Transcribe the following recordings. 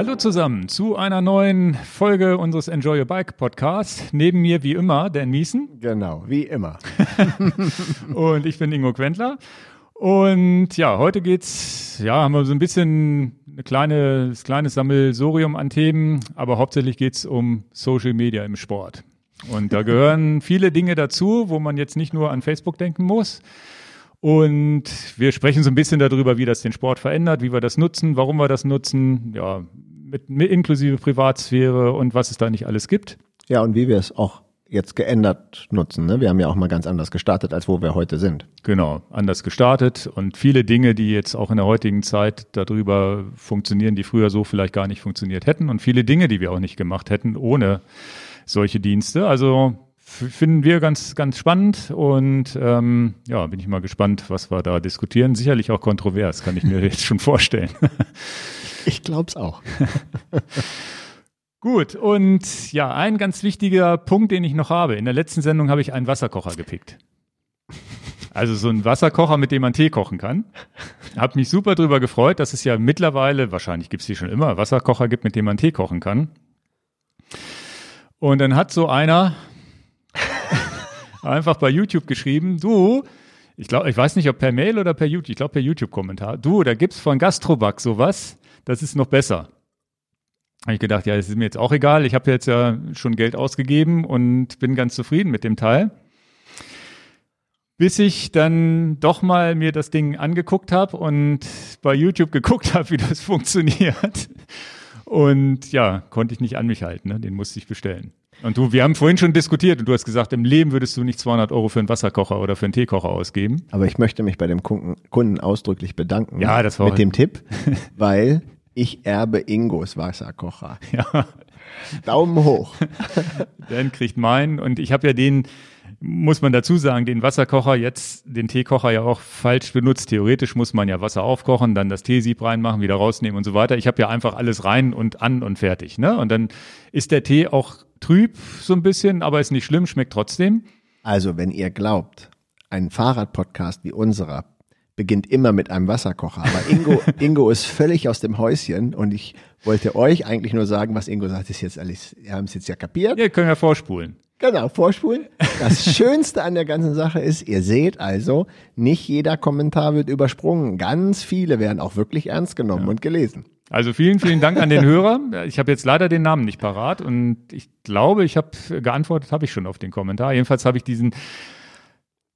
Hallo zusammen zu einer neuen Folge unseres Enjoy Your Bike Podcasts. Neben mir wie immer Dan Miesen. Genau, wie immer. und ich bin Ingo Quentler. Und ja, heute geht's, ja, haben wir so ein bisschen ein kleine, kleines Sammelsorium an Themen, aber hauptsächlich geht's um Social Media im Sport. Und da gehören viele Dinge dazu, wo man jetzt nicht nur an Facebook denken muss. Und wir sprechen so ein bisschen darüber, wie das den Sport verändert, wie wir das nutzen, warum wir das nutzen, ja, mit, mit inklusive Privatsphäre und was es da nicht alles gibt. Ja, und wie wir es auch jetzt geändert nutzen. Ne? Wir haben ja auch mal ganz anders gestartet, als wo wir heute sind. Genau, anders gestartet und viele Dinge, die jetzt auch in der heutigen Zeit darüber funktionieren, die früher so vielleicht gar nicht funktioniert hätten und viele Dinge, die wir auch nicht gemacht hätten ohne solche Dienste. Also finden wir ganz, ganz spannend und ähm, ja, bin ich mal gespannt, was wir da diskutieren. Sicherlich auch kontrovers, kann ich mir jetzt schon vorstellen. Ich glaube es auch. Gut, und ja, ein ganz wichtiger Punkt, den ich noch habe. In der letzten Sendung habe ich einen Wasserkocher gepickt. Also so ein Wasserkocher, mit dem man Tee kochen kann. Hab mich super drüber gefreut, dass es ja mittlerweile, wahrscheinlich gibt es die schon immer, Wasserkocher gibt, mit dem man Tee kochen kann. Und dann hat so einer einfach bei YouTube geschrieben, du, ich glaube, ich weiß nicht, ob per Mail oder per YouTube, ich glaube per YouTube-Kommentar, du, da gibt's von Gastroback sowas, das ist noch besser. Habe ich gedacht, ja, das ist mir jetzt auch egal, ich habe jetzt ja schon Geld ausgegeben und bin ganz zufrieden mit dem Teil. Bis ich dann doch mal mir das Ding angeguckt habe und bei YouTube geguckt habe, wie das funktioniert. Und ja, konnte ich nicht an mich halten, ne? den musste ich bestellen. Und du, wir haben vorhin schon diskutiert und du hast gesagt, im Leben würdest du nicht 200 Euro für einen Wasserkocher oder für einen Teekocher ausgeben. Aber ich möchte mich bei dem Kunden, ausdrücklich bedanken. Ja, das war mit dem Tipp, weil ich erbe Ingos Wasserkocher. Ja. Daumen hoch. Dan kriegt meinen und ich habe ja den, muss man dazu sagen, den Wasserkocher jetzt, den Teekocher ja auch falsch benutzt. Theoretisch muss man ja Wasser aufkochen, dann das Teesieb reinmachen, wieder rausnehmen und so weiter. Ich habe ja einfach alles rein und an und fertig. Ne? Und dann ist der Tee auch trüb so ein bisschen, aber ist nicht schlimm, schmeckt trotzdem. Also, wenn ihr glaubt, ein Fahrradpodcast wie unserer beginnt immer mit einem Wasserkocher. Aber Ingo, Ingo ist völlig aus dem Häuschen und ich wollte euch eigentlich nur sagen, was Ingo sagt, ist jetzt alles, wir haben es jetzt ja kapiert. Ja, können wir vorspulen. Genau, vorspulen. Das Schönste an der ganzen Sache ist, ihr seht also, nicht jeder Kommentar wird übersprungen. Ganz viele werden auch wirklich ernst genommen ja. und gelesen. Also vielen, vielen Dank an den Hörer. Ich habe jetzt leider den Namen nicht parat und ich glaube, ich habe geantwortet, habe ich schon auf den Kommentar. Jedenfalls habe ich diesen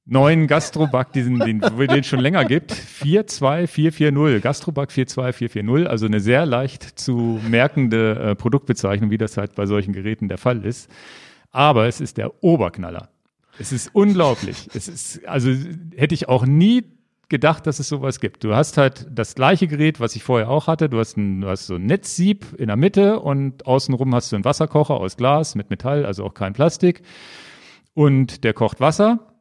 neuen Gastrobug, diesen, den, es schon länger gibt, 42440, Gastrobug 42440, also eine sehr leicht zu merkende äh, Produktbezeichnung, wie das halt bei solchen Geräten der Fall ist. Aber es ist der Oberknaller. Es ist unglaublich. Es ist, also hätte ich auch nie gedacht, dass es sowas gibt. Du hast halt das gleiche Gerät, was ich vorher auch hatte. Du hast, ein, du hast so ein Netzsieb in der Mitte und außenrum hast du einen Wasserkocher aus Glas mit Metall, also auch kein Plastik. Und der kocht Wasser.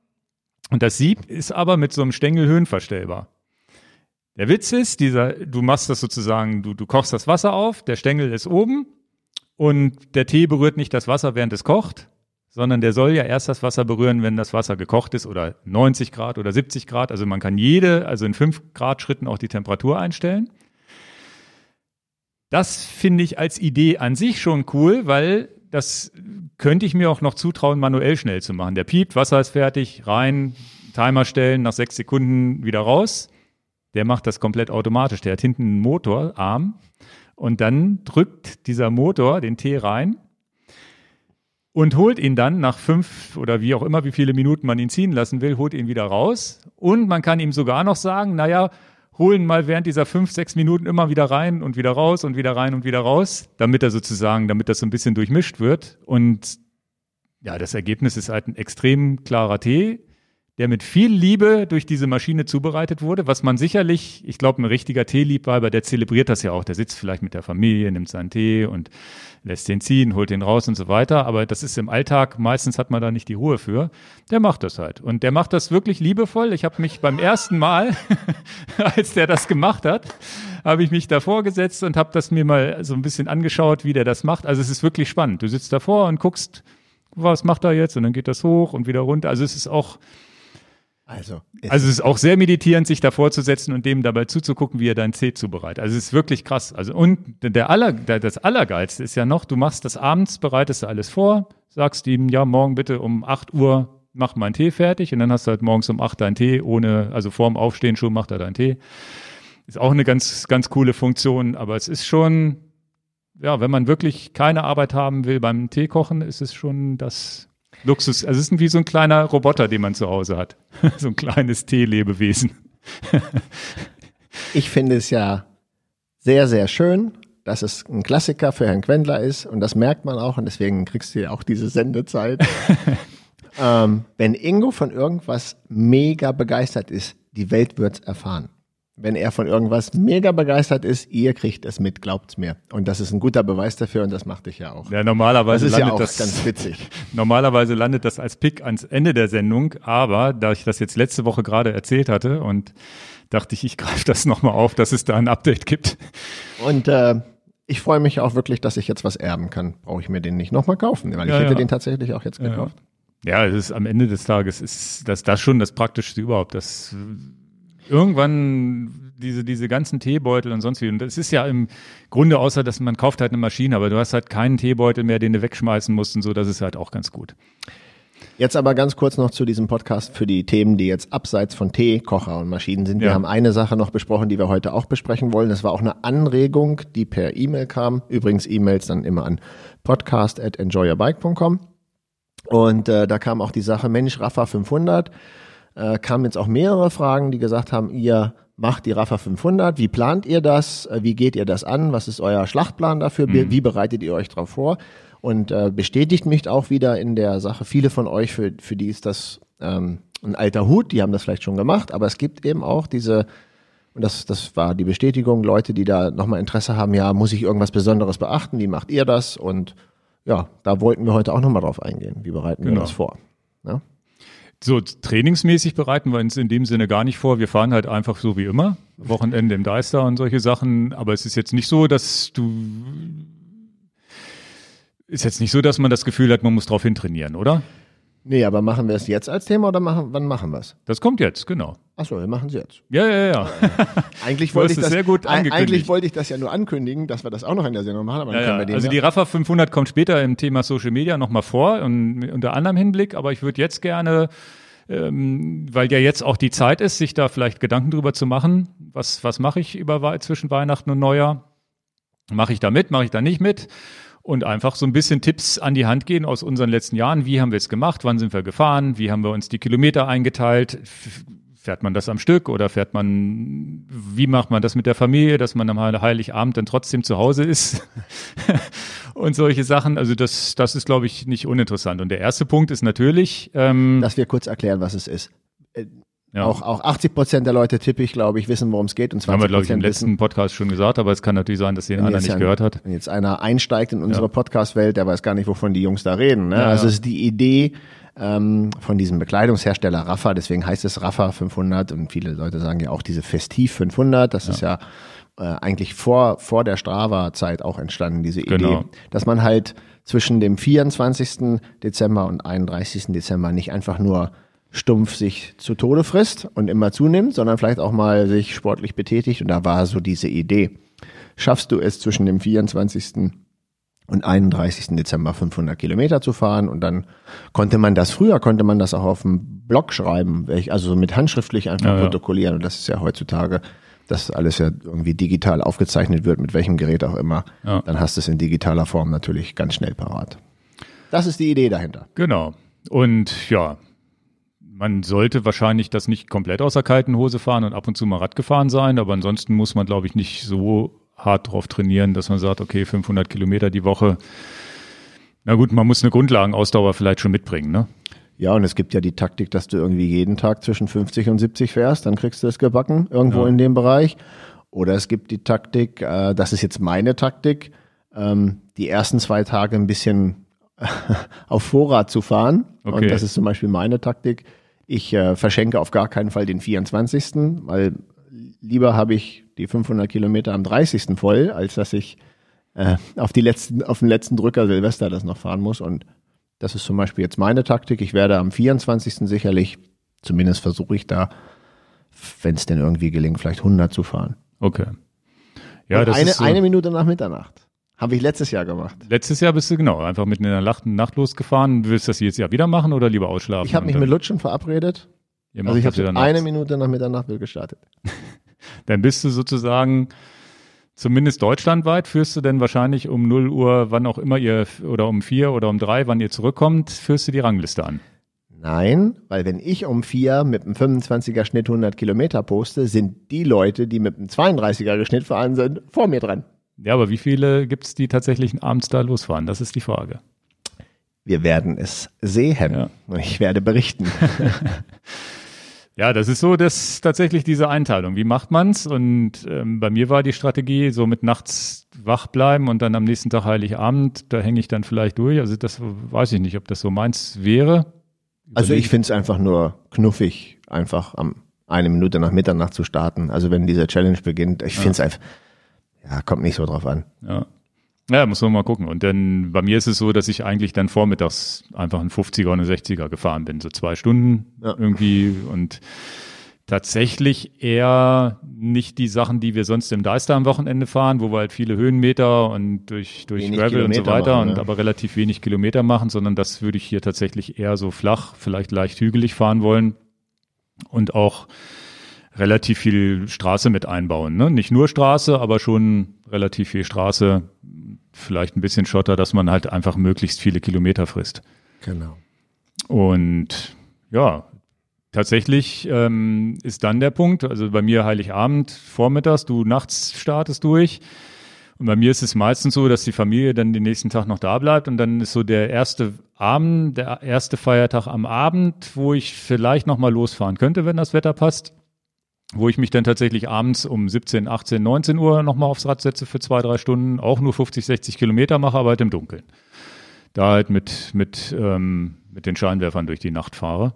Und das Sieb ist aber mit so einem Stängel höhenverstellbar. Der Witz ist, dieser, du machst das sozusagen, du, du kochst das Wasser auf, der Stängel ist oben und der Tee berührt nicht das Wasser, während es kocht, sondern der soll ja erst das Wasser berühren, wenn das Wasser gekocht ist oder 90 Grad oder 70 Grad. Also man kann jede, also in 5 Grad Schritten auch die Temperatur einstellen. Das finde ich als Idee an sich schon cool, weil das könnte ich mir auch noch zutrauen, manuell schnell zu machen. Der piept, Wasser ist fertig, rein, Timer stellen, nach sechs Sekunden wieder raus. Der macht das komplett automatisch. Der hat hinten einen Motorarm und dann drückt dieser Motor den Tee rein und holt ihn dann nach fünf oder wie auch immer, wie viele Minuten man ihn ziehen lassen will, holt ihn wieder raus. Und man kann ihm sogar noch sagen, naja, holen mal während dieser fünf, sechs Minuten immer wieder rein und wieder raus und wieder rein und wieder raus, damit er sozusagen, damit das so ein bisschen durchmischt wird. Und ja, das Ergebnis ist halt ein extrem klarer Tee, der mit viel Liebe durch diese Maschine zubereitet wurde, was man sicherlich, ich glaube, ein richtiger Teeliebhaber, der zelebriert das ja auch. Der sitzt vielleicht mit der Familie, nimmt seinen Tee und lässt den ziehen, holt den raus und so weiter. Aber das ist im Alltag, meistens hat man da nicht die Ruhe für. Der macht das halt. Und der macht das wirklich liebevoll. Ich habe mich beim ersten Mal, als der das gemacht hat, habe ich mich davor gesetzt und habe das mir mal so ein bisschen angeschaut, wie der das macht. Also es ist wirklich spannend. Du sitzt davor und guckst, was macht er jetzt? Und dann geht das hoch und wieder runter. Also es ist auch Also, Also es ist auch sehr meditierend, sich davor zu setzen und dem dabei zuzugucken, wie er deinen Tee zubereitet. Also es ist wirklich krass. Also und der aller, der, das Allergeilste ist ja noch, du machst das abends, bereitest du alles vor, sagst ihm, ja, morgen bitte um 8 Uhr mach meinen Tee fertig und dann hast du halt morgens um 8 deinen Tee, ohne, also vorm Aufstehen schon macht er deinen Tee. Ist auch eine ganz, ganz coole Funktion, aber es ist schon, ja, wenn man wirklich keine Arbeit haben will beim Tee kochen, ist es schon das Luxus. Also es ist wie so ein kleiner Roboter, den man zu Hause hat. so ein kleines Teelebewesen. ich finde es ja sehr, sehr schön, dass es ein Klassiker für Herrn Quendler ist und das merkt man auch und deswegen kriegst du ja auch diese Sendezeit. ähm, wenn Ingo von irgendwas mega begeistert ist, die Welt wird's erfahren. Wenn er von irgendwas mega begeistert ist, ihr kriegt es mit, glaubt's mir. Und das ist ein guter Beweis dafür und das macht dich ja auch. Ja, normalerweise das ist ja landet auch das ganz witzig. Normalerweise landet das als Pick ans Ende der Sendung, aber da ich das jetzt letzte Woche gerade erzählt hatte und dachte ich, ich greife das nochmal auf, dass es da ein Update gibt. Und äh, ich freue mich auch wirklich, dass ich jetzt was erben kann. Brauche ich mir den nicht nochmal kaufen, weil ich Ja, hätte ja. den tatsächlich auch jetzt Ja. gekauft. Ja, es ist am Ende des Tages ist das, das schon das Praktischste überhaupt. Das irgendwann diese, diese ganzen Teebeutel und sonst wie. Und das ist ja im Grunde, außer dass man kauft halt eine Maschine, aber du hast halt keinen Teebeutel mehr, den du wegschmeißen musst und so, das ist halt auch ganz gut. Jetzt aber ganz kurz noch zu diesem Podcast für die Themen, die jetzt abseits von Tee, Kocher und Maschinen sind. Wir Ja. haben eine Sache noch besprochen, die wir heute auch besprechen wollen. Das war auch eine Anregung, die per E-Mail kam. Übrigens E-Mails dann immer an podcast@enjoyyourbike.com. Und äh, da kam auch die Sache, Mensch, Rafa 500. Äh, kamen jetzt auch mehrere Fragen, die gesagt haben, ihr macht die Rafa 500. Wie plant ihr das? Äh, Wie geht ihr das an? Was ist euer Schlachtplan dafür? Wie- Wie bereitet ihr euch darauf vor? Und äh, bestätigt mich auch wieder in der Sache. Viele von euch, für, für die ist das ähm, ein alter Hut, die haben das vielleicht schon gemacht, aber es gibt eben auch diese, und das, das war die Bestätigung, Leute, die da nochmal Interesse haben, ja, muss ich irgendwas Besonderes beachten? Wie macht ihr das? Und ja, da wollten wir heute auch nochmal drauf eingehen. Wie bereiten wir Genau. das vor? Ja? So, trainingsmäßig bereiten wir uns in dem Sinne gar nicht vor. Wir fahren halt einfach so wie immer. Wochenende im Deister und solche Sachen. Aber es ist jetzt nicht so, dass du, ist jetzt nicht so, dass man das Gefühl hat, man muss drauf hintrainieren, oder? Nee, aber machen wir es jetzt als Thema oder machen, wann machen wir es? Das kommt jetzt, genau. Achso, wir machen es jetzt. Ja, ja, ja. Eigentlich wollte ich das sehr gut. Eigentlich wollte ich das ja nur ankündigen, dass wir das auch noch in der Sendung machen, aber ja, können wir den Also die Rafa 500 kommt später im Thema Social Media nochmal vor und unter anderem Hinblick. Aber ich würde jetzt gerne, ähm, weil ja jetzt auch die Zeit ist, sich da vielleicht Gedanken drüber zu machen. Was, was mache ich über zwischen Weihnachten und Neujahr? Mache ich da mit? Mache ich da nicht mit? Und einfach so ein bisschen Tipps an die Hand gehen aus unseren letzten Jahren. Wie haben wir es gemacht? Wann sind wir gefahren? Wie haben wir uns die Kilometer eingeteilt? Fährt man das am Stück oder fährt man, wie macht man das mit der Familie, dass man am Heiligabend dann trotzdem zu Hause ist? und solche Sachen. Also das, das ist, glaube ich, nicht uninteressant. Und der erste Punkt ist natürlich, ähm, dass wir kurz erklären, was es ist. ja, Auch, auch 80 Prozent der Leute, tippe ich, glaube ich, wissen, worum es geht und 20 haben wir, glaube ich, im wissen, letzten Podcast schon gesagt, aber es kann natürlich sein, dass den einer jetzt nicht ein- gehört hat. Wenn jetzt einer einsteigt in unsere Podcast-Welt, der weiß gar nicht, wovon die Jungs da reden. Ne? Ja, also ja. es ist die Idee ähm, von diesem Bekleidungshersteller Rafa, deswegen heißt es Rafa 500 und viele Leute sagen ja auch diese Festiv 500, das ist ja äh, eigentlich vor, vor der Strava-Zeit auch entstanden, diese Idee, Genau. dass man halt zwischen dem 24. Dezember und 31. Dezember nicht einfach nur stumpf sich zu Tode frisst und immer zunimmt, sondern vielleicht auch mal sich sportlich betätigt. Und da war so diese Idee. Schaffst du es zwischen dem 24. und 31. Dezember 500 Kilometer zu fahren? Und dann konnte man das, früher konnte man das auch auf dem Blog schreiben, also so mit handschriftlich einfach Ja, ja. protokollieren. Und das ist ja heutzutage, dass alles ja irgendwie digital aufgezeichnet wird, mit welchem Gerät auch immer. Ja. Dann hast du es in digitaler Form natürlich ganz schnell parat. Das ist die Idee dahinter. Genau. Und ja, man sollte wahrscheinlich das nicht komplett aus der kalten Hose fahren und ab und zu mal Rad gefahren sein, aber ansonsten muss man, glaube ich, nicht so hart drauf trainieren, dass man sagt, okay, 500 Kilometer die Woche. Na gut, man muss eine Grundlagenausdauer vielleicht schon mitbringen, ne? Ja, und es gibt ja die Taktik, dass du irgendwie jeden Tag zwischen 50 und 70 fährst, dann kriegst du es gebacken, irgendwo Ja. in dem Bereich. Oder es gibt die Taktik, äh, das ist jetzt meine Taktik, ähm, die ersten zwei Tage ein bisschen auf Vorrat zu fahren. Okay. Und das ist zum Beispiel meine Taktik. Ich äh, verschenke auf gar keinen Fall den 24., weil lieber habe ich die 500 Kilometer am 30. voll, als dass ich äh, auf, die letzten, auf den letzten Drücker Silvester das noch fahren muss. Und das ist zum Beispiel jetzt meine Taktik. Ich werde am 24. sicherlich zumindest versuche ich da, wenn es denn irgendwie gelingt, vielleicht 100 zu fahren. Okay. Ja, Und das eine, ist so, eine Minute nach Mitternacht. Habe ich letztes Jahr gemacht. letztes Jahr bist du genau einfach mit in der Nacht, Nacht losgefahren. Willst du das jetzt Jahr wieder machen oder lieber ausschlafen? Ich habe mich mit Lutschen verabredet. ihr Also macht ich habe eine. Minute nach Mitternacht gestartet. Dann bist du sozusagen zumindest deutschlandweit, führst du denn wahrscheinlich um 0 Uhr, wann auch immer ihr, oder um 4 oder um 3, wann ihr zurückkommt, führst du die Rangliste an. Nein, weil wenn ich um vier mit einem 25er Schnitt 100 Kilometer poste, sind die Leute, die mit einem 32er Schnitt fahren sind, vor mir dran. Ja, aber wie viele gibt es, die tatsächlich abends da losfahren? Das ist die Frage. Wir werden es sehen. Ja. Und ich werde berichten. Ja, das ist so, dass tatsächlich diese Einteilung. Wie macht man's? Und ähm, bei mir war die Strategie, so mit nachts wach bleiben und dann am nächsten Tag Heiligabend, da hänge ich dann vielleicht durch. Also das weiß ich nicht, ob das so meins wäre. Also ich finde es einfach nur knuffig, einfach am eine Minute nach Mitternacht zu starten. Also wenn diese Challenge beginnt, ich finde es einfach, ja, kommt nicht so drauf an. Ja. Ja, muss man mal gucken. Und dann bei mir ist es so, dass ich eigentlich dann vormittags einfach einen 50er und einen 60er gefahren bin, so zwei Stunden Ja. irgendwie und tatsächlich eher nicht die Sachen, die wir sonst im Deister am Wochenende fahren, wo wir halt viele Höhenmeter und durch, durch Wenig Gravel und so Kilometer weiter machen, und ja. aber relativ wenig Kilometer machen, sondern das würde ich hier tatsächlich eher so flach, vielleicht leicht hügelig fahren wollen und auch relativ viel Straße mit einbauen. Ne? Nicht nur Straße, aber schon relativ viel Straße, vielleicht ein bisschen Schotter, dass man halt einfach möglichst viele Kilometer frisst. Genau. Und ja, tatsächlich ähm, ist dann der Punkt, also bei mir Heiligabend vormittags, du nachts startest durch. Und bei mir ist es meistens so, dass die Familie dann den nächsten Tag noch da bleibt und dann ist so der erste Abend, der erste Feiertag am Abend, wo ich vielleicht noch mal losfahren könnte, wenn das Wetter passt, wo ich mich dann tatsächlich abends um 17, 18, 19 Uhr noch mal aufs Rad setze für zwei, drei Stunden, auch nur 50, 60 Kilometer mache, aber halt im Dunkeln. Da halt mit, mit, ähm, mit den Scheinwerfern durch die Nacht fahre.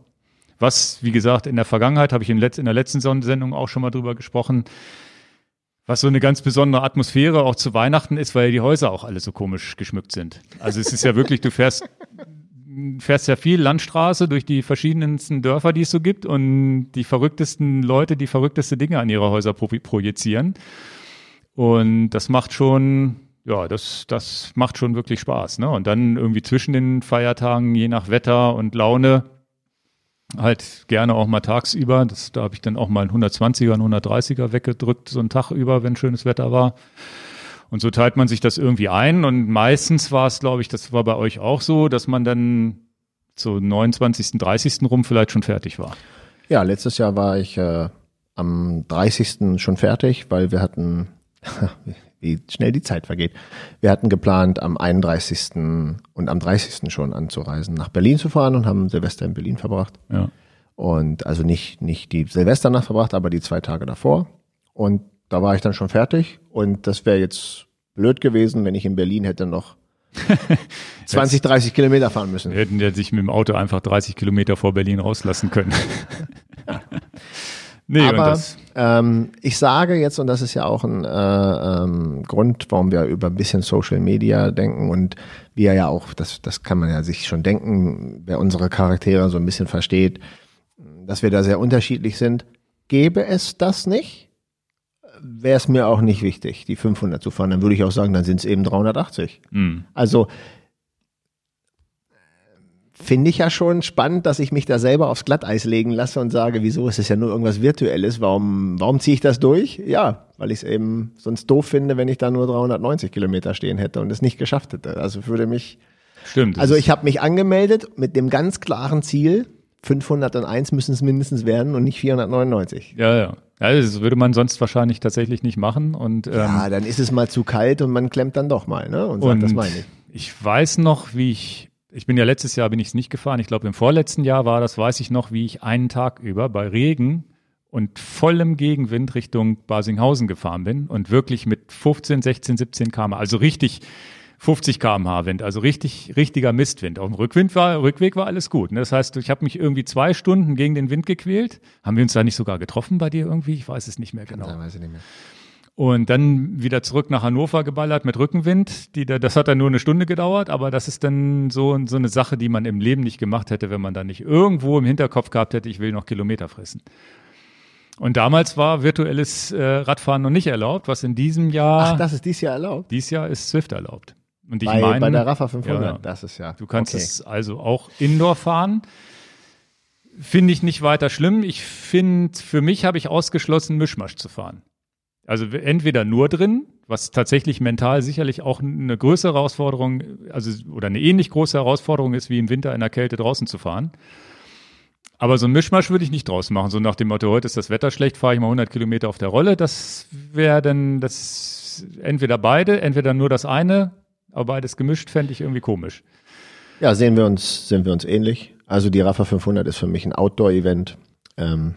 Was, wie gesagt, in der Vergangenheit habe ich in, in der letzten Sendung auch schon mal drüber gesprochen, was so eine ganz besondere Atmosphäre auch zu Weihnachten ist, weil die Häuser auch alle so komisch geschmückt sind. Also es ist ja wirklich, du fährst, fährst ja viel Landstraße durch die verschiedensten Dörfer, die es so gibt und die verrücktesten Leute, die verrückteste Dinge an ihre Häuser pro projizieren. Und das macht schon, ja, das, das macht schon wirklich Spaß. Ne? Und dann irgendwie zwischen den Feiertagen, je nach Wetter und Laune, halt gerne auch mal tagsüber. Das, da habe ich dann auch mal einen 120er, einen 130er weggedrückt, so einen Tag über, wenn schönes Wetter war. Und so teilt man sich das irgendwie ein. Und meistens war es, glaube ich, das war bei euch auch so, dass man dann so 29., 30. rum vielleicht schon fertig war. Ja, letztes Jahr war ich äh, am 30. schon fertig, weil wir hatten, wie schnell die Zeit vergeht, wir hatten geplant, am 31. und am 30. schon anzureisen, nach Berlin zu fahren und haben Silvester in Berlin verbracht. Ja. Und also nicht, nicht die Silvesternacht verbracht, aber die zwei Tage davor. Und da war ich dann schon fertig. Und das wäre jetzt blöd gewesen, wenn ich in Berlin hätte noch 20, 30 Kilometer fahren müssen. Wir hätten ja sich mit dem Auto einfach 30 Kilometer vor Berlin rauslassen können. nee, Aber ähm, ich sage jetzt, und das ist ja auch ein äh, ähm, Grund, warum wir über ein bisschen Social Media denken und wir ja auch, das, das kann man ja sich schon denken, wer unsere Charaktere so ein bisschen versteht, dass wir da sehr unterschiedlich sind. Gäbe es das nicht, wäre es mir auch nicht wichtig, die 500 zu fahren. Dann würde ich auch sagen, dann sind es eben 380. mh, Also finde ich ja schon spannend, dass ich mich da selber aufs Glatteis legen lasse und sage, wieso ist es ja nur irgendwas Virtuelles, warum, warum ziehe ich das durch? Ja, weil ich es eben sonst doof finde, wenn ich da nur 390 Kilometer stehen hätte und es nicht geschafft hätte. Also würde mich, stimmt. also ich habe mich angemeldet mit dem ganz klaren Ziel, 501 müssen es mindestens werden und nicht 499. Ja, ja. Ja. Das würde man sonst wahrscheinlich tatsächlich nicht machen. Und, ähm, Ja, dann ist es mal zu kalt und man klemmt dann doch mal, ne? Und sagt, und das meine ich. ich weiß noch, wie ich, ich bin ja letztes Jahr bin ich es nicht gefahren. Ich glaube, im vorletzten Jahr war das, weiß ich noch, wie ich einen Tag über bei Regen und vollem Gegenwind Richtung Basinghausen gefahren bin und wirklich mit 15, 16, 17 km, also richtig 50 km/h Wind, also richtig, richtiger Mistwind. Auf dem Rückwind war, Rückweg war alles gut. ne? Das heißt, ich habe mich irgendwie zwei Stunden gegen den Wind gequält. Haben wir uns da nicht sogar getroffen bei dir irgendwie? Ich weiß es nicht mehr genau. Ja, weiß ich nicht mehr. Und dann wieder zurück nach Hannover geballert mit Rückenwind. Die, das hat dann nur eine Stunde gedauert, aber das ist dann so, so eine Sache, die man im Leben nicht gemacht hätte, wenn man da nicht irgendwo im Hinterkopf gehabt hätte, ich will noch Kilometer fressen. Und damals war virtuelles äh, Radfahren noch nicht erlaubt, was in diesem Jahr. Ach, das ist dieses Jahr erlaubt? Dieses Jahr ist Swift erlaubt. Und ich bei, meine, bei der Rafa 500, ja, das ist ja. Du kannst okay. es also auch Indoor fahren. Finde ich nicht weiter schlimm. Ich finde, für mich habe ich ausgeschlossen, Mischmasch zu fahren. Also entweder nur drin, was tatsächlich mental sicherlich auch eine größere Herausforderung, also oder eine ähnlich große Herausforderung ist, wie im Winter in der Kälte draußen zu fahren. Aber so ein Mischmasch würde ich nicht draus machen. So nach dem Motto, heute ist das Wetter schlecht, fahre ich mal 100 Kilometer auf der Rolle. Das wäre dann, das entweder beide, entweder nur das eine, aber beides gemischt fände ich irgendwie komisch. Ja, sehen wir uns, sehen wir uns ähnlich. Also die Rafa 500 ist für mich ein Outdoor-Event. Ähm,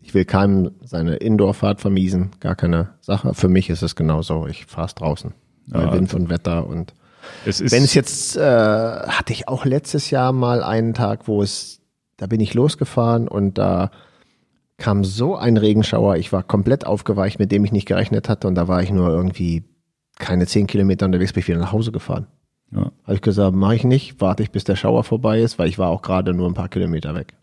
ich will keinem seine Indoor-Fahrt vermiesen, gar keine Sache. Für mich ist es genauso. Ich fahre es draußen. Ja, Wind und Wetter und es ist wenn es jetzt, äh, hatte ich auch letztes Jahr mal einen Tag, wo es, da bin ich losgefahren und da kam so ein Regenschauer. Ich war komplett aufgeweicht, mit dem ich nicht gerechnet hatte und da war ich nur irgendwie keine zehn Kilometer unterwegs, bin ich wieder nach Hause gefahren. Ja. Habe ich gesagt, mache ich nicht, warte ich, bis der Schauer vorbei ist, weil ich war auch gerade nur ein paar Kilometer weg.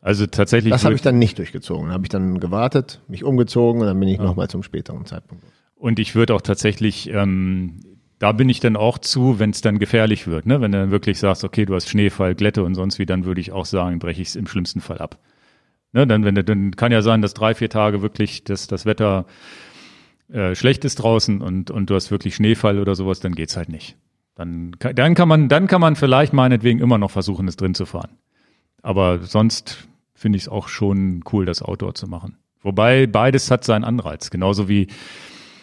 Also tatsächlich. Das habe ich dann nicht durchgezogen. Habe ich dann gewartet, mich umgezogen und dann bin ich ja. nochmal zum späteren Zeitpunkt. Und ich würde auch tatsächlich, ähm, da bin ich dann auch zu, wenn es dann gefährlich wird. Ne? Wenn du dann wirklich sagst, okay, du hast Schneefall, Glätte und sonst wie, dann würde ich auch sagen, breche ich es im schlimmsten Fall ab. Ne? Dann, wenn, dann kann ja sein, dass drei, vier Tage wirklich das, das Wetter äh, schlecht ist draußen und, und du hast wirklich Schneefall oder sowas, dann geht's halt nicht. Dann, dann kann man, dann kann man vielleicht meinetwegen immer noch versuchen, es drin zu fahren. Aber sonst finde ich es auch schon cool, das Outdoor zu machen. Wobei beides hat seinen Anreiz. Genauso wie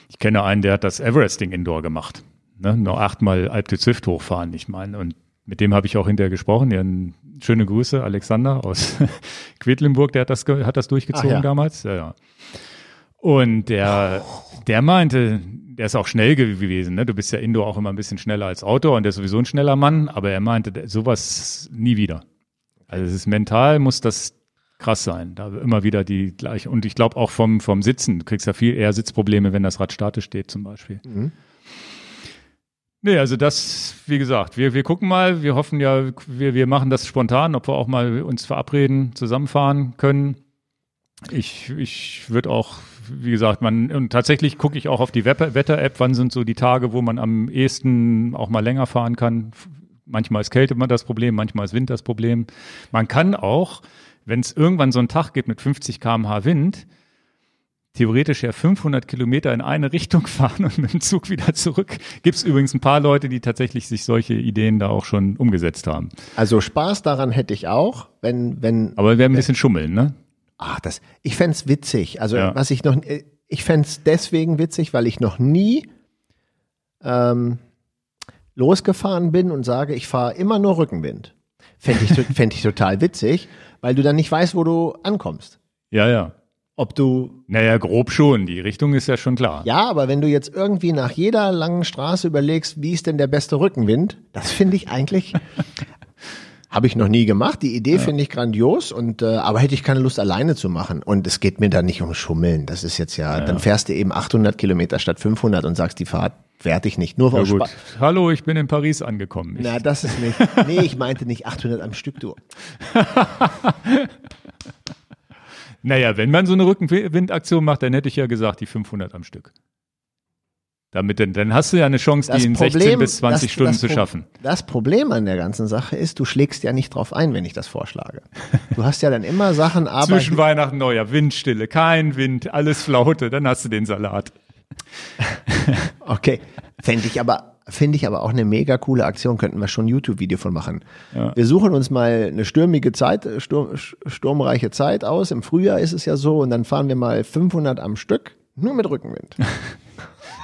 ich kenne einen, der hat das Everesting Indoor gemacht. Ne? Noch achtmal Alp de Zwift hochfahren, ich meine. Und mit dem habe ich auch hinterher gesprochen. Ja, schöne Grüße, Alexander aus Quedlinburg, der hat das, hat das durchgezogen ja. damals. Ja, ja. Und der, der meinte, der ist auch schnell gewesen. Ne? Du bist ja Indoor auch immer ein bisschen schneller als Outdoor und der ist sowieso ein schneller Mann, aber er meinte, sowas nie wieder. Also es ist mental, muss das krass sein. Da immer wieder die gleiche. Und ich glaube auch vom, vom Sitzen. Du kriegst ja viel eher Sitzprobleme, wenn das Rad statisch steht, zum Beispiel. Mhm. Nee, also das, wie gesagt, wir, wir gucken mal, wir hoffen ja, wir, wir machen das spontan, ob wir auch mal uns verabreden, zusammenfahren können. Ich, ich würde auch, wie gesagt, man, und tatsächlich gucke ich auch auf die Wetter-App, wann sind so die Tage, wo man am ehesten auch mal länger fahren kann. Manchmal ist Kälte das Problem, manchmal ist Wind das Problem. Man kann auch, wenn es irgendwann so einen Tag gibt mit 50 km/h Wind, theoretisch ja 500 Kilometer in eine Richtung fahren und mit dem Zug wieder zurück. Gibt es übrigens ein paar Leute, die tatsächlich sich solche Ideen da auch schon umgesetzt haben. Also Spaß daran hätte ich auch, wenn, wenn. Aber wir werden ein bisschen schummeln, ne? Ach, das, ich fände witzig. Also ja. was ich noch, ich fände deswegen witzig, weil ich noch nie ähm, losgefahren bin und sage, ich fahre immer nur Rückenwind. Fände ich, fänd ich total witzig, weil du dann nicht weißt, wo du ankommst. Ja, ja. Ob du. Naja, grob schon. Die Richtung ist ja schon klar. Ja, aber wenn du jetzt irgendwie nach jeder langen Straße überlegst, wie ist denn der beste Rückenwind, das finde ich eigentlich. Habe ich noch nie gemacht. Die Idee ja. finde ich grandios und äh, aber hätte ich keine Lust alleine zu machen. Und es geht mir da nicht um Schummeln. Das ist jetzt ja, ja dann fährst du eben 800 Kilometer statt 500 und sagst, die Fahrt werte ich nicht. Nur ja, Hallo, ich bin in Paris angekommen. Ich Na, das ist nicht. Nee, ich meinte nicht 800 am Stück, du. naja, wenn man so eine Rückenwindaktion macht, dann hätte ich ja gesagt, die 500 am Stück. Damit, dann, dann hast du ja eine Chance, das die in Problem, 16 bis 20 das, Stunden das zu schaffen. Das Problem an der ganzen Sache ist, du schlägst ja nicht drauf ein, wenn ich das vorschlage. Du hast ja dann immer Sachen, aber. Zwischen Weihnachten Neujahr, Windstille, kein Wind, alles Flaute, dann hast du den Salat. okay. Fände ich aber, finde ich aber auch eine mega coole Aktion, könnten wir schon ein YouTube-Video von machen. Ja. Wir suchen uns mal eine stürmige Zeit, sturm, sturmreiche Zeit aus. Im Frühjahr ist es ja so und dann fahren wir mal 500 am Stück, nur mit Rückenwind.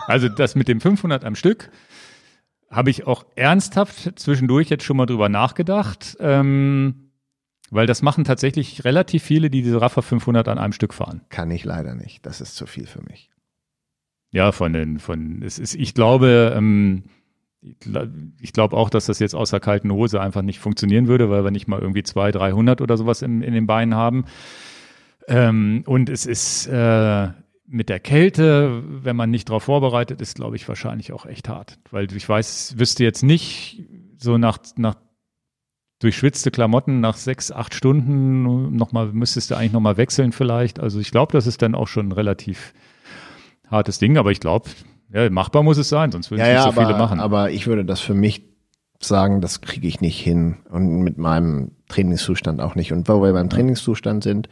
Also das mit dem 500 am Stück habe ich auch ernsthaft zwischendurch jetzt schon mal drüber nachgedacht, ähm, weil das machen tatsächlich relativ viele, die diese Raffa 500 an einem Stück fahren. Kann ich leider nicht. Das ist zu viel für mich. Ja, von den, von, es ist, ich glaube, ähm, ich glaube auch, dass das jetzt außer kalten Hose einfach nicht funktionieren würde, weil wir nicht mal irgendwie 200, 300 oder sowas in, in den Beinen haben. Ähm, und es ist, äh, mit der Kälte, wenn man nicht darauf vorbereitet ist, glaube ich, wahrscheinlich auch echt hart. Weil ich weiß, wüsste jetzt nicht, so nach, nach durchschwitzte Klamotten nach sechs, acht Stunden nochmal, müsstest du eigentlich nochmal wechseln vielleicht. Also ich glaube, das ist dann auch schon ein relativ hartes Ding, aber ich glaube, ja, machbar muss es sein, sonst würden es Ja, nicht so aber, viele machen. aber ich würde das für mich sagen, das kriege ich nicht hin und mit meinem Trainingszustand auch nicht. Und wo wir beim Trainingszustand sind,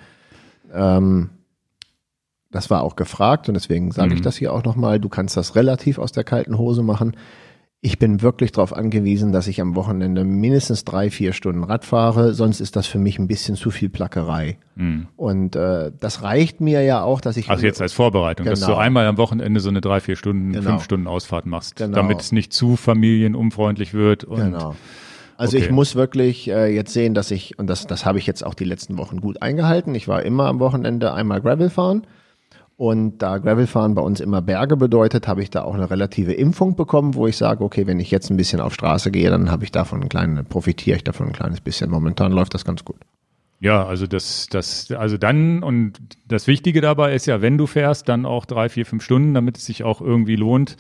ähm, das war auch gefragt und deswegen sage ich Mhm. das hier auch nochmal, du kannst das relativ aus der kalten Hose machen. Ich bin wirklich darauf angewiesen, dass ich am Wochenende mindestens drei, vier Stunden Rad fahre, sonst ist das für mich ein bisschen zu viel Plackerei. Mhm. Und äh, das reicht mir ja auch, dass ich Also jetzt als Vorbereitung, dass du Genau. einmal am Wochenende so eine drei, vier Stunden, Genau. fünf Stunden Ausfahrt machst, Genau. damit es nicht zu familienunfreundlich wird. Und Genau. Also Okay. ich muss wirklich äh, jetzt sehen, dass ich, und das, das habe ich jetzt auch die letzten Wochen gut eingehalten. Ich war immer am Wochenende einmal Gravel fahren. Und da Gravelfahren bei uns immer Berge bedeutet, habe ich da auch eine relative Impfung bekommen, wo ich sage, okay, wenn ich jetzt ein bisschen auf Straße gehe, dann habe ich davon ein kleines, profitiere ich davon ein kleines bisschen. Momentan läuft das ganz gut. Ja, also das, das, also dann und das Wichtige dabei ist ja, wenn du fährst, dann auch drei, vier, fünf Stunden, damit es sich auch irgendwie lohnt,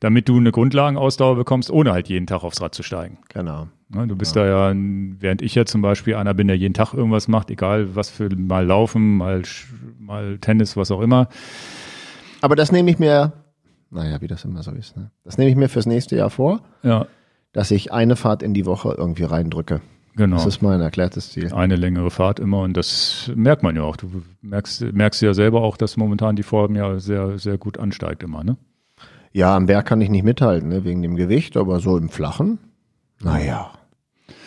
damit du eine Grundlagenausdauer bekommst, ohne halt jeden Tag aufs Rad zu steigen. Genau. Ne, Du bist da ja, während ich ja zum Beispiel einer bin, der jeden Tag irgendwas macht, egal was für mal Laufen, mal, mal Tennis, was auch immer. Aber das nehme ich mir, naja, wie das immer so ist, ne? das nehme ich mir fürs nächste Jahr vor, Ja, dass ich eine Fahrt in die Woche irgendwie reindrücke. genau. Das ist mein erklärtes Ziel. eine längere Fahrt immer und das merkt man ja auch. Du merkst, merkst ja selber auch, dass momentan die Form ja sehr, sehr gut ansteigt immer, ne? Ja, am Berg kann ich nicht mithalten, ne, wegen dem Gewicht, aber so im Flachen, naja.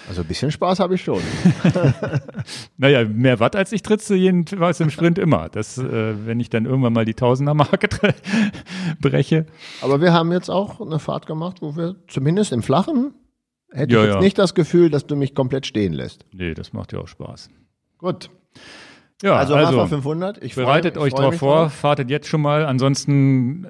Also ein bisschen Spaß habe ich schon. Naja, mehr Watt als ich du jedenfalls im Sprint immer. Das, äh, wenn ich dann irgendwann mal die Tausender-Marke breche. Aber wir haben jetzt auch eine Fahrt gemacht, wo wir zumindest im Flachen hätte Ja, ich jetzt ja. nicht das Gefühl, dass du mich komplett stehen lässt. Nee, das macht ja auch Spaß. Gut. Ja, Also, also, Hafer 500. Ich freu- bereitet ich euch freu mich vor, drauf. fahrtet jetzt schon mal. Ansonsten,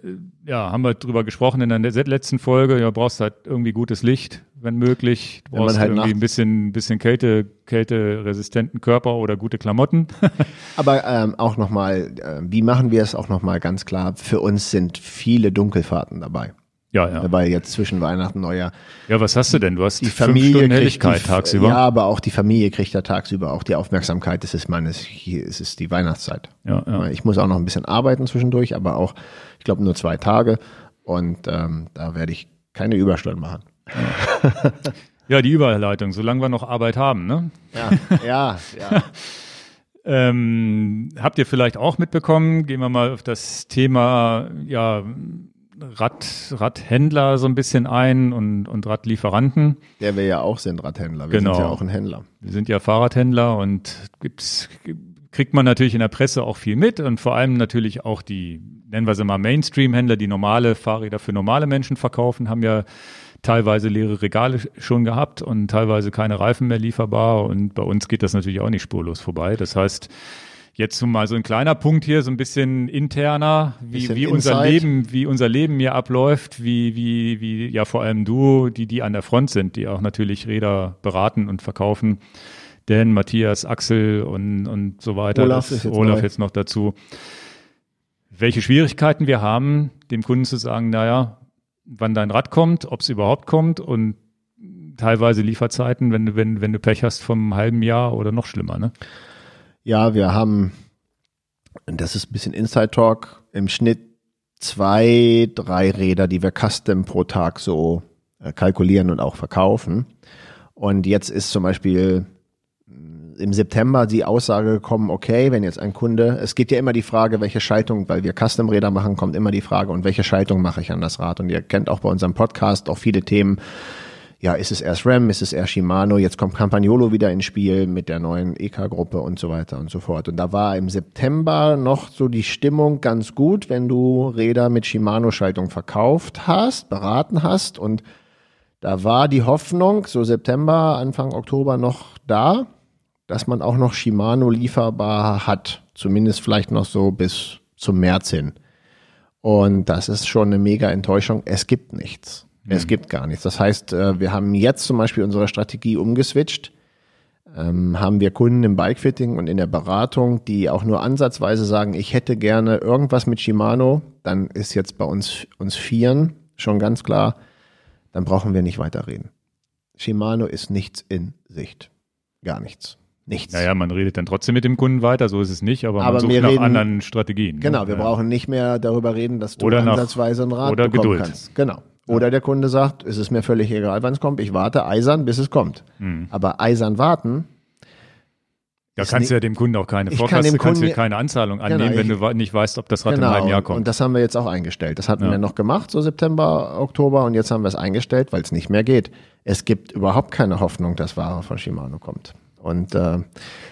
äh, ja, haben wir drüber gesprochen in der letzten Folge. Ja, brauchst halt irgendwie gutes Licht, wenn möglich. Du brauchst halt irgendwie nachts- ein bisschen, bisschen Kälte, kälteresistenten Körper oder gute Klamotten. Aber ähm, auch nochmal, äh, wie machen wir es auch nochmal ganz klar? Für uns sind viele Dunkelfahrten dabei. Ja, ja. Weil jetzt zwischen Weihnachten und Neujahr Ja, was hast du denn? Du hast die Familie Helligkeit die, tagsüber. Ja, aber auch die Familie kriegt ja tagsüber auch die Aufmerksamkeit. Es ist meines, hier ist es die Weihnachtszeit. Ja, ja. Ich muss auch noch ein bisschen arbeiten zwischendurch, aber auch, ich glaube, nur zwei Tage. Und ähm, da werde ich keine Überstunden machen. Ja, die Überleitung, solange wir noch Arbeit haben, ne? Ja, ja, ja. Ähm, habt ihr vielleicht auch mitbekommen, gehen wir mal auf das Thema ja, Rad, Radhändler so ein bisschen ein und, und Radlieferanten. Der wir ja auch sind, Radhändler. Wir Genau. sind ja auch ein Händler. Wir sind ja Fahrradhändler und gibt's, kriegt man natürlich in der Presse auch viel mit und vor allem natürlich auch die, nennen wir sie mal Mainstream-Händler, die normale Fahrräder für normale Menschen verkaufen, haben ja teilweise leere Regale schon gehabt und teilweise keine Reifen mehr lieferbar und bei uns geht das natürlich auch nicht spurlos vorbei. Das heißt, jetzt mal so ein kleiner Punkt hier, so ein bisschen interner, wie, Bisschen wie unser Insight. Leben, wie unser Leben hier abläuft, wie, wie, wie, ja, vor allem du, die, die an der Front sind, die auch natürlich Räder beraten und verkaufen. Dan, Matthias, Axel und, und so weiter. Olaf ist jetzt Olaf jetzt noch dazu. Welche Schwierigkeiten wir haben, dem Kunden zu sagen, naja, wann dein Rad kommt, ob es überhaupt kommt und teilweise Lieferzeiten, wenn du, wenn, wenn du Pech hast vom halben Jahr oder noch schlimmer, ne? Ja, wir haben, das ist ein bisschen Inside Talk, im Schnitt zwei, drei Räder, die wir custom pro Tag so äh, kalkulieren und auch verkaufen. Und jetzt ist zum Beispiel mh, im September die Aussage gekommen, okay, wenn jetzt ein Kunde, es geht ja immer die Frage, welche Schaltung, weil wir Custom-Räder machen, kommt immer die Frage, und welche Schaltung mache ich an das Rad? Und ihr kennt auch bei unserem Podcast auch viele Themen, ja, ist es erst RAM, ist es erst Shimano, jetzt kommt Campagnolo wieder ins Spiel mit der neuen EK-Gruppe und so weiter und so fort. Und da war im September noch so die Stimmung ganz gut, wenn du Räder mit Shimano-Schaltung verkauft hast, beraten hast und da war die Hoffnung, so September, Anfang Oktober noch da, dass man auch noch Shimano lieferbar hat. Zumindest vielleicht noch so bis zum März hin. Und das ist schon eine mega Enttäuschung. Es gibt nichts. Es gibt gar nichts. Das heißt, äh, wir haben jetzt zum Beispiel unsere Strategie umgeswitcht. ähm, haben wir Kunden im Bikefitting und in der Beratung, die auch nur ansatzweise sagen, ich hätte gerne irgendwas mit Shimano, dann ist jetzt bei uns, uns Vieren schon ganz klar, dann brauchen wir nicht weiterreden. Shimano ist nichts in Sicht. Gar nichts. Nichts. Naja, man redet dann trotzdem mit dem Kunden weiter, so ist es nicht, aber, Aber man sucht nach reden- anderen Strategien. ne? Genau, wir Ja. brauchen nicht mehr darüber reden, dass du Oder ansatzweise einen Rat oder bekommen Geduld. kannst. Genau. Oder der Kunde sagt, es ist mir völlig egal, wann es kommt, ich warte eisern, bis es kommt. Hm. Aber eisern warten, Da kannst du ja dem Kunden auch keine Ich kann du kannst dir keine Anzahlung annehmen, Genau, wenn du nicht weißt, ob das Rad im halben genau, Jahr und kommt. das haben wir jetzt auch eingestellt. Das hatten Ja. wir noch gemacht, so September, Oktober, und jetzt haben wir es eingestellt, weil es nicht mehr geht. Es gibt überhaupt keine Hoffnung, dass Ware von Shimano kommt. Und äh,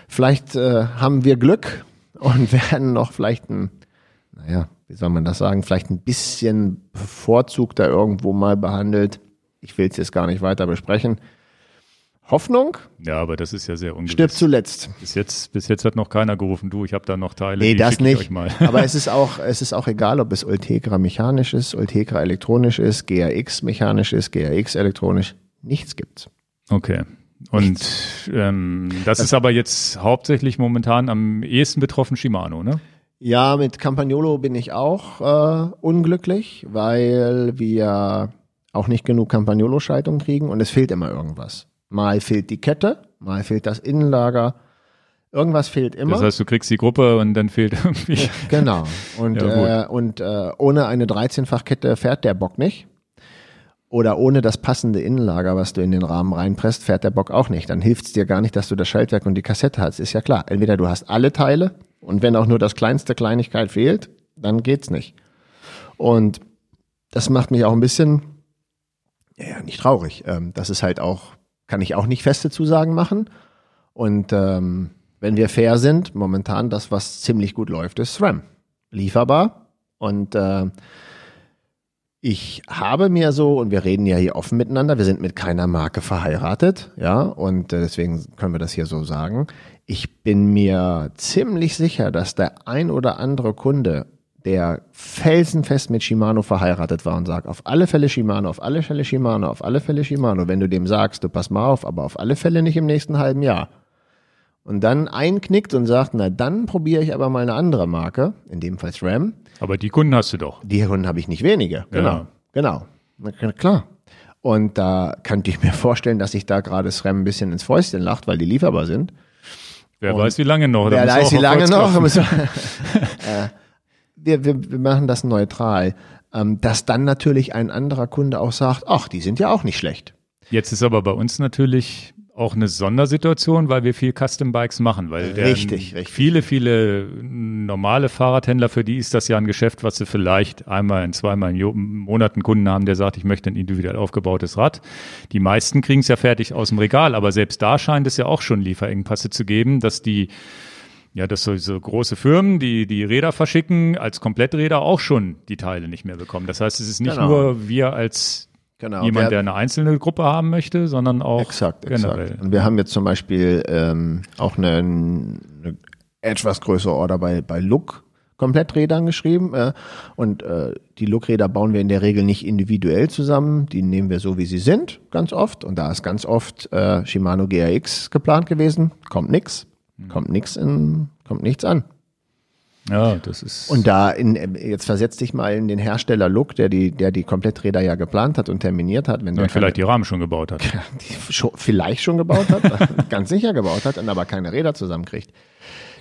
vielleicht äh, haben wir Glück und werden noch vielleicht ein, naja, wie soll man das sagen, vielleicht ein bisschen bevorzugter irgendwo mal behandelt. Ich will es jetzt gar nicht weiter besprechen. Hoffnung ja, aber das ist ja sehr ungewiss. stirbt zuletzt. Bis jetzt, bis jetzt hat noch keiner gerufen, du, ich habe da noch Teile, Nee, das nicht. Aber es ist auch, es ist auch egal, ob es Ultegra mechanisch ist, Ultegra elektronisch ist, GRX mechanisch ist, GRX elektronisch. Nichts gibt's. Okay. Und ähm, das ist aber jetzt hauptsächlich momentan am ehesten betroffen Shimano, ne? Ja, mit Campagnolo bin ich auch äh, unglücklich, weil wir auch nicht genug Campagnolo-Schaltung kriegen und es fehlt immer irgendwas. Mal fehlt die Kette, mal fehlt das Innenlager, irgendwas fehlt immer. Das heißt, du kriegst die Gruppe und dann fehlt irgendwie. Genau. Und, Ja, äh, und äh, ohne eine 13-fach-Kette fährt der Bock nicht. Oder ohne das passende Innenlager, was du in den Rahmen reinpresst, fährt der Bock auch nicht. Dann hilft es dir gar nicht, dass du das Schaltwerk und die Kassette hast. Ist ja klar. Entweder du hast alle Teile und wenn auch nur das kleinste Kleinigkeit fehlt, dann geht's nicht. Und das macht mich auch ein bisschen, ja, nicht traurig. Ähm, das ist halt auch, kann ich auch nicht feste Zusagen machen. Und ähm, wenn wir fair sind, momentan das, was ziemlich gut läuft, ist SRAM. Lieferbar. Und äh, ich habe mir so, und wir reden ja hier offen miteinander, wir sind mit keiner Marke verheiratet, ja, und äh, deswegen können wir das hier so sagen. Ich bin mir ziemlich sicher, dass der ein oder andere Kunde, der felsenfest mit Shimano verheiratet war und sagt, auf alle Fälle Shimano, auf alle Fälle Shimano, auf alle Fälle Shimano, wenn du dem sagst, du pass mal auf, aber auf alle Fälle nicht im nächsten halben Jahr. Und dann einknickt und sagt, na dann probiere ich aber mal eine andere Marke, in dem Fall SRAM, Aber die Kunden hast du doch. die Kunden habe ich nicht wenige. Genau. Ja. Genau. Na, klar. Und da könnte ich mir vorstellen, dass sich da gerade SRAM ein bisschen ins Fäustchen lacht, weil die lieferbar sind. Wer Und weiß, wie lange noch. Wer weiß, wie lange noch? wir, wir, wir machen das neutral. Ähm, dass dann natürlich ein anderer Kunde auch sagt, ach, die sind ja auch nicht schlecht. Jetzt ist aber bei uns natürlich auch eine Sondersituation, weil wir viel Custom Bikes machen, weil Richtig, richtig. viele, viele normale Fahrradhändler, für die ist das ja ein Geschäft, was sie vielleicht einmal in zweimal Jo- Monat einen Kunden haben, der sagt, ich möchte ein individuell aufgebautes Rad. Die meisten kriegen es ja fertig aus dem Regal, aber selbst da scheint es ja auch schon Lieferengpässe zu geben, dass die ja, dass so, so große Firmen, die die Räder verschicken, als Kompletträder auch schon die Teile nicht mehr bekommen. Das heißt, es ist nicht Genau. nur wir als Genau. jemand, der eine einzelne Gruppe haben möchte, sondern auch Exakt, generell. exakt. Und wir haben jetzt zum Beispiel ähm, auch eine, eine etwas größere Order bei, bei Look Kompletträdern geschrieben. Äh, und äh, die Look-Räder bauen wir in der Regel nicht individuell zusammen. Die nehmen wir so, wie sie sind, ganz oft. Und da ist ganz oft äh, Shimano GRX geplant gewesen. Kommt nix. Kommt nix in, kommt nichts an. Ja, das ist. Und da in, jetzt versetz dich mal in den Hersteller Look, der die, der die Kompletträder ja geplant hat und terminiert hat. Wenn der und vielleicht die Rahmen schon gebaut hat. die schon, vielleicht schon gebaut hat, ganz sicher gebaut hat, und aber keine Räder zusammenkriegt.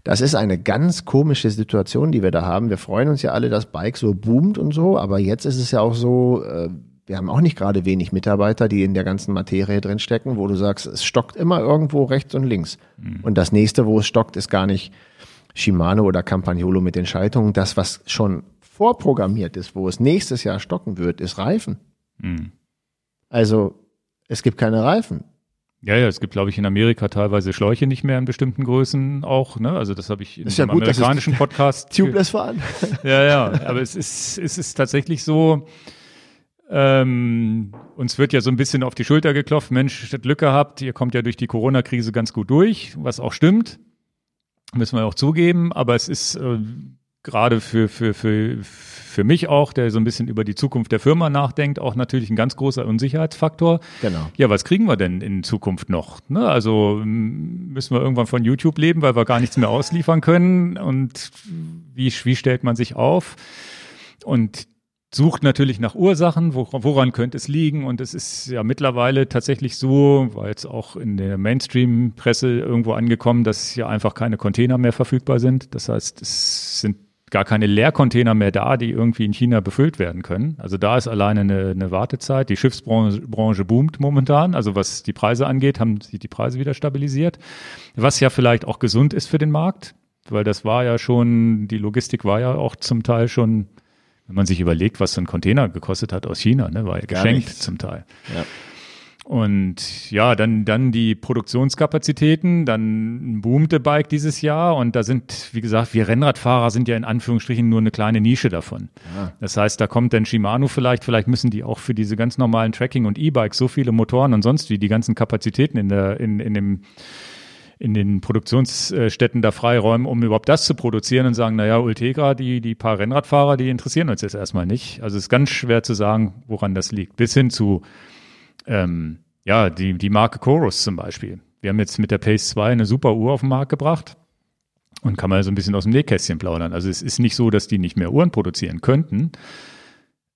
Das ist eine ganz komische Situation, die wir da haben. Wir freuen uns ja alle, dass Bike so boomt und so, aber jetzt ist es ja auch so, äh, wir haben auch nicht gerade wenig Mitarbeiter, die in der ganzen Materie drinstecken, wo du sagst, es stockt immer irgendwo rechts und links. Und das nächste, wo es stockt, ist gar nicht Shimano oder Campagnolo mit den Schaltungen. Das, was schon vorprogrammiert ist, wo es nächstes Jahr stocken wird, ist Reifen. Hm. Also es gibt keine Reifen. Ja, ja, es gibt, glaube ich, in Amerika teilweise Schläuche nicht mehr in bestimmten Größen auch. Ne? Also das habe ich in Ist ja einem gut, dass es amerikanischen Podcast. ge- Tubeless fahren. Ja, ja, aber es ist, es ist tatsächlich so, ähm, uns wird ja so ein bisschen auf die Schulter geklopft, Mensch, Glück gehabt, ihr kommt ja durch die Corona-Krise ganz gut durch, was auch stimmt, müssen wir auch zugeben, aber es ist äh, gerade für, für, für, für mich auch, der so ein bisschen über die Zukunft der Firma nachdenkt, auch natürlich ein ganz großer Unsicherheitsfaktor. Genau. Ja, was kriegen wir denn in Zukunft noch? Ne? Also müssen wir irgendwann von YouTube leben, weil wir gar nichts mehr ausliefern können? Und wie, wie stellt man sich auf? Und sucht natürlich nach Ursachen, woran könnte es liegen. Und es ist ja mittlerweile tatsächlich so, weil es auch in der Mainstream-Presse irgendwo angekommen, dass ja einfach keine Container mehr verfügbar sind. Das heißt, es sind gar keine Leercontainer mehr da, die irgendwie in China befüllt werden können. Also da ist alleine eine, eine Wartezeit. Die Schiffsbranche Branche boomt momentan. Also was die Preise angeht, haben sich die Preise wieder stabilisiert. Was ja vielleicht auch gesund ist für den Markt, weil das war ja schon, die Logistik war ja auch zum Teil schon wenn man sich überlegt, was so ein Container gekostet hat aus China, ne, war ja geschenkt zum Teil. Ja. Und ja, dann, dann die Produktionskapazitäten, dann boomte Bike dieses Jahr und da sind, wie gesagt, wir Rennradfahrer sind ja in Anführungsstrichen nur eine kleine Nische davon. Ja. Das heißt, da kommt dann Shimano vielleicht, vielleicht müssen die auch für diese ganz normalen Tracking- und E-Bikes so viele Motoren und sonst wie die ganzen Kapazitäten in der, in, in dem in den Produktionsstätten da freiräumen, um überhaupt das zu produzieren und sagen, naja, Ultegra, die, die paar Rennradfahrer, die interessieren uns jetzt erstmal nicht. Also es ist ganz schwer zu sagen, woran das liegt. Bis hin zu, ähm, ja, die, die Marke Chorus zum Beispiel. Wir haben jetzt mit der Pace 2 eine super Uhr auf den Markt gebracht und kann man so ein bisschen aus dem Nähkästchen plaudern. Also es ist nicht so, dass die nicht mehr Uhren produzieren könnten,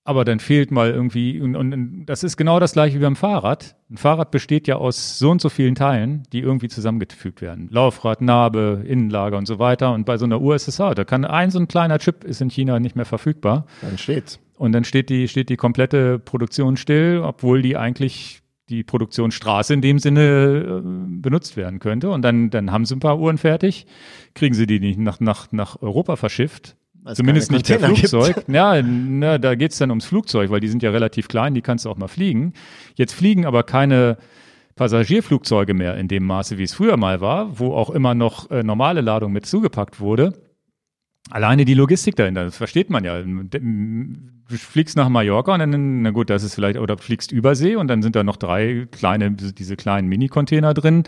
aber dann fehlt mal irgendwie, und, und das ist genau das gleiche wie beim Fahrrad. Ein Fahrrad besteht ja aus so und so vielen Teilen, die irgendwie zusammengefügt werden. Laufrad, Narbe, Innenlager und so weiter. Und bei so einer Uhr ist es auch. Da kann ein so ein kleiner Chip ist in China nicht mehr verfügbar. Dann steht's. Und dann steht die, steht die komplette Produktion still, obwohl die eigentlich die Produktionsstraße in dem Sinne äh, benutzt werden könnte. Und dann, dann haben sie ein paar Uhren fertig, kriegen sie die nicht nach, nach, nach Europa verschifft Zumindest nicht per Flugzeug. Gibt. Ja, na, da geht's dann ums Flugzeug, weil die sind ja relativ klein, die kannst du auch mal fliegen. Jetzt fliegen aber keine Passagierflugzeuge mehr in dem Maße, wie es früher mal war, wo auch immer noch äh, normale Ladung mit zugepackt wurde. Alleine die Logistik dahinter, das versteht man ja. Du fliegst nach Mallorca und dann, na gut, das ist vielleicht, oder fliegst übersee und dann sind da noch drei kleine, diese kleinen Mini-Container drin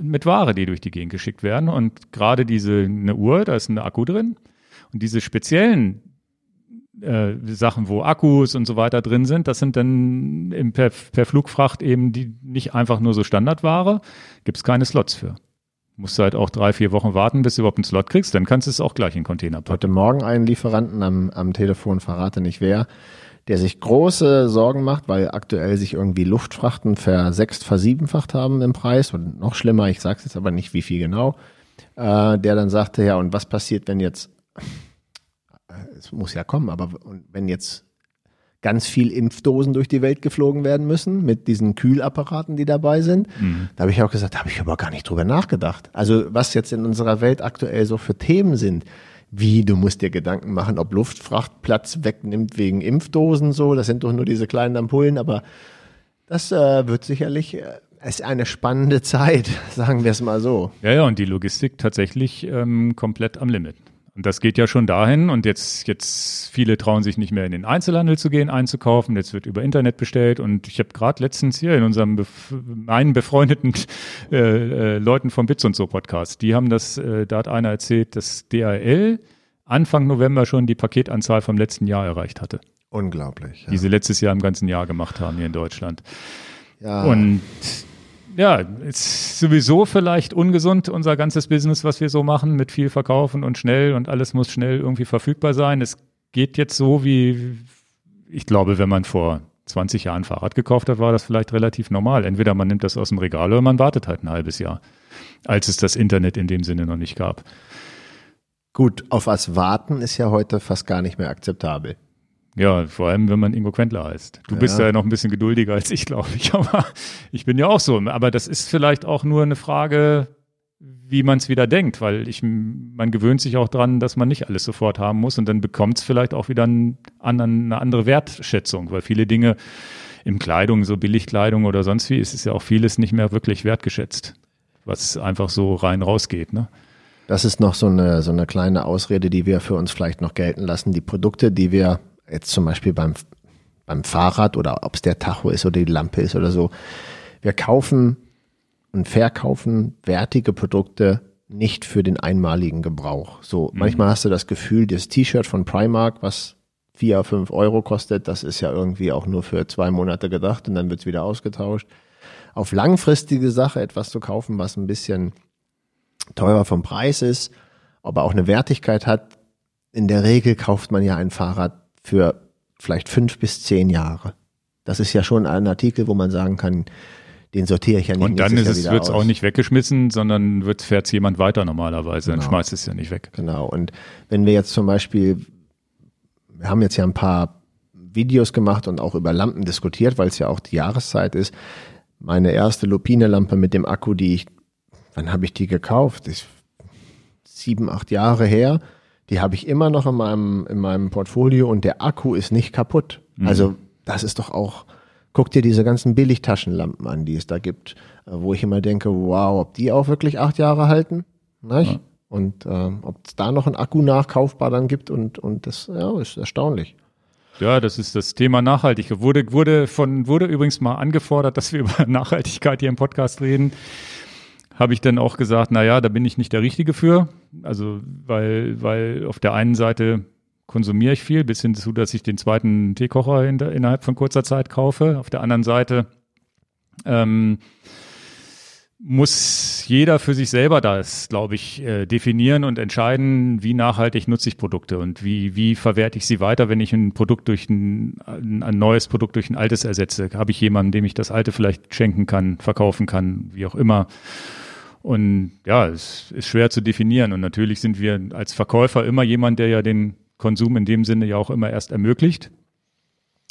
mit Ware, die durch die Gegend geschickt werden. Und gerade diese, eine Uhr, da ist ein Akku drin und diese speziellen äh, Sachen, wo Akkus und so weiter drin sind, das sind dann im, per, per Flugfracht eben die nicht einfach nur so Standardware, gibt es keine Slots für. Musst du halt auch drei, vier Wochen warten, bis du überhaupt einen Slot kriegst, dann kannst du es auch gleich in Container packen. Heute Morgen einen Lieferanten am, am Telefon, verrate nicht wer, der sich große Sorgen macht, weil aktuell sich irgendwie Luftfrachten versechst, versiebenfacht haben im Preis und noch schlimmer, ich sage es jetzt aber nicht, wie viel genau, äh, der dann sagte, ja, und was passiert, wenn jetzt es muss ja kommen, aber wenn jetzt ganz viel Impfdosen durch die Welt geflogen werden müssen mit diesen Kühlapparaten, die dabei sind. Mhm. Da habe ich auch gesagt, da habe ich aber gar nicht drüber nachgedacht. Also was jetzt in unserer Welt aktuell so für Themen sind, wie du musst dir Gedanken machen, ob Luftfracht Platz wegnimmt wegen Impfdosen so, das sind doch nur diese kleinen Ampullen, aber das äh, wird sicherlich äh, ist eine spannende Zeit, sagen wir es mal so. Ja, ja, und die Logistik tatsächlich ähm, komplett am Limit. Und das geht ja schon dahin und jetzt, jetzt viele trauen sich nicht mehr in den Einzelhandel zu gehen, einzukaufen. Jetzt wird über Internet bestellt und ich habe gerade letztens hier in unserem bef meinen befreundeten äh, äh, Leuten vom Bits und so Podcast, die haben das, äh, da hat einer erzählt, dass DHL Anfang November schon die Paketanzahl vom letzten Jahr erreicht hatte. Unglaublich. Ja. Die sie letztes Jahr im ganzen Jahr gemacht haben hier in Deutschland. Ja. Und ja, ist sowieso vielleicht ungesund, unser ganzes Business, was wir so machen, mit viel Verkaufen und schnell und alles muss schnell irgendwie verfügbar sein. Es geht jetzt so wie, ich glaube, wenn man vor 20 Jahren Fahrrad gekauft hat, war das vielleicht relativ normal. Entweder man nimmt das aus dem Regal oder man wartet halt ein halbes Jahr, als es das Internet in dem Sinne noch nicht gab. Gut, auf was warten ist ja heute fast gar nicht mehr akzeptabel. Ja, vor allem, wenn man Ingo Quentler heißt. Du ja. bist ja noch ein bisschen geduldiger als ich, glaube ich. Aber ich bin ja auch so. Aber das ist vielleicht auch nur eine Frage, wie man es wieder denkt, weil ich, man gewöhnt sich auch dran, dass man nicht alles sofort haben muss und dann bekommt es vielleicht auch wieder einen anderen, eine andere Wertschätzung, weil viele Dinge im Kleidung, so Billigkleidung oder sonst wie, ist es ja auch vieles nicht mehr wirklich wertgeschätzt, was einfach so rein rausgeht, ne? Das ist noch so eine, so eine kleine Ausrede, die wir für uns vielleicht noch gelten lassen. Die Produkte, die wir jetzt zum Beispiel beim, beim Fahrrad oder ob es der Tacho ist oder die Lampe ist oder so. Wir kaufen und verkaufen wertige Produkte nicht für den einmaligen Gebrauch. So, mhm. manchmal hast du das Gefühl, das T-Shirt von Primark, was vier, fünf Euro kostet, das ist ja irgendwie auch nur für zwei Monate gedacht und dann wird's wieder ausgetauscht. Auf langfristige Sache etwas zu kaufen, was ein bisschen teurer vom Preis ist, aber auch eine Wertigkeit hat. In der Regel kauft man ja ein Fahrrad für vielleicht fünf bis zehn Jahre. Das ist ja schon ein Artikel, wo man sagen kann, den sortiere ich ja nicht. Und dann Jahr es, auch nicht weggeschmissen, sondern wird fährt's jemand weiter normalerweise. Dann Genau. schmeißt es ja nicht weg. Genau. Und wenn wir jetzt zum Beispiel, wir haben jetzt ja ein paar Videos gemacht und auch über Lampen diskutiert, weil es ja auch die Jahreszeit ist. Meine erste Lupine-Lampe mit dem Akku, die ich, wann habe ich die gekauft? Ist sieben, acht Jahre her. Die habe ich immer noch in meinem, in meinem Portfolio und der Akku ist nicht kaputt. Also das ist doch auch, guck dir diese ganzen Billigtaschenlampen an, die es da gibt, äh, wo ich immer denke, wow, ob die auch wirklich acht Jahre halten? Nicht? Ja. Und ähm, ob es da noch einen Akku nachkaufbar dann gibt und, und das ja, ist erstaunlich. Ja, das ist das Thema Nachhaltigkeit. Wurde, wurde von, wurde übrigens mal angefordert, dass wir über Nachhaltigkeit hier im Podcast reden. Habe ich dann auch gesagt, na ja, da bin ich nicht der Richtige für. Also, weil, weil auf der einen Seite konsumiere ich viel, bis hin zu, dass ich den zweiten Teekocher in, innerhalb von kurzer Zeit kaufe. Auf der anderen Seite ähm, muss jeder für sich selber das, glaube ich, äh, definieren und entscheiden, wie nachhaltig nutze ich Produkte und wie, wie verwerte ich sie weiter, wenn ich ein Produkt durch ein, ein neues Produkt durch ein altes ersetze. Habe ich jemanden, dem ich das alte vielleicht schenken kann, verkaufen kann, wie auch immer. Und ja, es ist schwer zu definieren. Und natürlich sind wir als Verkäufer immer jemand, der ja den Konsum in dem Sinne ja auch immer erst ermöglicht.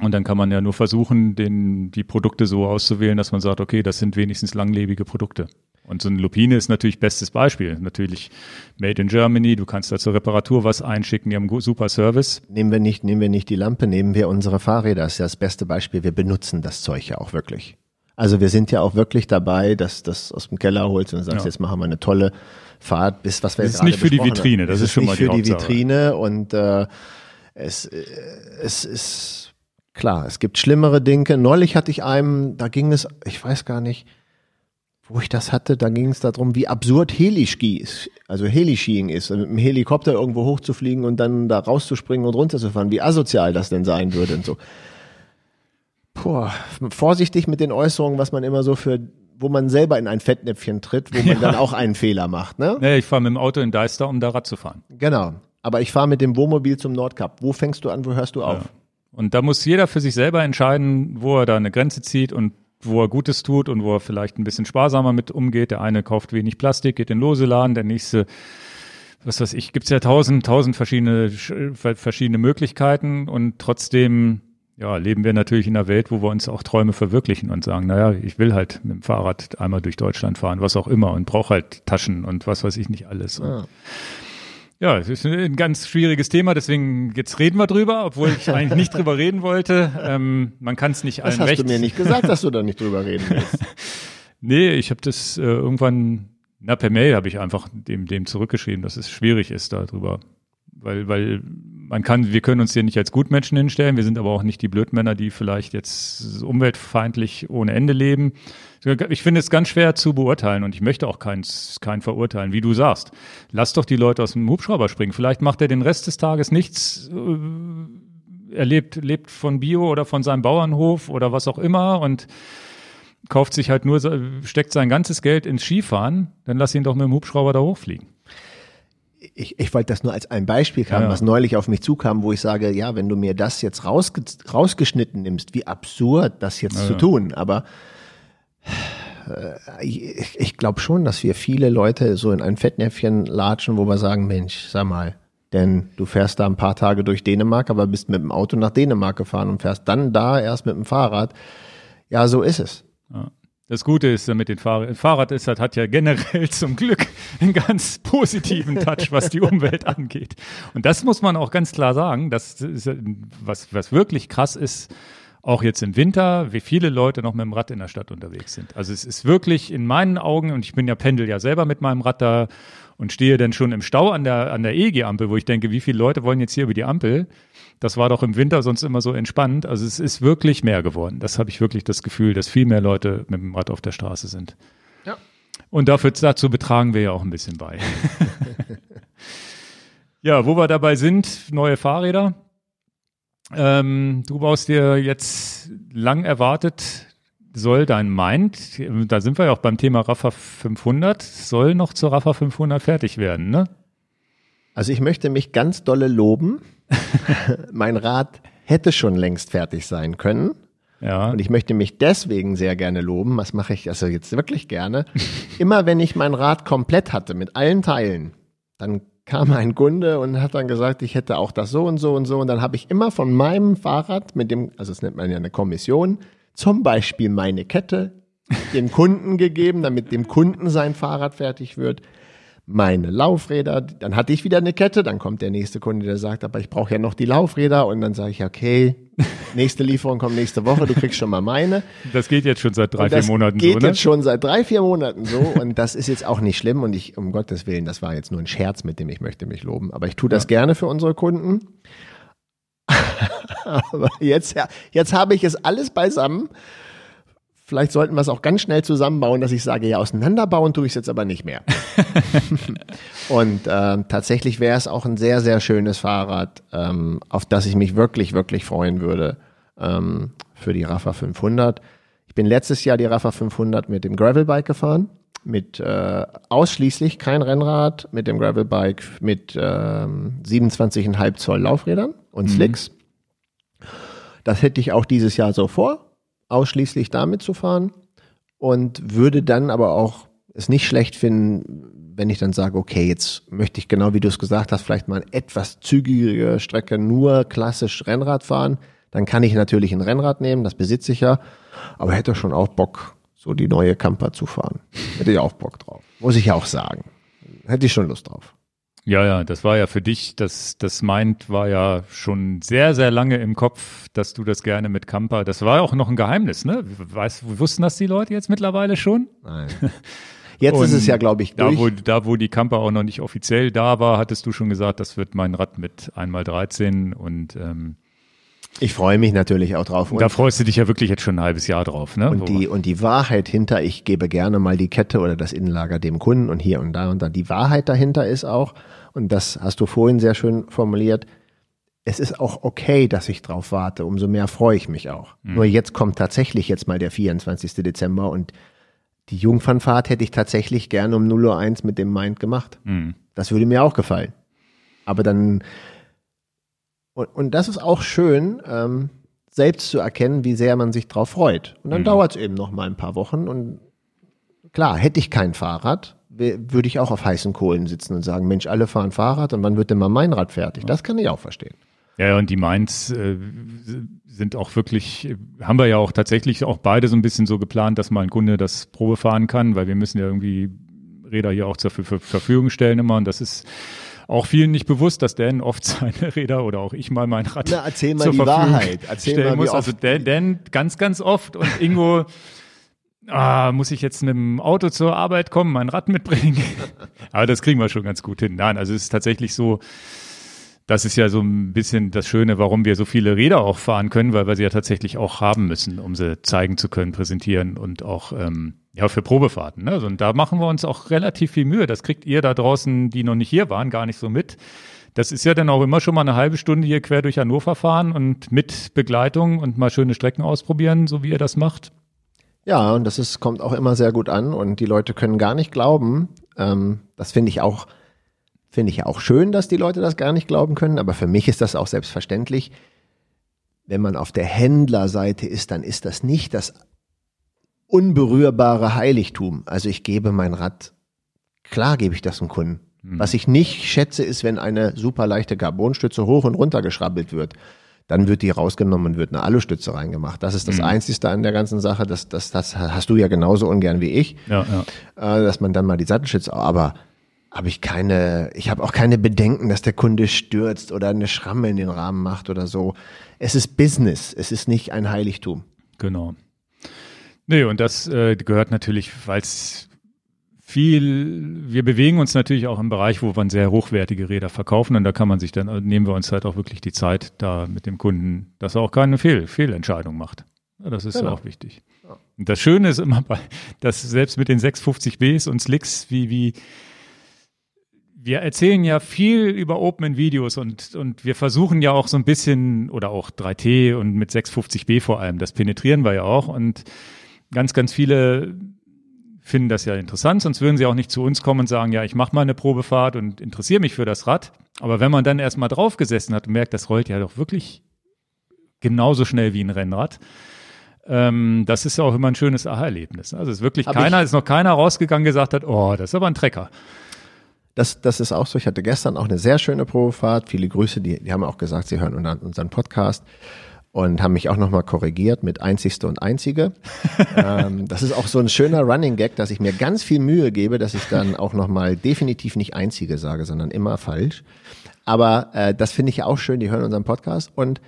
Und dann kann man ja nur versuchen, den, die Produkte so auszuwählen, dass man sagt, okay, das sind wenigstens langlebige Produkte. Und so eine Lupine ist natürlich bestes Beispiel. Natürlich made in Germany, du kannst da zur Reparatur was einschicken, die haben gu- super Service. Nehmen wir nicht, nehmen wir nicht die Lampe, nehmen wir unsere Fahrräder. Das ist ja das beste Beispiel. Wir benutzen das Zeug ja auch wirklich. Also wir sind ja auch wirklich dabei, dass das aus dem Keller holst und sagst, Ja. jetzt machen wir eine tolle Fahrt, bis was wir Das ist gerade nicht für die Vitrine, haben. das Es ist schon nicht mal die für die. Vitrine und äh, es, äh, es ist klar, es gibt schlimmere Dinge. Neulich hatte ich einem, da ging es, ich weiß gar nicht, wo ich das hatte, da ging es darum, wie absurd Heliski ist, also Heliskiing ist, mit einem Helikopter irgendwo hochzufliegen und dann da rauszuspringen und runterzufahren, wie asozial das denn sein würde und so. Puh, vorsichtig mit den Äußerungen, was man immer so für, wo man selber in ein Fettnäpfchen tritt, wo man dann auch einen Fehler macht, ne? Nee, ich fahre mit dem Auto in Deister, um da Rad zu fahren. Genau. Aber ich fahre mit dem Wohnmobil zum Nordkap. Wo fängst du an, wo hörst du auf? Und da muss jeder für sich selber entscheiden, wo er da eine Grenze zieht und wo er Gutes tut und wo er vielleicht ein bisschen sparsamer mit umgeht. Der eine kauft wenig Plastik, geht in lose Laden, der nächste, was weiß ich, gibt's ja tausend, tausend verschiedene, sch- ver- verschiedene Möglichkeiten und trotzdem ja, leben wir natürlich in einer Welt, wo wir uns auch Träume verwirklichen und sagen, naja, ich will halt mit dem Fahrrad einmal durch Deutschland fahren, was auch immer und brauche halt Taschen und was weiß ich nicht alles. Ah. ja, es ist ein ganz schwieriges Thema, deswegen jetzt reden wir drüber, obwohl ich eigentlich nicht drüber reden wollte. Ähm, man kann es nicht Das allen hast recht. du mir nicht gesagt, dass du da nicht drüber reden willst. Nee, ich habe das äh, irgendwann, na per Mail habe ich einfach dem, dem zurückgeschrieben, dass es schwierig ist darüber. Weil, weil man kann, wir können uns hier nicht als Gutmenschen hinstellen, wir sind aber auch nicht die Blödmänner, die vielleicht jetzt umweltfeindlich ohne Ende leben. Ich finde es ganz schwer zu beurteilen und ich möchte auch keinen verurteilen, wie du sagst. Lass doch die Leute aus dem Hubschrauber springen. Vielleicht macht er den Rest des Tages nichts, äh, er lebt, lebt von Bio oder von seinem Bauernhof oder was auch immer und kauft sich halt nur, steckt sein ganzes Geld ins Skifahren, dann lass ihn doch mit dem Hubschrauber da hochfliegen. Ich, ich wollte das nur als ein Beispiel kam, Ja, ja. was neulich auf mich zukam, wo ich sage, ja, wenn du mir das jetzt rausge rausgeschnitten nimmst, wie absurd das jetzt zu ja. tun. Aber äh, ich, ich glaube schon, dass wir viele Leute so in ein Fettnäpfchen latschen, wo wir sagen, Mensch, sag mal, denn du fährst da ein paar Tage durch Dänemark, aber bist mit dem Auto nach Dänemark gefahren und fährst dann da erst mit dem Fahrrad. Ja, so ist es. Das Gute ist mit den Fahrrad, Fahrrad ist halt, hat ja generell zum Glück einen ganz positiven Touch, was die Umwelt angeht. Und das muss man auch ganz klar sagen. Das ist was, was wirklich krass ist, auch jetzt im Winter, wie viele Leute noch mit dem Rad in der Stadt unterwegs sind. Also es ist wirklich in meinen Augen, und ich bin ja Pendel ja selber mit meinem Rad da und stehe dann schon im Stau an der, an der EG-Ampel, wo ich denke, wie viele Leute wollen jetzt hier über die Ampel? Das war doch im Winter sonst immer so entspannt. Also es ist wirklich mehr geworden. Das habe ich wirklich das Gefühl, dass viel mehr Leute mit dem Rad auf der Straße sind. Ja. Und dafür, dazu betragen wir ja auch ein bisschen bei. ja, wo wir dabei sind, neue Fahrräder. Ähm, du baust dir jetzt lang erwartet, soll dein Mind, da sind wir ja auch beim Thema Rafa 500, soll noch zur Rafa 500 fertig werden, ne? Also ich möchte mich ganz dolle loben. mein Rad hätte schon längst fertig sein können. Ja. Und ich möchte mich deswegen sehr gerne loben. Was mache ich also jetzt wirklich gerne? Immer wenn ich mein Rad komplett hatte mit allen Teilen, dann kam ein Kunde und hat dann gesagt, ich hätte auch das so und so und so. Und dann habe ich immer von meinem Fahrrad mit dem, also das nennt man ja eine Kommission, zum Beispiel meine Kette dem Kunden gegeben, damit dem Kunden sein Fahrrad fertig wird meine Laufräder, dann hatte ich wieder eine Kette, dann kommt der nächste Kunde, der sagt, aber ich brauche ja noch die Laufräder und dann sage ich, okay, nächste Lieferung kommt nächste Woche, du kriegst schon mal meine. Das geht jetzt schon seit drei, vier Monaten so, ne? geht jetzt schon seit drei, vier Monaten so und das ist jetzt auch nicht schlimm und ich, um Gottes Willen, das war jetzt nur ein Scherz, mit dem ich möchte mich loben, aber ich tue das ja. gerne für unsere Kunden. aber jetzt, jetzt habe ich es alles beisammen Vielleicht sollten wir es auch ganz schnell zusammenbauen, dass ich sage, ja, auseinanderbauen tue ich es jetzt aber nicht mehr. und äh, tatsächlich wäre es auch ein sehr, sehr schönes Fahrrad, ähm, auf das ich mich wirklich, wirklich freuen würde ähm, für die Rafa 500. Ich bin letztes Jahr die Rafa 500 mit dem Gravelbike gefahren, mit äh, ausschließlich kein Rennrad, mit dem Gravelbike mit ähm, 27,5 Zoll Laufrädern und mhm. Slicks. Das hätte ich auch dieses Jahr so vor ausschließlich damit zu fahren und würde dann aber auch es nicht schlecht finden, wenn ich dann sage, okay, jetzt möchte ich genau wie du es gesagt hast, vielleicht mal eine etwas zügige Strecke nur klassisch Rennrad fahren. Dann kann ich natürlich ein Rennrad nehmen, das besitze ich ja, aber hätte schon auch Bock, so die neue Camper zu fahren. Hätte ich auch Bock drauf. Muss ich ja auch sagen. Hätte ich schon Lust drauf. Ja, ja, das war ja für dich, das, das meint war ja schon sehr, sehr lange im Kopf, dass du das gerne mit Camper, das war auch noch ein Geheimnis, ne? Weißt, wussten das die Leute jetzt mittlerweile schon? Nein. Jetzt ist es ja, glaube ich, durch. Da wo, da, wo die Camper auch noch nicht offiziell da war, hattest du schon gesagt, das wird mein Rad mit einmal 13 und ähm, ich freue mich natürlich auch drauf. Und da freust du dich ja wirklich jetzt schon ein halbes Jahr drauf, ne? Und die, und die Wahrheit hinter, ich gebe gerne mal die Kette oder das Innenlager dem Kunden und hier und da und da. Die Wahrheit dahinter ist auch, und das hast du vorhin sehr schön formuliert, es ist auch okay, dass ich drauf warte. Umso mehr freue ich mich auch. Mhm. Nur jetzt kommt tatsächlich jetzt mal der 24. Dezember und die Jungfernfahrt hätte ich tatsächlich gerne um 0.01 Uhr mit dem Mind gemacht. Mhm. Das würde mir auch gefallen. Aber dann und, und das ist auch schön, ähm, selbst zu erkennen, wie sehr man sich drauf freut. Und dann mhm. dauert es eben noch mal ein paar Wochen. Und klar, hätte ich kein Fahrrad, würde ich auch auf heißen Kohlen sitzen und sagen, Mensch, alle fahren Fahrrad und wann wird denn mal mein Rad fertig? Das kann ich auch verstehen. Ja, und die Mainz äh, sind auch wirklich, haben wir ja auch tatsächlich auch beide so ein bisschen so geplant, dass mal ein Kunde das Probe fahren kann, weil wir müssen ja irgendwie Räder hier auch zur Verfügung stellen immer und das ist auch vielen nicht bewusst, dass Dan oft seine Räder oder auch ich mal mein Rad Na, erzähl mal zur die Verfügung Wahrheit. Erzähl stellen mal, muss. Also Dan, Dan ganz, ganz oft und Ingo ah, muss ich jetzt mit dem Auto zur Arbeit kommen, mein Rad mitbringen. Aber das kriegen wir schon ganz gut hin. Nein, also es ist tatsächlich so, das ist ja so ein bisschen das Schöne, warum wir so viele Räder auch fahren können, weil wir sie ja tatsächlich auch haben müssen, um sie zeigen zu können, präsentieren und auch ähm, ja für Probefahrten. Ne? Also, und da machen wir uns auch relativ viel Mühe. Das kriegt ihr da draußen, die noch nicht hier waren, gar nicht so mit. Das ist ja dann auch immer schon mal eine halbe Stunde hier quer durch Hannover fahren und mit Begleitung und mal schöne Strecken ausprobieren, so wie ihr das macht. Ja, und das ist, kommt auch immer sehr gut an und die Leute können gar nicht glauben. Ähm, das finde ich auch Finde ich auch schön, dass die Leute das gar nicht glauben können, aber für mich ist das auch selbstverständlich. Wenn man auf der Händlerseite ist, dann ist das nicht das unberührbare Heiligtum. Also ich gebe mein Rad, klar gebe ich das einem Kunden. Mhm. Was ich nicht schätze, ist, wenn eine super leichte Carbonstütze hoch und runter geschrabbelt wird. Dann wird die rausgenommen und wird eine Alustütze reingemacht. Das ist das mhm. Einzige an der ganzen Sache. Das, das, das hast du ja genauso ungern wie ich. Ja, ja. Äh, dass man dann mal die Sattelstütze, aber habe ich keine, ich habe auch keine Bedenken, dass der Kunde stürzt oder eine Schramme in den Rahmen macht oder so. Es ist Business, es ist nicht ein Heiligtum. Genau. Nee, und das äh, gehört natürlich, weil es viel, wir bewegen uns natürlich auch im Bereich, wo wir sehr hochwertige Räder verkaufen und da kann man sich dann, nehmen wir uns halt auch wirklich die Zeit da mit dem Kunden, dass er auch keine Fehl, Fehlentscheidung macht. Ja, das ist genau. auch wichtig. Und das Schöne ist immer bei, dass selbst mit den 650Bs und Slicks, wie, wie, wir erzählen ja viel über Open in Videos und, und wir versuchen ja auch so ein bisschen, oder auch 3T und mit 650b vor allem, das penetrieren wir ja auch und ganz, ganz viele finden das ja interessant, sonst würden sie auch nicht zu uns kommen und sagen, ja, ich mache mal eine Probefahrt und interessiere mich für das Rad. Aber wenn man dann erstmal draufgesessen hat und merkt, das rollt ja doch wirklich genauso schnell wie ein Rennrad, ähm, das ist ja auch immer ein schönes Aha-Erlebnis. Also es ist wirklich Hab keiner, ist noch keiner rausgegangen und gesagt hat, oh, das ist aber ein Trecker. Das, das ist auch so. Ich hatte gestern auch eine sehr schöne Probefahrt. Viele Grüße, die, die haben auch gesagt, sie hören unseren- unseren Podcast und haben mich auch nochmal korrigiert mit Einzigste und Einzige. ähm, das ist auch so ein schöner Running Gag, dass ich mir ganz viel Mühe gebe, dass ich dann auch nochmal definitiv nicht Einzige sage, sondern immer falsch. Aber äh, das finde ich ja auch schön, die hören unseren Podcast und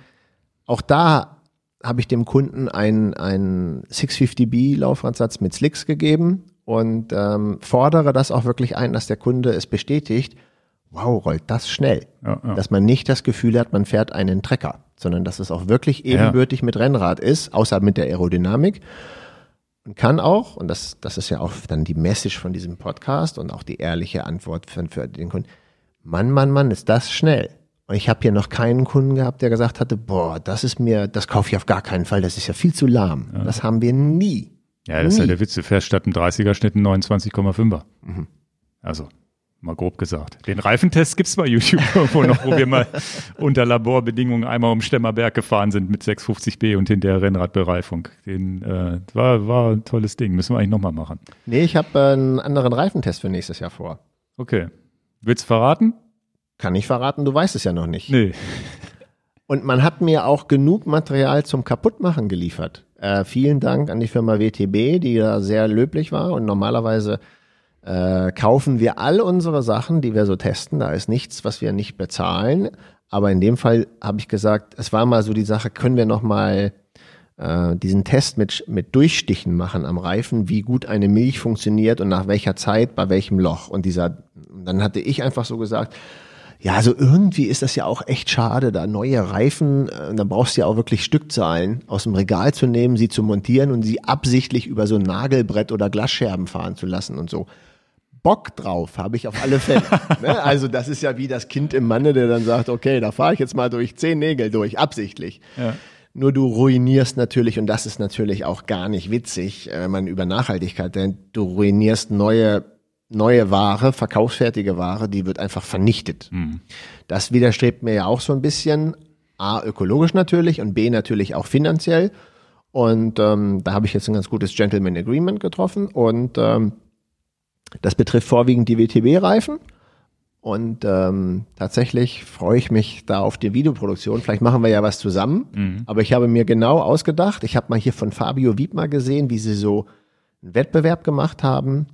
auch da habe ich dem Kunden einen, einen 650B Laufradsatz mit Slicks gegeben und ähm, fordere das auch wirklich ein, dass der Kunde es bestätigt, wow, rollt das schnell. Ja, ja. Dass man nicht das Gefühl hat, man fährt einen Trecker, sondern dass es auch wirklich ebenbürtig mit Rennrad ist, außer mit der Aerodynamik. Und kann auch, und das, das ist ja auch dann die Message von diesem Podcast und auch die ehrliche Antwort für, für den Kunden, Mann, Mann, Mann, ist das schnell. Und ich habe hier noch keinen Kunden gehabt, der gesagt hatte, boah, das ist mir, das kaufe ich auf gar keinen Fall, das ist ja viel zu lahm. Das haben wir nie. Ja, das ist ja Nie. der Witz. Du fährst statt einem 30er-Schnitt einen 29,5er. Mhm. Also, mal grob gesagt. Den Reifentest gibt's bei YouTube irgendwo noch, wo wir mal unter Laborbedingungen einmal um Stemmerberg gefahren sind mit 650b und hinterher Rennradbereifung. Den äh, war, war ein tolles Ding. Müssen wir eigentlich nochmal machen. Nee, ich habe äh, einen anderen Reifentest für nächstes Jahr vor. Okay. Willst du verraten? Kann ich verraten, du weißt es ja noch nicht. Nee. Und man hat mir auch genug Material zum Kaputtmachen geliefert. Äh, vielen Dank an die Firma WTB, die da sehr löblich war. Und normalerweise äh, kaufen wir all unsere Sachen, die wir so testen. Da ist nichts, was wir nicht bezahlen. Aber in dem Fall habe ich gesagt, es war mal so die Sache, können wir noch mal äh, diesen Test mit, mit Durchstichen machen am Reifen, wie gut eine Milch funktioniert und nach welcher Zeit, bei welchem Loch. Und dieser, dann hatte ich einfach so gesagt, ja, also irgendwie ist das ja auch echt schade, da neue Reifen, äh, da brauchst du ja auch wirklich Stückzahlen aus dem Regal zu nehmen, sie zu montieren und sie absichtlich über so ein Nagelbrett oder Glasscherben fahren zu lassen und so. Bock drauf habe ich auf alle Fälle. ne? Also das ist ja wie das Kind im Manne, der dann sagt, okay, da fahre ich jetzt mal durch zehn Nägel durch, absichtlich. Ja. Nur du ruinierst natürlich, und das ist natürlich auch gar nicht witzig, äh, wenn man über Nachhaltigkeit denkt, du ruinierst neue, neue Ware, verkaufsfertige Ware, die wird einfach vernichtet. Das widerstrebt mir ja auch so ein bisschen, A, ökologisch natürlich und B, natürlich auch finanziell. Und ähm, da habe ich jetzt ein ganz gutes Gentleman Agreement getroffen und ähm, das betrifft vorwiegend die WTB-Reifen. Und ähm, tatsächlich freue ich mich da auf die Videoproduktion. Vielleicht machen wir ja was zusammen. Aber ich habe mir genau ausgedacht, ich habe mal hier von Fabio Wiedmer gesehen, wie sie so einen Wettbewerb gemacht haben.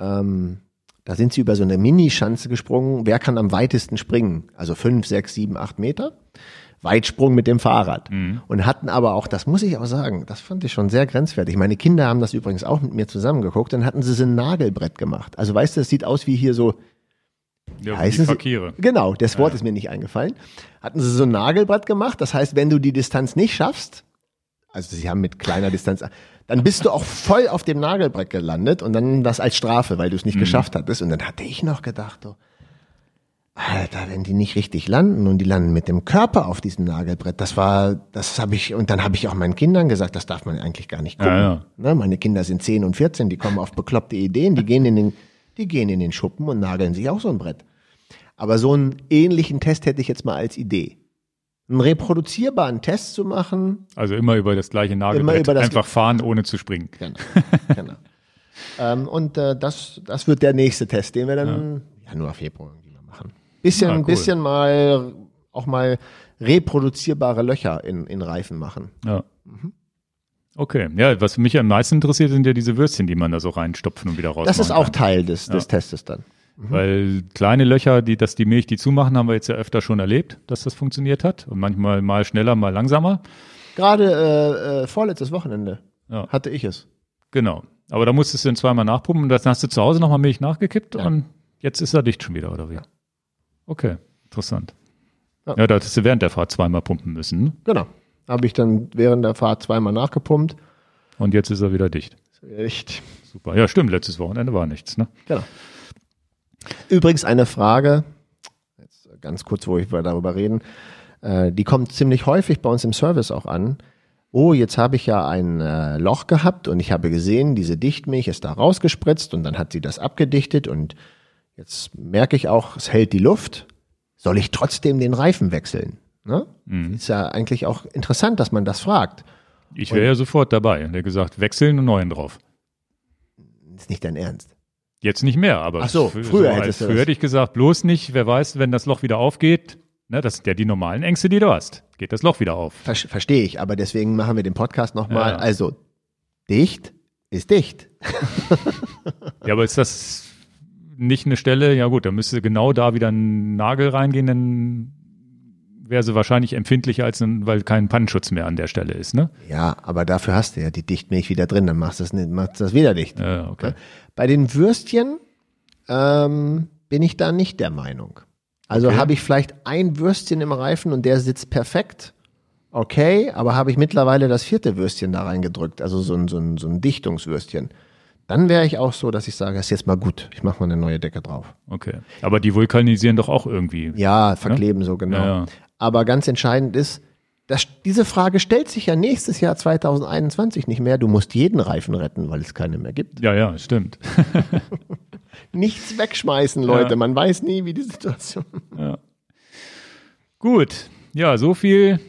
Ähm, da sind sie über so eine Minischanze gesprungen. Wer kann am weitesten springen? Also fünf, sechs, sieben, acht Meter. Weitsprung mit dem Fahrrad. Und hatten aber auch, das muss ich auch sagen, das fand ich schon sehr grenzwertig. Meine Kinder haben das übrigens auch mit mir zusammengeguckt. Dann hatten sie so ein Nagelbrett gemacht. Also weißt du, es sieht aus wie hier so, Ja, heißen die sie- Verkehre. Genau, das Wort ist mir nicht eingefallen. Hatten sie so ein Nagelbrett gemacht. Das heißt, wenn du die Distanz nicht schaffst, also sie haben mit kleiner Distanz, dann bist du auch voll auf dem Nagelbrett gelandet und dann das als Strafe, weil du es nicht geschafft hattest. Und dann hatte ich noch gedacht, so, Alter, wenn die nicht richtig landen und die landen mit dem Körper auf diesem Nagelbrett, das war, das habe ich, und dann habe ich auch meinen Kindern gesagt, das darf man eigentlich gar nicht gucken. Ja, ja. Ne, meine Kinder sind 10 und 14, die kommen auf bekloppte Ideen, die gehen in den, die gehen in den Schuppen und nageln sich auch so ein Brett. Aber so einen ähnlichen Test hätte ich jetzt mal als Idee. Einen reproduzierbaren Test zu machen, Also immer über das gleiche Nagelbrett. über das- Einfach fahren, ohne zu springen. Genau. genau. ähm, und äh, das, das wird der nächste Test, den wir dann Januar, Februar. Bisschen, Ah, cool. bisschen mal auch mal reproduzierbare Löcher in, in Reifen machen. Ja. Mhm. Okay, ja, was mich am meisten interessiert, sind ja diese Würstchen, die man da so reinstopfen und wieder rausmachen Das ist auch kann. Teil des, des Testes dann. Weil kleine Löcher, die, dass die Milch die zumachen, haben wir jetzt ja öfter schon erlebt, dass das funktioniert hat. Und manchmal mal schneller, mal langsamer. Gerade äh, äh, vorletztes Wochenende Ja. hatte ich es. Genau. Aber da musstest du dann zweimal nachpumpen und dann hast du zu Hause nochmal Milch nachgekippt Ja. und jetzt ist er dicht schon wieder, oder wie? Okay, interessant. Ja. Ja, da hättest du während der Fahrt zweimal pumpen müssen. ne? Genau. Habe ich dann während der Fahrt zweimal nachgepumpt. Und jetzt ist er wieder dicht. Echt. Super. Ja, stimmt, letztes Wochenende war nichts, ne? Genau. Übrigens eine Frage, jetzt ganz kurz, wo ich darüber reden, äh, die kommt ziemlich häufig bei uns im Service auch an. Oh, jetzt habe ich ja ein äh, Loch gehabt und ich habe gesehen, diese Dichtmilch ist da rausgespritzt und dann hat sie das abgedichtet und jetzt merke ich auch, es hält die Luft. Soll ich trotzdem den Reifen wechseln? Ne? Mhm. Ist ja eigentlich auch interessant, dass man das fragt. Ich wäre ja sofort dabei. Der gesagt, wechseln und neuen drauf. Ist nicht dein Ernst. Jetzt nicht mehr, aber Ach so, früher, so, du früher hätte ich gesagt, bloß nicht, wer weiß, wenn das Loch wieder aufgeht, ne, das sind ja die normalen Ängste, die du hast. Geht das Loch wieder auf. Ver Verstehe ich, aber deswegen machen wir den Podcast nochmal. Ja. Also, dicht ist dicht. ja, aber ist das nicht eine Stelle, ja gut, da müsste genau da wieder ein Nagel reingehen, dann wäre sie wahrscheinlich empfindlicher, als ein, weil kein Pannenschutz mehr an der Stelle ist, ne? Ja, aber dafür hast du ja die Dichtmilch wieder drin, dann machst du das, nicht, machst das wieder dicht. Ja, okay. Bei den Würstchen ähm, bin ich da nicht der Meinung. Also okay. habe ich vielleicht ein Würstchen im Reifen und der sitzt perfekt. Okay, aber habe ich mittlerweile das vierte Würstchen da reingedrückt, also so ein, so ein, so ein Dichtungswürstchen. Dann wäre ich auch so, dass ich sage, ist jetzt mal gut, ich mache mal eine neue Decke drauf. Okay. Aber die vulkanisieren doch auch irgendwie. Ja, ne? verkleben ne? so genau. Ja, ja. Aber ganz entscheidend ist, das, diese Frage stellt sich ja nächstes Jahr 2021 nicht mehr. Du musst jeden Reifen retten, weil es keine mehr gibt. Ja, ja, stimmt. Nichts wegschmeißen, Leute. Ja. Man weiß nie, wie die Situation. Ja. Gut. Ja, so viel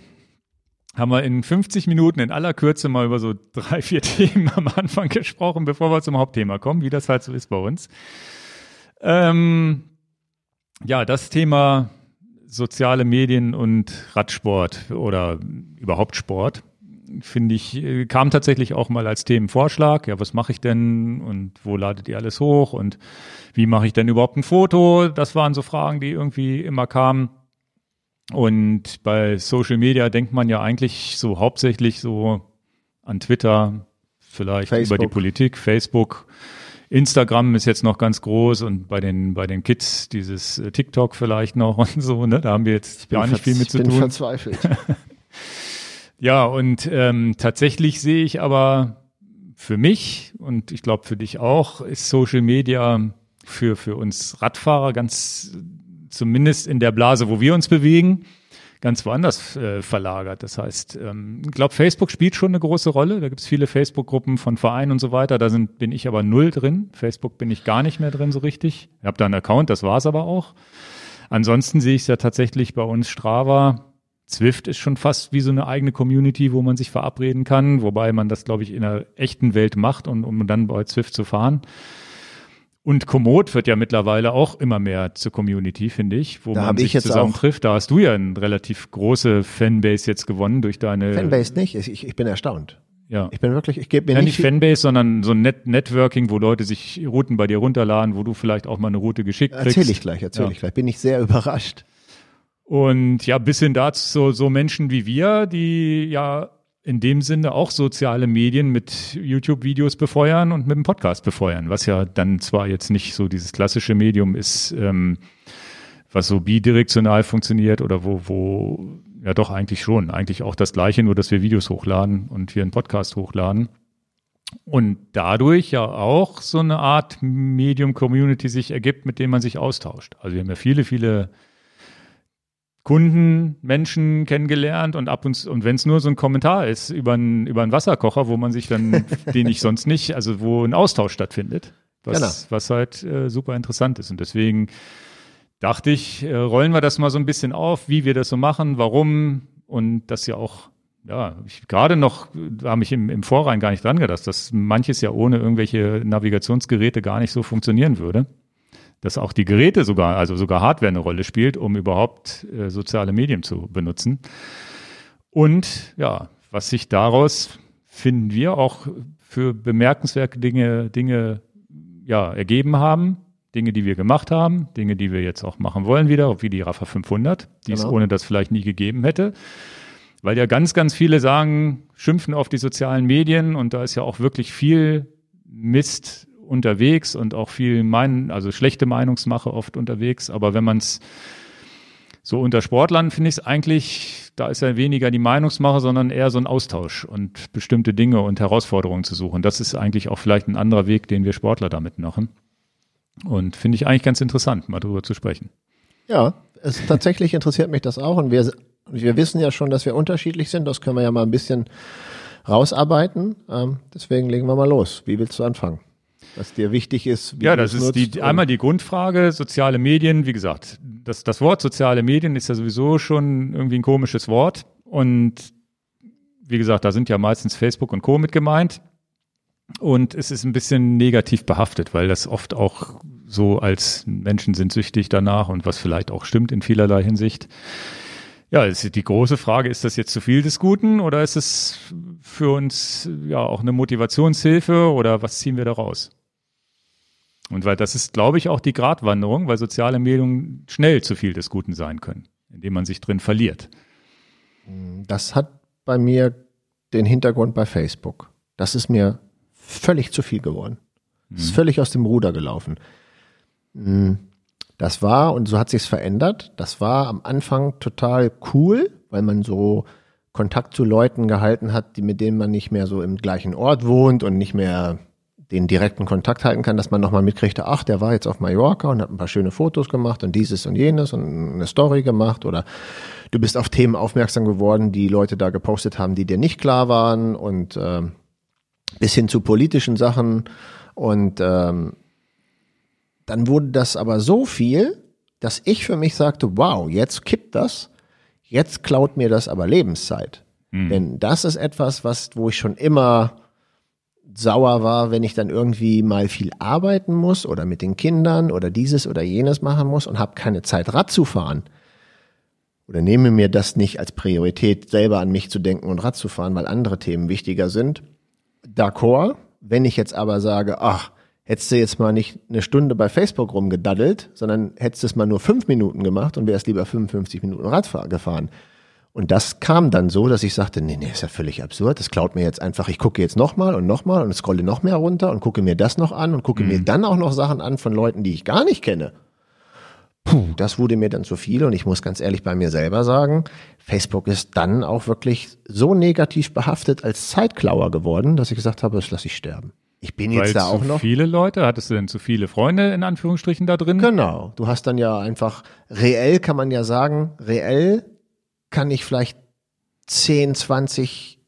haben wir in 50 Minuten in aller Kürze mal über so drei, vier Themen am Anfang gesprochen, bevor wir zum Hauptthema kommen, wie das halt so ist bei uns. Ähm, ja, das Thema soziale Medien und Radsport oder überhaupt Sport, finde ich, äh, kam tatsächlich auch mal als Themenvorschlag. Ja, was mache ich denn und wo ladet ihr alles hoch und wie mache ich denn überhaupt ein Foto? Das waren so Fragen, die irgendwie immer kamen. Und bei Social Media denkt man ja eigentlich so hauptsächlich so an Twitter, vielleicht Facebook. über die Politik, Facebook, Instagram ist jetzt noch ganz groß und bei den, bei den Kids dieses äh, TikTok vielleicht noch und so, ne? Da haben wir jetzt gar nicht viel mit zu tun. Ich bin verzweifelt. ja, und ähm, tatsächlich sehe ich aber für mich und ich glaube für dich auch, ist Social Media für, für uns Radfahrer ganz zumindest in der Blase, wo wir uns bewegen, ganz woanders äh, verlagert. Das heißt, ähm, ich glaube, Facebook spielt schon eine große Rolle. Da gibt es viele Facebook-Gruppen von Vereinen und so weiter. Da sind, bin ich aber null drin. Facebook bin ich gar nicht mehr drin so richtig. Ich habe da einen Account, das war's aber auch. Ansonsten sehe ich es ja tatsächlich bei uns Strava. Zwift ist schon fast wie so eine eigene Community, wo man sich verabreden kann, wobei man das, glaube ich, in der echten Welt macht, und, um dann bei Zwift zu fahren. Und Komoot wird ja mittlerweile auch immer mehr zur Community, finde ich, wo da man sich zusammen trifft. Da hast du ja eine relativ große Fanbase jetzt gewonnen durch deine. Fanbase nicht, ich, ich bin erstaunt. Ja. Ich bin wirklich, ich gebe mir ja, nicht, nicht Fanbase, sondern so ein Net Networking, wo Leute sich Routen bei dir runterladen, wo du vielleicht auch mal eine Route geschickt kriegst. Erzähl ich gleich, erzähl ja. ich gleich. Bin ich sehr überrascht. Und ja, bis hin dazu so, so Menschen wie wir, die ja in dem Sinne auch soziale Medien mit YouTube-Videos befeuern und mit dem Podcast befeuern, was ja dann zwar jetzt nicht so dieses klassische Medium ist, ähm, was so bidirektional funktioniert oder wo, wo, ja doch eigentlich schon, eigentlich auch das gleiche, nur dass wir Videos hochladen und wir einen Podcast hochladen. Und dadurch ja auch so eine Art Medium-Community sich ergibt, mit dem man sich austauscht. Also wir haben ja viele, viele Kunden, Menschen kennengelernt und ab und und wenn es nur so ein Kommentar ist über einen über einen Wasserkocher, wo man sich dann, den ich sonst nicht, also wo ein Austausch stattfindet, was, genau. was halt äh, super interessant ist. Und deswegen dachte ich, äh, rollen wir das mal so ein bisschen auf, wie wir das so machen, warum und das ja auch ja, ich gerade noch, da habe ich im, im Vorrein gar nicht dran gedacht, dass manches ja ohne irgendwelche Navigationsgeräte gar nicht so funktionieren würde dass auch die Geräte sogar, also sogar Hardware eine Rolle spielt, um überhaupt äh, soziale Medien zu benutzen. Und ja, was sich daraus finden wir auch für bemerkenswerte Dinge, Dinge ja, ergeben haben, Dinge, die wir gemacht haben, Dinge, die wir jetzt auch machen wollen wieder, wie die Rafa 500, die genau. es ohne das vielleicht nie gegeben hätte. Weil ja ganz, ganz viele sagen, schimpfen auf die sozialen Medien und da ist ja auch wirklich viel Mist unterwegs und auch viel mein, also schlechte Meinungsmache oft unterwegs. Aber wenn man es so unter Sportlern finde ich es eigentlich, da ist ja weniger die Meinungsmache, sondern eher so ein Austausch und bestimmte Dinge und Herausforderungen zu suchen. Das ist eigentlich auch vielleicht ein anderer Weg, den wir Sportler damit machen. Und finde ich eigentlich ganz interessant, mal drüber zu sprechen. Ja, es tatsächlich interessiert mich das auch und wir, wir wissen ja schon, dass wir unterschiedlich sind. Das können wir ja mal ein bisschen rausarbeiten. Ähm, deswegen legen wir mal los. Wie willst du anfangen? Was dir wichtig ist? Wie ja, das ist die, einmal die Grundfrage, soziale Medien. Wie gesagt, das, das Wort soziale Medien ist ja sowieso schon irgendwie ein komisches Wort. Und wie gesagt, da sind ja meistens Facebook und Co. mit gemeint. Und es ist ein bisschen negativ behaftet, weil das oft auch so als Menschen sind süchtig danach und was vielleicht auch stimmt in vielerlei Hinsicht. Ja, ist die große Frage, ist das jetzt zu viel des Guten oder ist es für uns ja auch eine Motivationshilfe oder was ziehen wir da raus? Und weil das ist, glaube ich, auch die Gratwanderung, weil soziale Medien schnell zu viel des Guten sein können, indem man sich drin verliert. Das hat bei mir den Hintergrund bei Facebook. Das ist mir völlig zu viel geworden. Das ist mhm. völlig aus dem Ruder gelaufen. Hm, das war, und so hat sich's verändert, das war am Anfang total cool, weil man so Kontakt zu Leuten gehalten hat, die, mit denen man nicht mehr so im gleichen Ort wohnt und nicht mehr den direkten Kontakt halten kann, dass man nochmal mitkriegt, ach, der war jetzt auf Mallorca und hat ein paar schöne Fotos gemacht und dieses und jenes und eine Story gemacht oder du bist auf Themen aufmerksam geworden, die Leute da gepostet haben, die dir nicht klar waren und äh, bis hin zu politischen Sachen und ähm, dann wurde das aber so viel, dass ich für mich sagte, wow, jetzt kippt das, jetzt klaut mir das aber Lebenszeit. Mhm. Denn das ist etwas, was, wo ich schon immer sauer war, wenn ich dann irgendwie mal viel arbeiten muss oder mit den Kindern oder dieses oder jenes machen muss und habe keine Zeit Rad zu fahren. Oder nehme mir das nicht als Priorität, selber an mich zu denken und Rad zu fahren, weil andere Themen wichtiger sind. D'accord. Wenn ich jetzt aber sage, ach, hättest du jetzt mal nicht eine Stunde bei Facebook rumgedaddelt, sondern hättest es mal nur fünf Minuten gemacht und wärst lieber 55 Minuten Rad gefahren und das kam dann so, dass ich sagte, nee, nee, ist ja völlig absurd. Das klaut mir jetzt einfach. Ich gucke jetzt nochmal und nochmal und scrolle noch mehr runter und gucke mir das noch an und gucke mhm. mir dann auch noch Sachen an von Leuten, die ich gar nicht kenne. Puh, das wurde mir dann zu viel und ich muss ganz ehrlich bei mir selber sagen, Facebook ist dann auch wirklich so negativ behaftet als Zeitklauer geworden, dass ich gesagt habe, das lasse ich sterben. Ich bin Weil jetzt da auch noch. Viele Leute, hattest du denn zu viele Freunde in Anführungsstrichen da drin? Genau. Du hast dann ja einfach reell kann man ja sagen, reell kann ich vielleicht 10, 20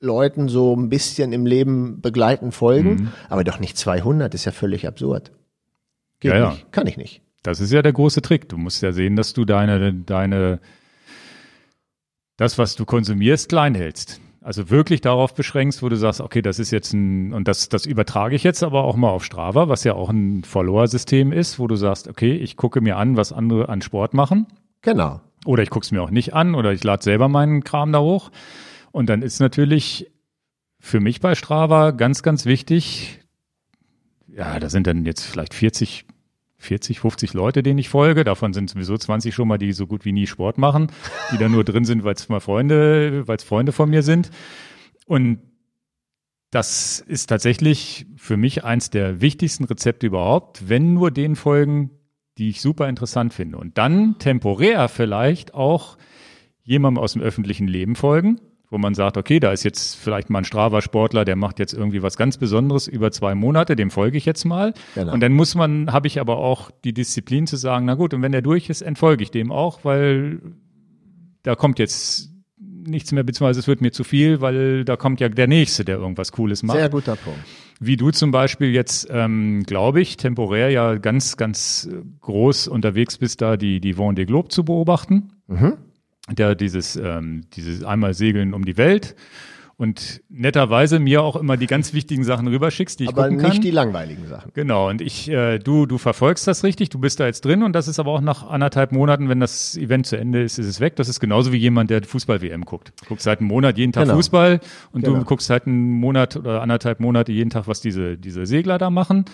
Leuten so ein bisschen im Leben begleiten, folgen, mhm. aber doch nicht 200, ist ja völlig absurd. Geht ja, nicht, ja. kann ich nicht. Das ist ja der große Trick. Du musst ja sehen, dass du deine, deine, das, was du konsumierst, klein hältst. Also wirklich darauf beschränkst, wo du sagst, okay, das ist jetzt ein, und das, das übertrage ich jetzt aber auch mal auf Strava, was ja auch ein Follower-System ist, wo du sagst, okay, ich gucke mir an, was andere an Sport machen. Genau. Oder ich gucke es mir auch nicht an oder ich lade selber meinen Kram da hoch. Und dann ist natürlich für mich bei Strava ganz, ganz wichtig, ja, da sind dann jetzt vielleicht 40, 40, 50 Leute, denen ich folge. Davon sind sowieso 20 schon mal, die so gut wie nie Sport machen, die da nur drin sind, weil es mal Freunde, weil es Freunde von mir sind. Und das ist tatsächlich für mich eins der wichtigsten Rezepte überhaupt. Wenn nur den folgen, die ich super interessant finde. Und dann temporär vielleicht auch jemandem aus dem öffentlichen Leben folgen, wo man sagt, okay, da ist jetzt vielleicht mal ein Strava-Sportler, der macht jetzt irgendwie was ganz Besonderes über zwei Monate, dem folge ich jetzt mal. Genau. Und dann muss man, habe ich aber auch die Disziplin zu sagen, na gut, und wenn der durch ist, entfolge ich dem auch, weil da kommt jetzt nichts mehr, beziehungsweise es wird mir zu viel, weil da kommt ja der Nächste, der irgendwas Cooles macht. Sehr guter Punkt wie du zum Beispiel jetzt, ähm, glaube ich, temporär ja ganz, ganz groß unterwegs bist, da die, die Vendée Globe zu beobachten. Mhm. Der dieses, ähm, dieses einmal Segeln um die Welt und netterweise mir auch immer die ganz wichtigen Sachen rüberschickst, die ich aber gucken kann. Aber nicht die langweiligen Sachen. Genau. Und ich, äh, du, du verfolgst das richtig. Du bist da jetzt drin und das ist aber auch nach anderthalb Monaten, wenn das Event zu Ende ist, ist es weg. Das ist genauso wie jemand, der Fußball-WM guckt. Du guckst halt einen Monat jeden Tag genau. Fußball und genau. du guckst halt einen Monat oder anderthalb Monate jeden Tag, was diese diese Segler da machen.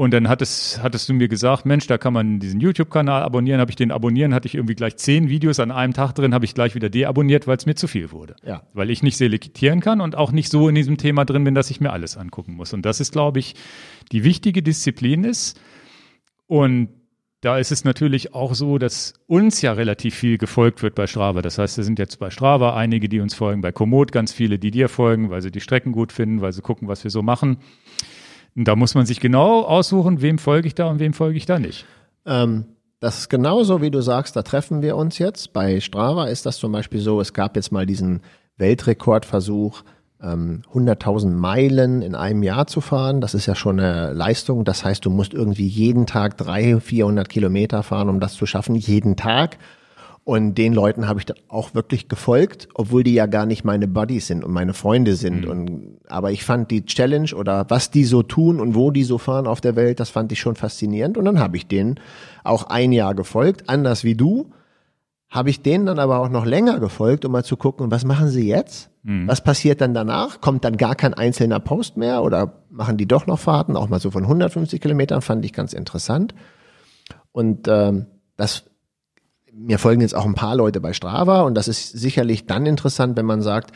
Und dann hattest, hattest du mir gesagt, Mensch, da kann man diesen YouTube-Kanal abonnieren. Habe ich den abonnieren, hatte ich irgendwie gleich zehn Videos an einem Tag drin, habe ich gleich wieder deabonniert, weil es mir zu viel wurde. Ja. Weil ich nicht selektieren kann und auch nicht so in diesem Thema drin bin, dass ich mir alles angucken muss. Und das ist, glaube ich, die wichtige Disziplin ist. Und da ist es natürlich auch so, dass uns ja relativ viel gefolgt wird bei Strava. Das heißt, es sind jetzt bei Strava einige, die uns folgen, bei Komoot ganz viele, die dir folgen, weil sie die Strecken gut finden, weil sie gucken, was wir so machen. Da muss man sich genau aussuchen, wem folge ich da und wem folge ich da nicht. Ähm, das ist genauso, wie du sagst, da treffen wir uns jetzt. Bei Strava ist das zum Beispiel so, es gab jetzt mal diesen Weltrekordversuch, 100.000 ähm, Meilen in einem Jahr zu fahren. Das ist ja schon eine Leistung. Das heißt, du musst irgendwie jeden Tag 300, 400 Kilometer fahren, um das zu schaffen. Jeden Tag. Und den Leuten habe ich dann auch wirklich gefolgt, obwohl die ja gar nicht meine Buddies sind und meine Freunde sind. Mhm. Und, aber ich fand die Challenge oder was die so tun und wo die so fahren auf der Welt, das fand ich schon faszinierend. Und dann habe ich denen auch ein Jahr gefolgt, anders wie du. Habe ich denen dann aber auch noch länger gefolgt, um mal zu gucken, was machen sie jetzt? Mhm. Was passiert dann danach? Kommt dann gar kein einzelner Post mehr oder machen die doch noch Fahrten, auch mal so von 150 Kilometern, fand ich ganz interessant. Und ähm, das mir folgen jetzt auch ein paar Leute bei Strava und das ist sicherlich dann interessant, wenn man sagt,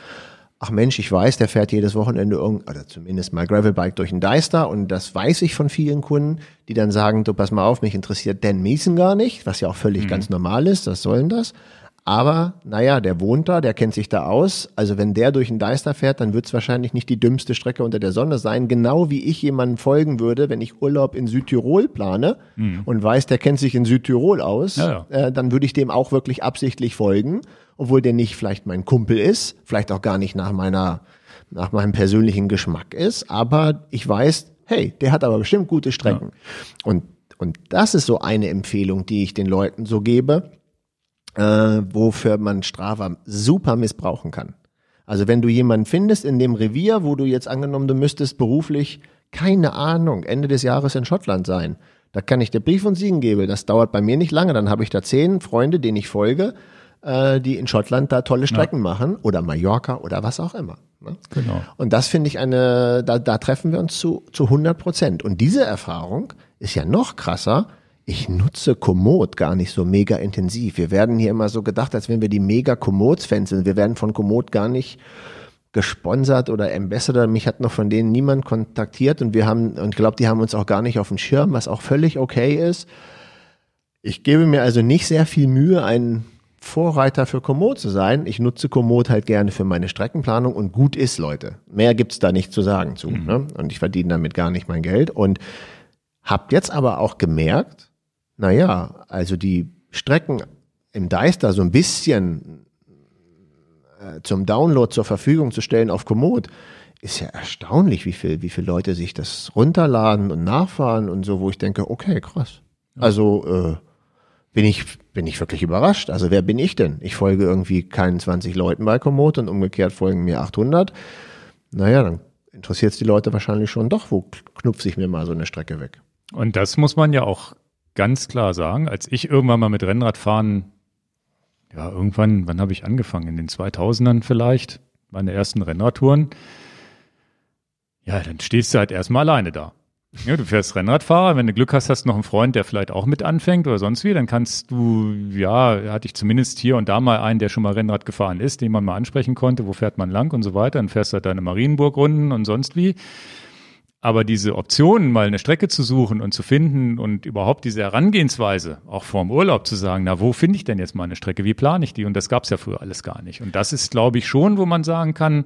ach Mensch, ich weiß, der fährt jedes Wochenende irgend, oder zumindest mal Gravelbike durch ein Deister und das weiß ich von vielen Kunden, die dann sagen, du pass mal auf, mich interessiert Dan Miesen gar nicht, was ja auch völlig mhm. ganz normal ist, das sollen das. Aber naja, der wohnt da, der kennt sich da aus. Also wenn der durch den Deister fährt, dann wird es wahrscheinlich nicht die dümmste Strecke unter der Sonne sein. Genau wie ich jemandem folgen würde, wenn ich Urlaub in Südtirol plane mhm. und weiß, der kennt sich in Südtirol aus, ja, ja. Äh, dann würde ich dem auch wirklich absichtlich folgen, obwohl der nicht vielleicht mein Kumpel ist, vielleicht auch gar nicht nach meiner, nach meinem persönlichen Geschmack ist. Aber ich weiß, hey, der hat aber bestimmt gute Strecken. Ja. Und, und das ist so eine Empfehlung, die ich den Leuten so gebe äh, wofür man Strava super missbrauchen kann. Also wenn du jemanden findest in dem Revier, wo du jetzt angenommen, du müsstest beruflich, keine Ahnung, Ende des Jahres in Schottland sein, da kann ich dir Brief und Siegen geben. Das dauert bei mir nicht lange. Dann habe ich da zehn Freunde, denen ich folge, äh, die in Schottland da tolle Strecken ja. machen oder Mallorca oder was auch immer. Ne? Genau. Und das finde ich eine, da, da treffen wir uns zu, zu 100 Prozent. Und diese Erfahrung ist ja noch krasser, ich nutze Komoot gar nicht so mega intensiv. Wir werden hier immer so gedacht, als wenn wir die mega Komoot-Fans sind. Wir werden von Komoot gar nicht gesponsert oder Ambassador. Mich hat noch von denen niemand kontaktiert und wir haben, und glaube, die haben uns auch gar nicht auf dem Schirm, was auch völlig okay ist. Ich gebe mir also nicht sehr viel Mühe, ein Vorreiter für Komoot zu sein. Ich nutze Komoot halt gerne für meine Streckenplanung und gut ist, Leute. Mehr gibt's da nicht zu sagen zu. Mhm. Ne? Und ich verdiene damit gar nicht mein Geld. Und habt jetzt aber auch gemerkt, naja, also die Strecken im Deister so ein bisschen äh, zum Download zur Verfügung zu stellen auf Komoot, ist ja erstaunlich, wie viel, wie viele Leute sich das runterladen und nachfahren und so, wo ich denke, okay, krass. Also äh, bin ich bin ich wirklich überrascht. Also wer bin ich denn? Ich folge irgendwie keinen 20 Leuten bei Komoot und umgekehrt folgen mir 800. Naja, dann interessiert es die Leute wahrscheinlich schon doch, wo knupfe ich mir mal so eine Strecke weg. Und das muss man ja auch ganz klar sagen, als ich irgendwann mal mit Rennradfahren, ja, irgendwann, wann habe ich angefangen? In den 2000ern vielleicht, meine ersten Rennradtouren. Ja, dann stehst du halt erstmal alleine da. Ja, du fährst Rennradfahrer, wenn du Glück hast, hast du noch einen Freund, der vielleicht auch mit anfängt oder sonst wie, dann kannst du, ja, hatte ich zumindest hier und da mal einen, der schon mal Rennrad gefahren ist, den man mal ansprechen konnte, wo fährt man lang und so weiter, dann fährst du halt deine Marienburg-Runden und sonst wie. Aber diese Optionen, mal eine Strecke zu suchen und zu finden und überhaupt diese Herangehensweise, auch vorm Urlaub zu sagen, na, wo finde ich denn jetzt mal eine Strecke? Wie plane ich die? Und das gab es ja früher alles gar nicht. Und das ist, glaube ich, schon, wo man sagen kann,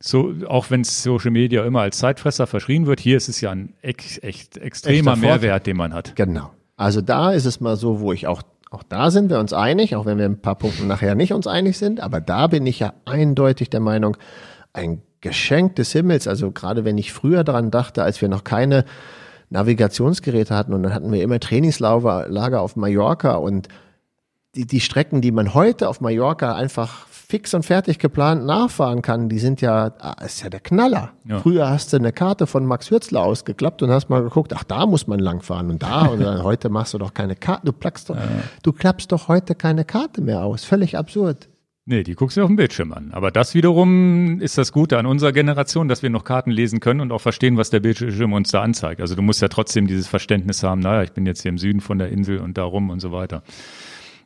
so, auch wenn Social Media immer als Zeitfresser verschrien wird, hier ist es ja ein echt, echt extremer Mehrwert, den man hat. Genau. Also da ist es mal so, wo ich auch, auch da sind wir uns einig, auch wenn wir ein paar Punkte nachher nicht uns einig sind, aber da bin ich ja eindeutig der Meinung, ein Geschenk des Himmels. Also gerade wenn ich früher daran dachte, als wir noch keine Navigationsgeräte hatten und dann hatten wir immer Trainingslager auf Mallorca und die, die Strecken, die man heute auf Mallorca einfach fix und fertig geplant nachfahren kann, die sind ja, ah, ist ja der Knaller. Ja. Früher hast du eine Karte von Max Hürzler ausgeklappt und hast mal geguckt, ach, da muss man langfahren und da und dann, heute machst du doch keine Karte, du plackst doch, ja. du klappst doch heute keine Karte mehr aus. Völlig absurd. Nee, die guckst du auf dem Bildschirm an. Aber das wiederum ist das Gute an unserer Generation, dass wir noch Karten lesen können und auch verstehen, was der Bildschirm uns da anzeigt. Also du musst ja trotzdem dieses Verständnis haben, naja, ich bin jetzt hier im Süden von der Insel und da rum und so weiter.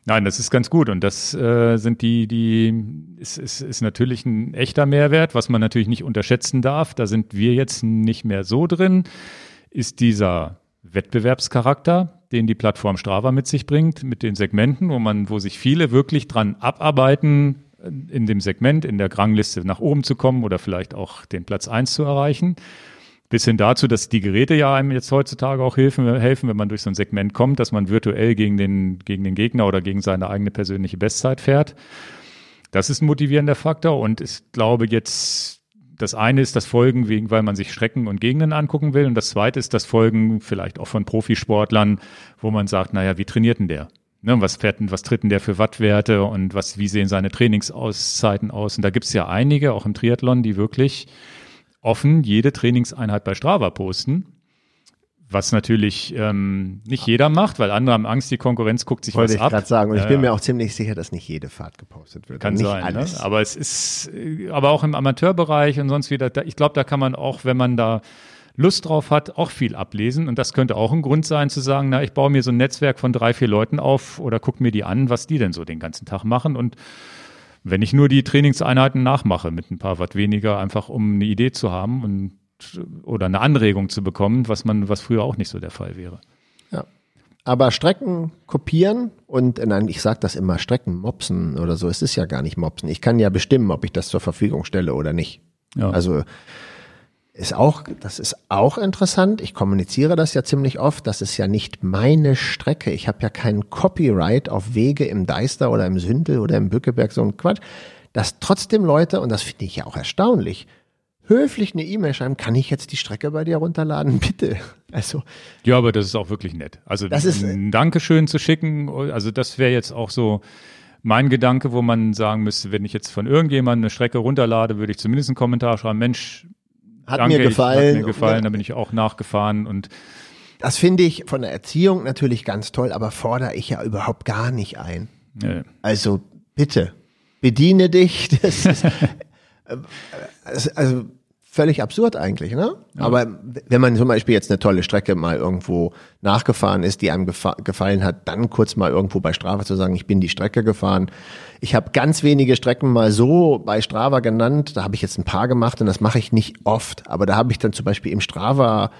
Nein, das ist ganz gut und das äh, sind die, die ist, ist, ist natürlich ein echter Mehrwert, was man natürlich nicht unterschätzen darf. Da sind wir jetzt nicht mehr so drin. Ist dieser Wettbewerbscharakter, den die Plattform Strava mit sich bringt, mit den Segmenten, wo man, wo sich viele wirklich dran abarbeiten, in dem Segment, in der Rangliste nach oben zu kommen oder vielleicht auch den Platz eins zu erreichen. Bis hin dazu, dass die Geräte ja einem jetzt heutzutage auch helfen, helfen, wenn man durch so ein Segment kommt, dass man virtuell gegen den, gegen den Gegner oder gegen seine eigene persönliche Bestzeit fährt. Das ist ein motivierender Faktor und ich glaube jetzt, das eine ist das Folgen wegen, weil man sich Strecken und Gegenden angucken will und das zweite ist das Folgen vielleicht auch von Profisportlern, wo man sagt, naja, wie trainiert denn der? Ne, was fährt was tritt denn der für Wattwerte und was, wie sehen seine Trainingsauszeiten aus? Und da gibt's ja einige, auch im Triathlon, die wirklich offen jede Trainingseinheit bei Strava posten. Was natürlich ähm, nicht jeder macht, weil andere haben Angst, die Konkurrenz guckt sich Wollte was ich ab. gerade sagen. Und ich bin ja. mir auch ziemlich sicher, dass nicht jede Fahrt gepostet wird. Kann nicht sein, ne? alles. aber es ist, äh, aber auch im Amateurbereich und sonst wieder, da, ich glaube, da kann man auch, wenn man da Lust drauf hat, auch viel ablesen. Und das könnte auch ein Grund sein, zu sagen, na, ich baue mir so ein Netzwerk von drei, vier Leuten auf oder guck mir die an, was die denn so den ganzen Tag machen. Und wenn ich nur die Trainingseinheiten nachmache mit ein paar Watt weniger, einfach um eine Idee zu haben und oder eine Anregung zu bekommen, was man, was früher auch nicht so der Fall wäre. Ja. Aber Strecken kopieren und, äh, nein, ich sage das immer, Strecken mopsen oder so. Es ist ja gar nicht mopsen. Ich kann ja bestimmen, ob ich das zur Verfügung stelle oder nicht. Ja. Also ist auch, das ist auch interessant. Ich kommuniziere das ja ziemlich oft. Das ist ja nicht meine Strecke. Ich habe ja kein Copyright auf Wege im Deister oder im Sündel oder im Bückeberg, so ein Quatsch. Dass trotzdem Leute, und das finde ich ja auch erstaunlich, höflich eine E-Mail schreiben, kann ich jetzt die Strecke bei dir runterladen? Bitte. Also, Ja, aber das ist auch wirklich nett. Also Das ist- ein Dankeschön zu schicken, also das wäre jetzt auch so mein Gedanke, wo man sagen müsste, wenn ich jetzt von irgendjemandem eine Strecke runterlade, würde ich zumindest einen Kommentar schreiben, Mensch, hat danke, mir gefallen. hat mir gefallen, da bin ich auch nachgefahren und Das finde ich von der Erziehung natürlich ganz toll, aber fordere ich ja überhaupt gar nicht ein. äh, Also bitte, bediene dich. Ist, äh, also, also völlig absurd eigentlich, ne? Aber wenn man zum Beispiel jetzt eine tolle Strecke mal irgendwo nachgefahren ist, die einem gefa gefallen hat, dann kurz mal irgendwo bei Strava zu sagen, ich bin die Strecke gefahren. Ich habe ganz wenige Strecken mal so bei Strava genannt. Da habe ich jetzt ein paar gemacht und das mache ich nicht oft. Aber da habe ich dann zum Beispiel im Strava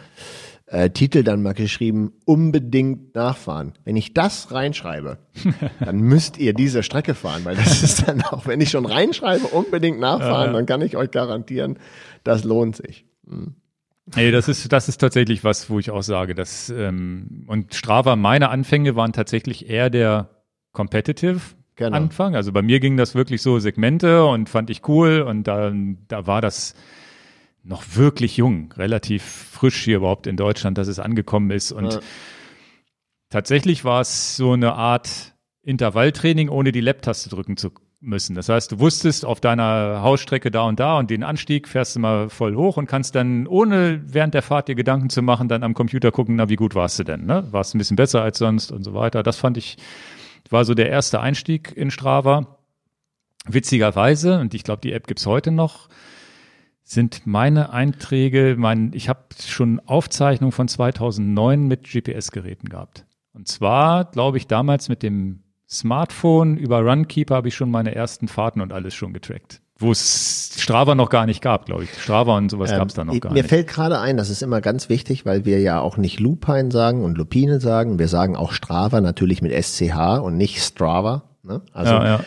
äh, Titel dann mal geschrieben, unbedingt nachfahren. Wenn ich das reinschreibe, dann müsst ihr diese Strecke fahren, weil das ist dann auch, wenn ich schon reinschreibe, unbedingt nachfahren, dann kann ich euch garantieren, das lohnt sich. Nee, das ist, das ist tatsächlich was, wo ich auch sage, dass, ähm, und Strava, meine Anfänge waren tatsächlich eher der Competitive Genau. Anfang. Also bei mir ging das wirklich so Segmente und fand ich cool und da, da war das noch wirklich jung, relativ frisch hier überhaupt in Deutschland, dass es angekommen ist und Ja. tatsächlich war es so eine Art Intervalltraining, ohne die Lab-Taste drücken zu müssen. Das heißt, du wusstest auf deiner Hausstrecke da und da und den Anstieg fährst du mal voll hoch und kannst dann, ohne während der Fahrt dir Gedanken zu machen, dann am Computer gucken, na, wie gut warst du denn? Ne? Warst du ein bisschen besser als sonst und so weiter. Das fand ich, war so der erste Einstieg in Strava. Witzigerweise, und ich glaube, die App gibt's heute noch, sind meine Einträge, mein, ich habe schon Aufzeichnungen von 2009 mit GPS-Geräten gehabt. Und zwar, glaube ich, damals mit dem Smartphone über Runkeeper habe ich schon meine ersten Fahrten und alles schon getrackt. Wo es Strava noch gar nicht gab, glaube ich. Strava und sowas gab's da noch Ähm, gar Mir nicht. fällt gerade ein, das ist immer ganz wichtig, weil wir ja auch nicht Lupine sagen und Lupine sagen. Wir sagen auch Strava natürlich mit SCH und nicht Strava. Ne? Also ja, ja.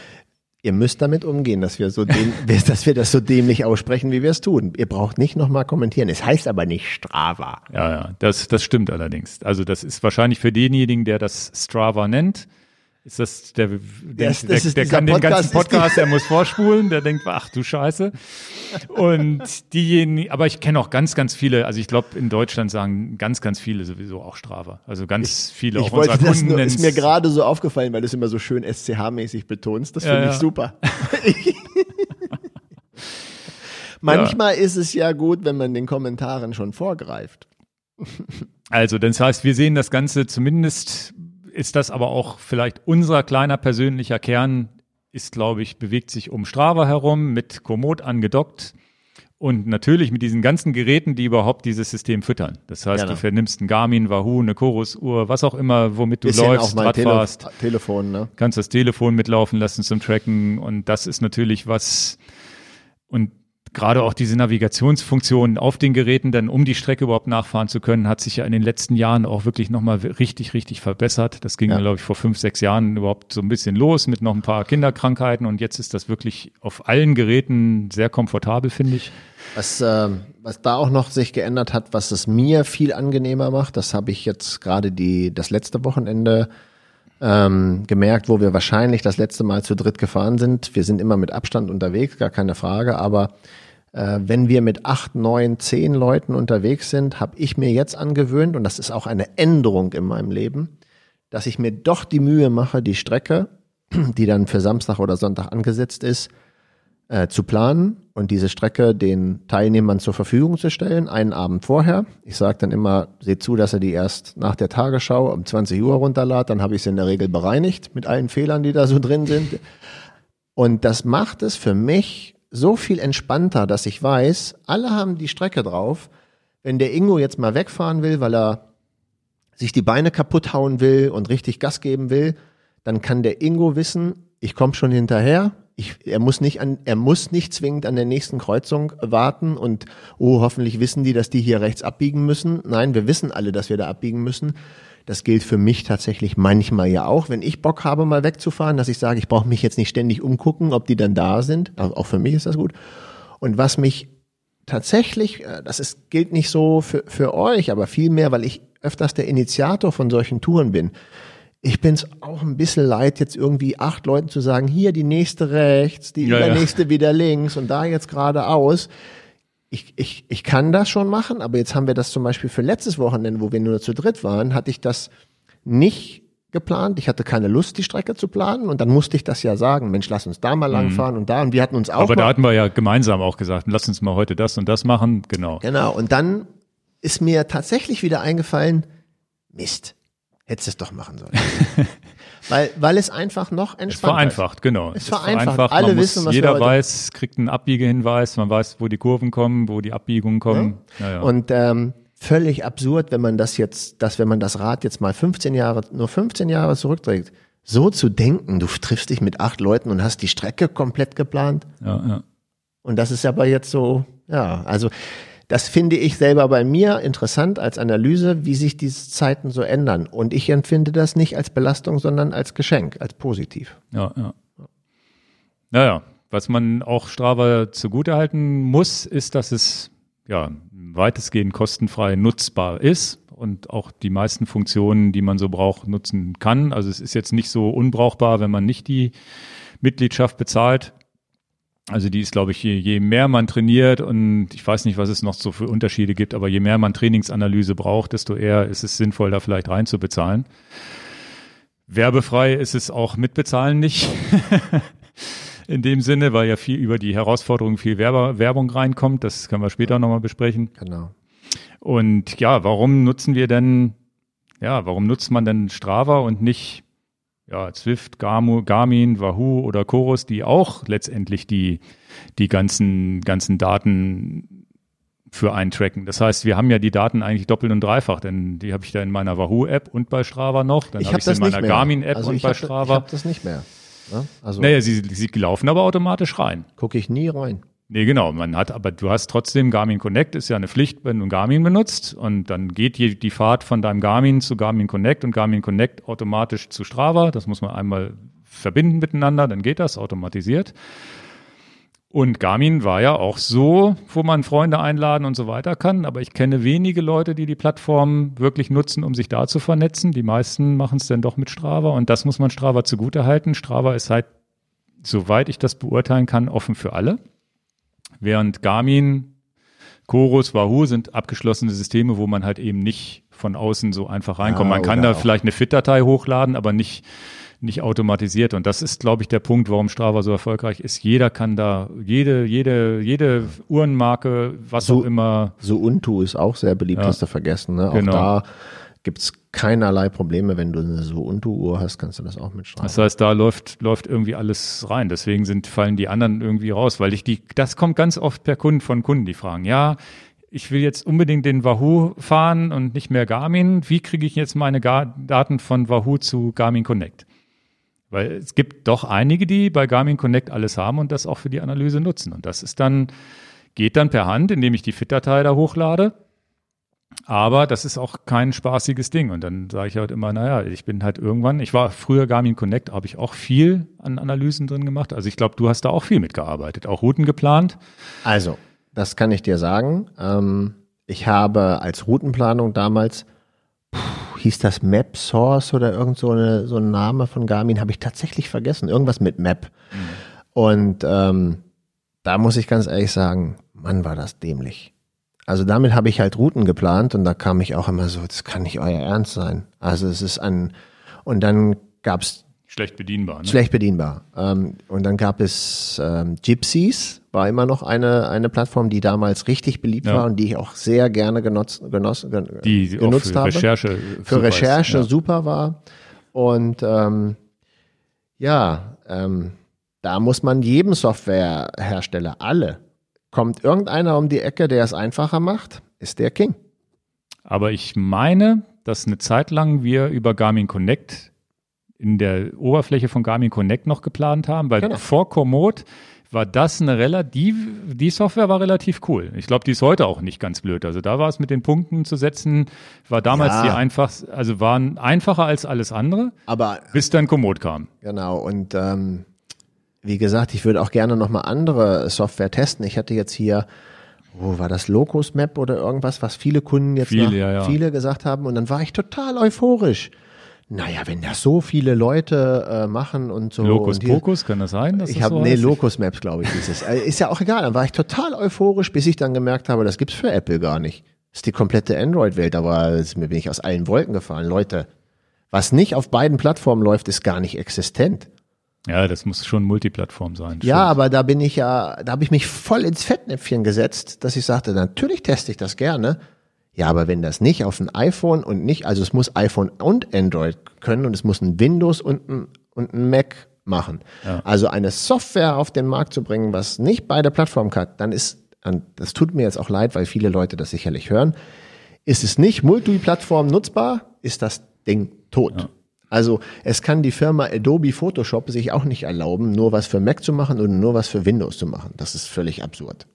Ihr müsst damit umgehen, dass wir so däm dass wir das so dämlich aussprechen, wie wir es tun. Ihr braucht nicht nochmal kommentieren. Es heißt aber nicht Strava. Ja, ja, das, das stimmt allerdings. Also das ist wahrscheinlich für denjenigen, der das Strava nennt, ist das der, der, das der, der kann den Podcast ganzen Podcast, der muss vorspulen, der denkt, ach du Scheiße. Und diejenigen, aber ich kenne auch ganz, ganz viele, also ich glaube in Deutschland sagen ganz, ganz viele sowieso auch Strava. Also ganz viele Ich auch wollte unserer das Kunden nur, ist mir gerade so aufgefallen, weil du es immer so schön SCH-mäßig betonst. Das Ja, finde ja. ich super. Manchmal ist es ja gut, wenn man den Kommentaren schon vorgreift. Also, das heißt, wir sehen das Ganze zumindest ist das aber auch vielleicht unser kleiner persönlicher Kern ist, glaube ich, bewegt sich um Strava herum mit Komoot angedockt und natürlich mit diesen ganzen Geräten, die überhaupt dieses System füttern. Das heißt, Genau. du vernimmst einen Garmin, Wahoo, eine Chorus-Uhr, was auch immer, womit du Bisschen läufst, Rad Tele fahrst Telefon, ne? kannst das Telefon mitlaufen lassen zum Tracken und das ist natürlich was und gerade auch diese Navigationsfunktion auf den Geräten, dann um die Strecke überhaupt nachfahren zu können, hat sich ja in den letzten Jahren auch wirklich nochmal richtig, richtig verbessert. Das ging, ja. glaube ich, vor fünf, sechs Jahren überhaupt so ein bisschen los mit noch ein paar Kinderkrankheiten und jetzt ist das wirklich auf allen Geräten sehr komfortabel, finde ich. Was, äh, was da auch noch sich geändert hat, was es mir viel angenehmer macht, das habe ich jetzt gerade die das letzte Wochenende ähm, gemerkt, wo wir wahrscheinlich das letzte Mal zu dritt gefahren sind. Wir sind immer mit Abstand unterwegs, gar keine Frage, aber wenn wir mit acht, neun, zehn Leuten unterwegs sind, habe ich mir jetzt angewöhnt, und das ist auch eine Änderung in meinem Leben, dass ich mir doch die Mühe mache, die Strecke, die dann für Samstag oder Sonntag angesetzt ist, äh, zu planen und diese Strecke den Teilnehmern zur Verfügung zu stellen, einen Abend vorher. Ich sage dann immer, seht zu, dass er die erst nach der Tagesschau um 20 Uhr runterladet, dann habe ich sie in der Regel bereinigt mit allen Fehlern, die da so drin sind. Und das macht es für mich so viel entspannter, dass ich weiß, alle haben die Strecke drauf. Wenn der Ingo jetzt mal wegfahren will, weil er sich die Beine kaputt hauen will und richtig Gas geben will, dann kann der Ingo wissen, ich komme schon hinterher, ich, er muss nicht an, er muss nicht zwingend an der nächsten Kreuzung warten und oh, hoffentlich wissen die, dass die hier rechts abbiegen müssen. Nein, wir wissen alle, dass wir da abbiegen müssen. Das gilt für mich tatsächlich manchmal ja auch, wenn ich Bock habe, mal wegzufahren, dass ich sage, ich brauche mich jetzt nicht ständig umgucken, ob die dann da sind. Also auch für mich ist das gut. Und was mich tatsächlich, äh, das ist, gilt nicht so für, für euch, aber vielmehr, weil ich öfters der Initiator von solchen Touren bin ich bin's auch ein bisschen leid, jetzt irgendwie acht Leuten zu sagen, hier die nächste rechts, die ja, übernächste ja. wieder links und da jetzt geradeaus. Ich, ich, ich kann das schon machen, aber jetzt haben wir das zum Beispiel für letztes Wochenende, wo wir nur zu dritt waren, hatte ich das nicht geplant. Ich hatte keine Lust, die Strecke zu planen und dann musste ich das ja sagen, Mensch, lass uns da mal mhm. langfahren und da und wir hatten uns auch. Aber da hatten wir ja gemeinsam auch gesagt, lass uns mal heute das und das machen, genau. Genau. Und dann ist mir tatsächlich wieder eingefallen, Mist hättest es doch machen sollen. weil, weil es einfach noch entspannter ist. Es vereinfacht, genau. Es, es vereinfacht. vereinfacht. Alle muss, wissen, was Jeder weiß, kriegt einen Abbiegehinweis, man weiß, wo die Kurven kommen, wo die Abbiegungen kommen. Ja. Ja, ja. Und ähm, völlig absurd, wenn man das jetzt, dass wenn man das Rad jetzt mal 15 Jahre, nur 15 Jahre zurückträgt, so zu denken, du triffst dich mit acht Leuten und hast die Strecke komplett geplant. Ja, ja. Und das ist aber jetzt so, ja, also das finde ich selber bei mir interessant als Analyse, wie sich diese Zeiten so ändern. Und ich empfinde das nicht als Belastung, sondern als Geschenk, als positiv. Ja, ja. Naja, was man auch Strava zugutehalten muss, ist, dass es ja weitestgehend kostenfrei nutzbar ist und auch die meisten Funktionen, die man so braucht, nutzen kann. Also es ist jetzt nicht so unbrauchbar, wenn man nicht die Mitgliedschaft bezahlt. Also die ist, glaube ich, je, je mehr man trainiert und ich weiß nicht, was es noch so für Unterschiede gibt, aber je mehr man Trainingsanalyse braucht, desto eher ist es sinnvoll, da vielleicht reinzubezahlen. Werbefrei ist es auch mit Bezahlen nicht. In dem Sinne, weil ja viel über die Herausforderungen viel Werber, Werbung reinkommt. Das können wir später nochmal besprechen. Genau. Und ja, warum nutzen wir denn, ja, warum nutzt man denn Strava und nicht ja, Zwift, Garmin, Wahoo oder Chorus, die auch letztendlich die, die ganzen, ganzen Daten für einen tracken. Das heißt, wir haben ja die Daten eigentlich doppelt und dreifach, denn die habe ich da in meiner Wahoo-App und bei Strava noch. Dann habe ich sie in meiner Garmin-App also und bei Strava. Ich habe das nicht mehr. Ne? Also naja, sie, sie laufen aber automatisch rein. Gucke ich nie rein. Nee, genau. Man hat, aber du hast trotzdem Garmin Connect, ist ja eine Pflicht, wenn du Garmin benutzt. Und dann geht die, Fahrt von deinem Garmin zu Garmin Connect und Garmin Connect automatisch zu Strava. Das muss man einmal verbinden miteinander, dann geht das automatisiert. Und Garmin war ja auch so, wo man Freunde einladen und so weiter kann. Aber ich kenne wenige Leute, die die Plattform wirklich nutzen, um sich da zu vernetzen. Die meisten machen es dann doch mit Strava. Und das muss man Strava zugutehalten. Strava ist halt, soweit ich das beurteilen kann, offen für alle. Während Garmin, Chorus, Wahoo sind abgeschlossene Systeme, wo man halt eben nicht von außen so einfach reinkommt. Ja, man kann da vielleicht eine FIT-Datei hochladen, aber nicht, nicht automatisiert. Und das ist, glaube ich, der Punkt, warum Strava so erfolgreich ist. Jeder kann da, jede, jede, jede Uhrenmarke, was so, auch immer. So Untu ist auch sehr beliebt, ja. hast du vergessen. Ne? Auch genau. da gibt's keinerlei Probleme, wenn du eine so Untu-Uhr hast, kannst du das auch mitschreiben. Das heißt, da läuft, läuft irgendwie alles rein. Deswegen sind, fallen die anderen irgendwie raus, weil ich die, das kommt ganz oft per Kunden von Kunden, die fragen, ja, ich will jetzt unbedingt den Wahoo fahren und nicht mehr Garmin. Wie kriege ich jetzt meine Gar Daten von Wahoo zu Garmin Connect? Weil es gibt doch einige, die bei Garmin Connect alles haben und das auch für die Analyse nutzen. Und das ist dann Geht dann per Hand, indem ich die Fit-Datei da hochlade. Aber das ist auch kein spaßiges Ding. Und dann sage ich halt immer, naja, ich bin halt irgendwann, ich war früher Garmin Connect, habe ich auch viel an Analysen drin gemacht. Also ich glaube, du hast da auch viel mitgearbeitet, auch Routen geplant. Also, das kann ich dir sagen. Ähm, ich habe als Routenplanung damals, puh, hieß das Map Source oder irgend so, eine, so ein Name von Garmin, habe ich tatsächlich vergessen. Irgendwas mit Map. Mhm. Und ähm, da muss ich ganz ehrlich sagen, Mann, war das dämlich. Also damit habe ich halt Routen geplant und da kam ich auch immer so, das kann nicht euer Ernst sein. Also es ist ein, und dann gab's Schlecht bedienbar. Ne? Schlecht bedienbar. Ähm, und dann gab es ähm, Gypsies, war immer noch eine, eine Plattform, die damals richtig beliebt ja. war und die ich auch sehr gerne genutzt, genoss, gen, die genutzt für habe. Recherche für Recherche ist, ja. super war. Und ähm, ja, ähm, da muss man jedem Softwarehersteller, alle, kommt irgendeiner um die Ecke, der es einfacher macht, ist der King. Aber ich meine, dass eine Zeit lang wir über Garmin Connect in der Oberfläche von Garmin Connect noch geplant haben, weil genau. vor Komoot war das eine relativ, die Software war relativ cool. Ich glaube, die ist heute auch nicht ganz blöd. Also da war es mit den Punkten zu setzen, war damals ja. die einfach, also waren einfacher als alles andere, aber bis dann Komoot kam. Genau und ähm, wie gesagt, ich würde auch gerne nochmal andere Software testen. Ich hatte jetzt hier wo war das Locus Map oder irgendwas, was viele Kunden jetzt viele, ja, ja. viele gesagt haben und dann war ich total euphorisch. Naja, wenn das so viele Leute äh, machen und so. Locus und Pocus, kann das sein? Dass ich das habe, so nee? Locus Maps, glaube ich, hieß es. Äh, ist ja auch egal. Dann war ich total euphorisch, bis ich dann gemerkt habe, das gibt's für Apple gar nicht. Das ist die komplette Android-Welt, aber mir bin ich aus allen Wolken gefallen. Leute, was nicht auf beiden Plattformen läuft, ist gar nicht existent. Ja, das muss schon Multiplattform sein. Ja, stimmt. aber da bin ich ja, da habe ich mich voll ins Fettnäpfchen gesetzt, dass ich sagte, natürlich teste ich das gerne. Ja, aber wenn das nicht auf ein iPhone und nicht, also es muss iPhone und Android können und es muss ein Windows und ein, und ein Mac machen. Ja. Also eine Software auf den Markt zu bringen, was nicht beide Plattformen hat, dann ist, und das tut mir jetzt auch leid, weil viele Leute das sicherlich hören, ist es nicht multiplattform nutzbar, ist das Ding tot. Ja. Also es kann die Firma Adobe Photoshop sich auch nicht erlauben, nur was für Mac zu machen und nur was für Windows zu machen. Das ist völlig absurd.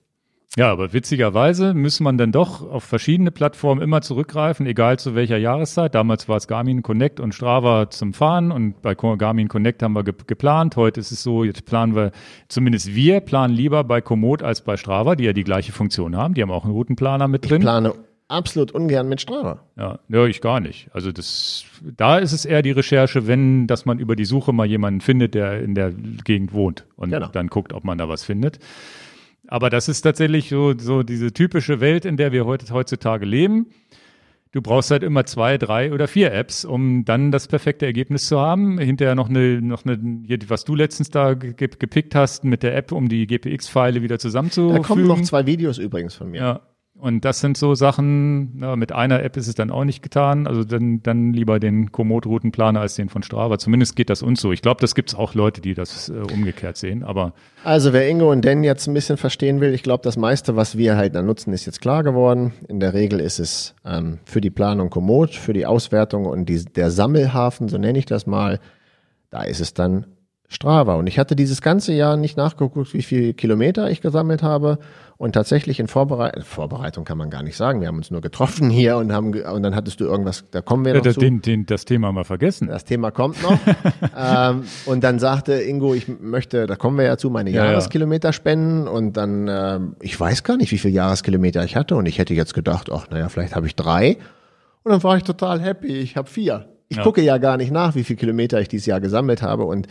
Ja, aber witzigerweise muss man dann doch auf verschiedene Plattformen immer zurückgreifen, egal zu welcher Jahreszeit. Damals war es Garmin Connect und Strava zum Fahren und bei Garmin Connect haben wir ge geplant. Heute ist es so, jetzt planen wir, zumindest wir planen lieber bei Komoot als bei Strava, die ja die gleiche Funktion haben. Die haben auch einen Routenplaner mit drin. Ich plane absolut ungern mit Strava. Ja, ja, ich gar nicht. Also das, da ist es eher die Recherche, wenn, dass man über die Suche mal jemanden findet, der in der Gegend wohnt und genau. dann guckt, ob man da was findet. Aber das ist tatsächlich so, so diese typische Welt, in der wir heute, heutzutage leben. Du brauchst halt immer zwei, drei oder vier Apps, um dann das perfekte Ergebnis zu haben. Hinterher noch eine, noch eine, was du letztens da gepickt hast mit der App, um die GPX-Pfeile wieder zusammenzufügen. Da kommen noch zwei Videos übrigens von mir. Ja, und das sind so Sachen, na, mit einer App ist es dann auch nicht getan. Also dann, dann lieber den Komoot-Routenplaner als den von Strava. Zumindest geht das uns so. Ich glaube, das gibt es auch Leute, die das äh, umgekehrt sehen. Aber also wer Ingo und Dan jetzt ein bisschen verstehen will, ich glaube, das meiste, was wir halt da nutzen, ist jetzt klar geworden. In der Regel ist es ähm, für die Planung Komoot, für die Auswertung und die, der Sammelhafen, so nenne ich das mal, da ist es dann Strava. Und ich hatte dieses ganze Jahr nicht nachgeguckt, wie viele Kilometer ich gesammelt habe. Und tatsächlich in Vorbereitung, Vorbereitung kann man gar nicht sagen. Wir haben uns nur getroffen hier und haben, und dann hattest du irgendwas, da kommen wir noch ja, zu. Den, den, das Thema mal vergessen. Das Thema kommt noch. ähm, und dann sagte Ingo, ich möchte, da kommen wir ja zu, meine ja, Jahreskilometer spenden. Und dann, ähm, ich weiß gar nicht, wie viele Jahreskilometer ich hatte. Und ich hätte jetzt gedacht, ach, naja, vielleicht habe ich drei. Und dann war ich total happy. Ich habe vier. Ich ja. gucke ja gar nicht nach, wie viele Kilometer ich dieses Jahr gesammelt habe. Und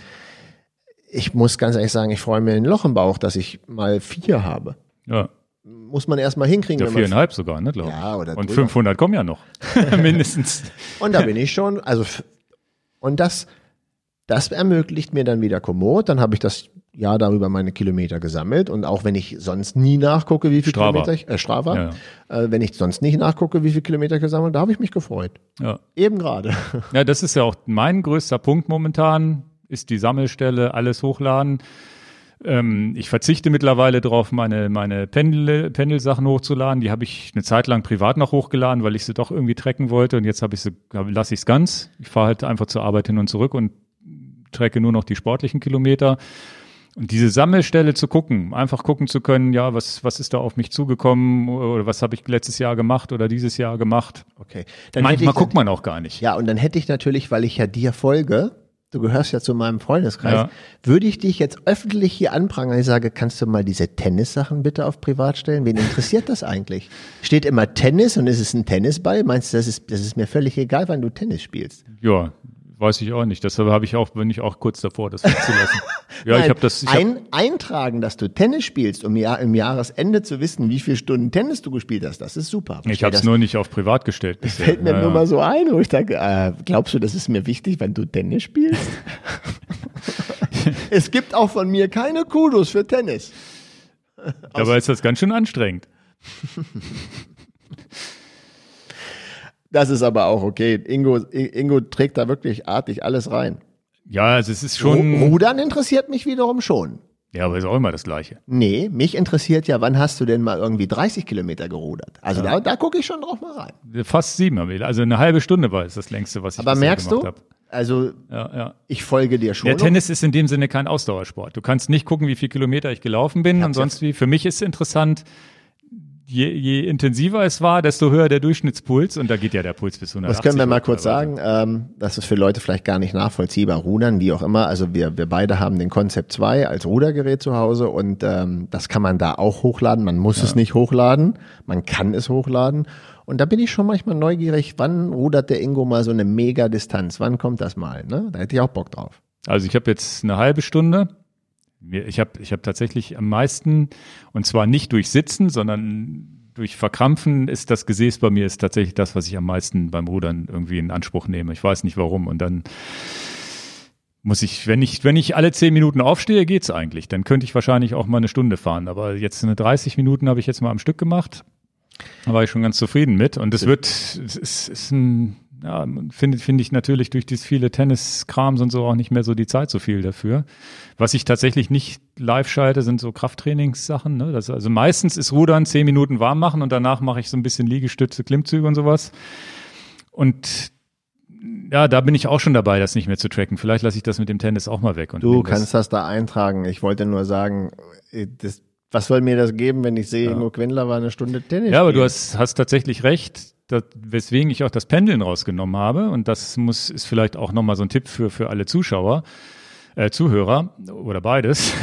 ich muss ganz ehrlich sagen, ich freue mir ein Loch im Bauch, dass ich mal vier habe. Ja. Muss man erstmal hinkriegen. Ja, viereinhalb sogar, ne, glaube ich. Ja, oder Und drüber. 500 kommen ja noch. Mindestens. Und da bin ich schon, also, und das, das ermöglicht mir dann wieder Komoot. Dann habe ich das Jahr darüber meine Kilometer gesammelt. Und auch wenn ich sonst nie nachgucke, wie viel Strava. Kilometer ich, äh, Strava, ja, ja. Äh, wenn ich sonst nicht nachgucke, wie viel Kilometer ich gesammelt, da habe ich mich gefreut. Ja. Eben gerade. Ja, das ist ja auch mein größter Punkt momentan ist die Sammelstelle, alles hochladen. Ähm, ich verzichte mittlerweile darauf, meine, meine Pendel, Pendelsachen hochzuladen. Die habe ich eine Zeit lang privat noch hochgeladen, weil ich sie doch irgendwie trecken wollte. Und jetzt habe ich sie, lasse ich es ganz. Ich fahre halt einfach zur Arbeit hin und zurück und trecke nur noch die sportlichen Kilometer. Und diese Sammelstelle zu gucken, einfach gucken zu können, ja, was, was ist da auf mich zugekommen oder was habe ich letztes Jahr gemacht oder dieses Jahr gemacht. Okay. Manchmal guckt man auch gar nicht. Ja, und dann hätte ich natürlich, weil ich ja dir folge, du gehörst ja zu meinem Freundeskreis, Ja. würde ich dich jetzt öffentlich hier anprangern. Ich sage, kannst du mal diese Tennissachen bitte auf privat stellen? Wen interessiert das eigentlich? Steht immer Tennis und ist es ein Tennisball? Meinst du, das ist, das ist mir völlig egal, wann du Tennis spielst? Ja, weiß ich auch nicht. Deshalb habe ich auch, bin ich auch kurz davor, das wegzulassen. ja, ich Nein, habe das. Ich hab, ein, eintragen, dass du Tennis spielst, um ja, im Jahresende zu wissen, wie viele Stunden Tennis du gespielt hast, das ist super. ich habe es das nur nicht auf privat gestellt. Bisher. fällt mir ja, nur ja. mal so ein, wo ich sage, äh, glaubst du, das ist mir wichtig, wenn du Tennis spielst? es gibt auch von mir keine Kudos für Tennis. Dabei ist das ganz schön anstrengend. Das ist aber auch okay. Ingo, Ingo trägt da wirklich artig alles rein. Ja, also es ist schon. Rudern interessiert mich wiederum schon. Ja, aber ist auch immer das Gleiche. Nee, mich interessiert ja, wann hast du denn mal irgendwie 30 Kilometer gerudert? Also da, da gucke ich schon drauf mal rein. Fast sieben haben wir. Also eine halbe Stunde war es das längste, was ich Aber merkst du, gemacht habe. also Ja, ja. ich folge dir schon. Der Tennis ist in dem Sinne kein Ausdauersport. Du kannst nicht gucken, wie viel Kilometer ich gelaufen bin und sonst wie. Für mich ist interessant, je, je intensiver es war, desto höher der Durchschnittspuls und da geht ja der Puls bis 180. Das können wir mal kurz sagen. Ähm, das ist für Leute vielleicht gar nicht nachvollziehbar. Rudern, wie auch immer. Also wir, wir beide haben den Concept 2 als Rudergerät zu Hause und ähm, das kann man da auch hochladen. Man muss es nicht hochladen. Man kann es hochladen. Und da bin ich schon manchmal neugierig, wann rudert der Ingo mal so eine Mega-Distanz? Wann kommt das mal? Ne? Da hätte ich auch Bock drauf. Also ich habe jetzt eine halbe Stunde. Ich habe ich hab tatsächlich am meisten, und zwar nicht durch Sitzen, sondern durch Verkrampfen ist das Gesäß bei mir ist tatsächlich das, was ich am meisten beim Rudern irgendwie in Anspruch nehme. Ich weiß nicht warum. Und dann muss ich, wenn ich, wenn ich alle zehn Minuten aufstehe, geht's eigentlich. Dann könnte ich wahrscheinlich auch mal eine Stunde fahren. Aber jetzt eine 30 Minuten habe ich jetzt mal am Stück gemacht. Da war ich schon ganz zufrieden mit. Und es wird, es ist, ist ein, ja, finde finde ich natürlich durch dieses viele Tenniskrams und so auch nicht mehr so die Zeit so viel dafür. Was ich tatsächlich nicht live schalte, sind so Krafttrainingssachen. Ne? Das, also meistens ist Rudern zehn Minuten warm machen und danach mache ich so ein bisschen Liegestütze, Klimmzüge und sowas. Und ja, da bin ich auch schon dabei, das nicht mehr zu tracken. Vielleicht lasse ich das mit dem Tennis auch mal weg. Und Du nehme das- kannst das da eintragen. Ich wollte nur sagen, das, was soll mir das geben, wenn ich sehe, Ingo Quindler war eine Stunde Tennis Ja, aber du hast, hast tatsächlich recht, dass, weswegen ich auch das Pendeln rausgenommen habe. Und das muss, ist vielleicht auch nochmal so ein Tipp für, für alle Zuschauer, äh, Zuhörer oder beides.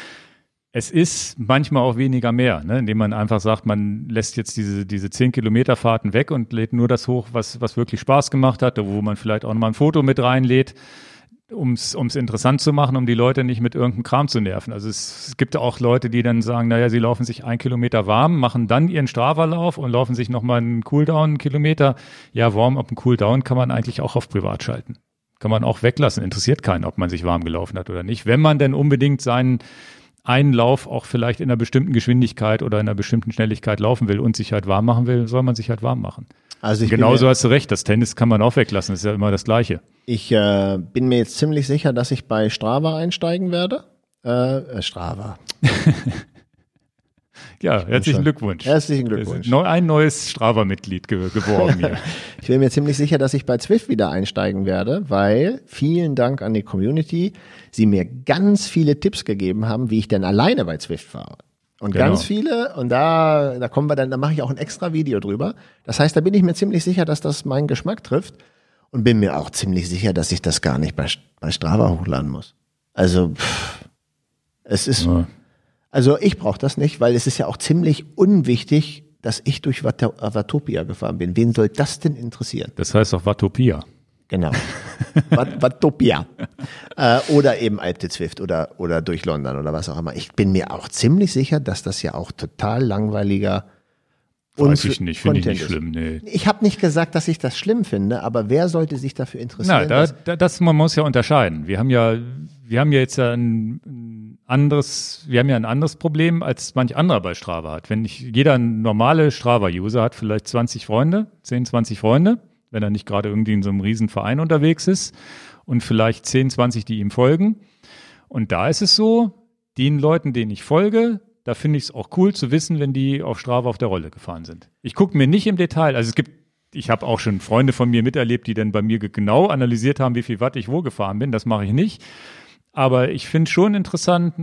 es ist manchmal auch weniger mehr, ne? indem man einfach sagt, man lässt jetzt diese, diese 10 Kilometer Fahrten weg und lädt nur das hoch, was, was wirklich Spaß gemacht hat, wo man vielleicht auch nochmal ein Foto mit reinlädt um es interessant zu machen, um die Leute nicht mit irgendeinem Kram zu nerven. Also es, es gibt auch Leute, die dann sagen, naja, sie laufen sich ein Kilometer warm, machen dann ihren Strava-Lauf und laufen sich nochmal einen Cooldown einen Kilometer. Ja, Warm-up und Cooldown kann man eigentlich auch auf privat schalten. Kann man auch weglassen. Interessiert keinen, ob man sich warm gelaufen hat oder nicht. Wenn man denn unbedingt seinen einen Lauf auch vielleicht in einer bestimmten Geschwindigkeit oder in einer bestimmten Schnelligkeit laufen will und sich halt warm machen will, soll man sich halt warm machen. Also ich Genauso mir- hast du recht, das Tennis kann man auch weglassen, ist ja immer das Gleiche. Ich äh, bin mir jetzt ziemlich sicher, dass ich bei Strava einsteigen werde. Äh, äh, Strava. Ja, herzlichen Glückwunsch. Herzlichen Glückwunsch. Ein neues Strava-Mitglied ge geworden hier. Ich bin mir ziemlich sicher, dass ich bei Zwift wieder einsteigen werde, weil vielen Dank an die Community, sie mir ganz viele Tipps gegeben haben, wie ich denn alleine bei Zwift fahre. Und Genau. ganz viele, und da, da kommen wir dann, da mache ich auch ein extra Video drüber. Das heißt, da bin ich mir ziemlich sicher, dass das meinen Geschmack trifft und bin mir auch ziemlich sicher, dass ich das gar nicht bei, bei Strava hochladen muss. Also, pff, es ist, Ja. also ich brauche das nicht, weil es ist ja auch ziemlich unwichtig, dass ich durch Wat- Watopia gefahren bin. Wen soll das denn interessieren? Das heißt auch Watopia. Genau. Wat- Watopia. äh, oder eben Alpte Zwift oder, oder durch London oder was auch immer. Ich bin mir auch ziemlich sicher, dass das ja auch total langweiliger Weiß ich nicht, finde ich nicht ist. schlimm. Nee. Ich habe nicht gesagt, dass ich das schlimm finde, aber wer sollte sich dafür interessieren? Na, da, da, das, man muss ja unterscheiden. Wir haben ja, wir haben ja jetzt ein, anderes, wir haben ja ein anderes Problem, als manch anderer bei Strava hat. Wenn nicht jeder normale Strava-User hat vielleicht 20 Freunde, 10, 20 Freunde, wenn er nicht gerade irgendwie in so einem riesen Verein unterwegs ist und vielleicht 10, 20, die ihm folgen. Und da ist es so, den Leuten, denen ich folge, da finde ich es auch cool zu wissen, wenn die auf Strava auf der Rolle gefahren sind. Ich gucke mir nicht im Detail, also es gibt, ich habe auch schon Freunde von mir miterlebt, die dann bei mir ge- genau analysiert haben, wie viel Watt ich wo gefahren bin. Das mache ich nicht. aber ich finde schon interessant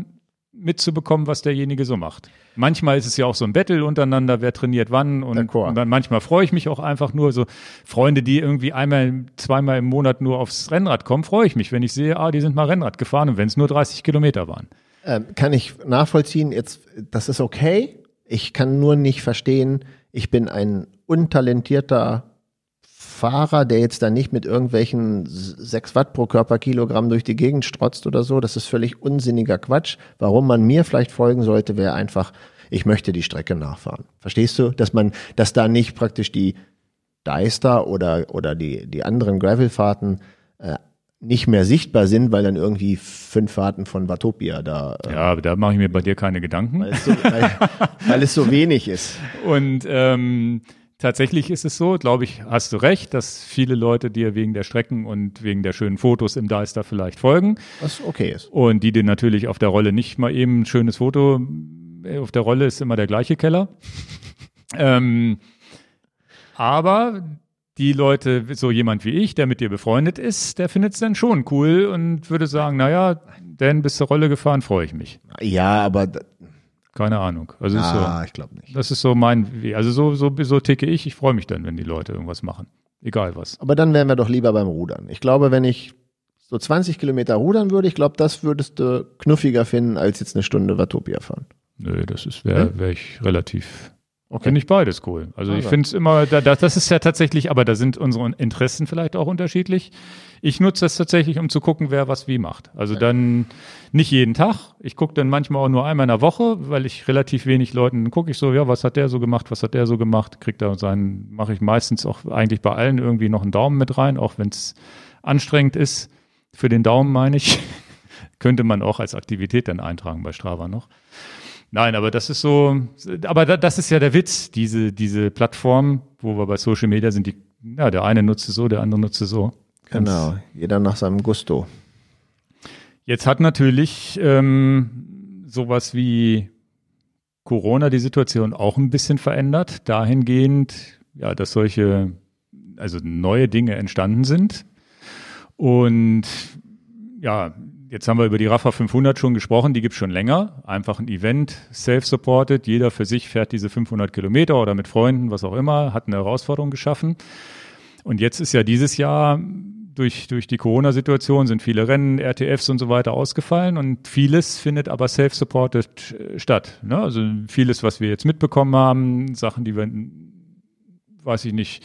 mitzubekommen, was derjenige so macht. Manchmal ist es ja auch so ein Battle untereinander, wer trainiert wann und, und dann manchmal freue ich mich auch einfach nur so Freunde, die irgendwie einmal, zweimal im Monat nur aufs Rennrad kommen, freue ich mich, wenn ich sehe, ah, die sind mal Rennrad gefahren und wenn es nur 30 Kilometer waren. Ähm, kann ich nachvollziehen, jetzt, das ist okay. Ich kann nur nicht verstehen, ich bin ein untalentierter Fahrer, der jetzt da nicht mit irgendwelchen 6 Watt pro Körperkilogramm durch die Gegend strotzt oder so. Das ist völlig unsinniger Quatsch. Warum man mir vielleicht folgen sollte, wäre einfach, ich möchte die Strecke nachfahren. Verstehst du? Dass man, dass da nicht praktisch die Deister oder, oder die, die anderen Gravelfahrten äh, nicht mehr sichtbar sind, weil dann irgendwie fünf Fahrten von Watopia da, äh, Ja, aber da mache ich mir bei dir keine Gedanken. weil, es so, weil, weil es so wenig ist. Und ähm, tatsächlich ist es so, glaube ich, hast du recht, dass viele Leute dir wegen der Strecken und wegen der schönen Fotos im Deister vielleicht folgen. Was okay ist. Und die dir natürlich auf der Rolle nicht mal eben ein schönes Foto, äh, auf der Rolle ist immer der gleiche Keller. ähm, aber die Leute, so jemand wie ich, der mit dir befreundet ist, der findet es dann schon cool und würde sagen, naja, denn bis zur Rolle gefahren, freue ich mich. Ja, aber Keine Ahnung. Also ist so. ah, ich glaube nicht. Das ist so mein, also so, so, so ticke ich. Ich freue mich dann, wenn die Leute irgendwas machen. Egal was. Aber dann wären wir doch lieber beim Rudern. Ich glaube, wenn ich so 20 Kilometer rudern würde, ich glaube, das würdest du knuffiger finden, als jetzt eine Stunde Watopia fahren. Nö, das ist, wäre wär ich relativ, Okay. finde ich beides cool. Also ich Also. finde es immer, da, das ist ja tatsächlich, aber da sind unsere Interessen vielleicht auch unterschiedlich. Ich nutze das tatsächlich, um zu gucken, wer was wie macht. Also dann nicht jeden Tag. Ich gucke dann manchmal auch nur einmal in der Woche, weil ich relativ wenig Leuten, gucke ich so, ja, was hat der so gemacht, was hat der so gemacht, kriegt da seinen, mache ich meistens auch eigentlich bei allen irgendwie noch einen Daumen mit rein, auch wenn es anstrengend ist. Für den Daumen meine ich. Könnte man auch als Aktivität dann eintragen bei Strava noch. Nein, aber das ist so, aber da, das ist ja der Witz, diese, diese Plattform, wo wir bei Social Media sind, die, ja, der eine nutzt es so, der andere nutzt es so. Ganz- Genau, jeder nach seinem Gusto. Jetzt hat natürlich ähm, sowas wie Corona die Situation auch ein bisschen verändert, dahingehend, ja, dass solche, also neue Dinge entstanden sind. Und ja, jetzt haben wir über die Rafa 500 schon gesprochen, die gibt's schon länger. Einfach ein Event, self-supported, jeder für sich fährt diese 500 Kilometer oder mit Freunden, was auch immer, hat eine Herausforderung geschaffen. Und jetzt ist ja dieses Jahr durch, durch die Corona-Situation sind viele Rennen, RTFs und so weiter ausgefallen und vieles findet aber self-supported äh, statt. Ne? Also vieles, was wir jetzt mitbekommen haben, Sachen, die wir, weiß ich nicht,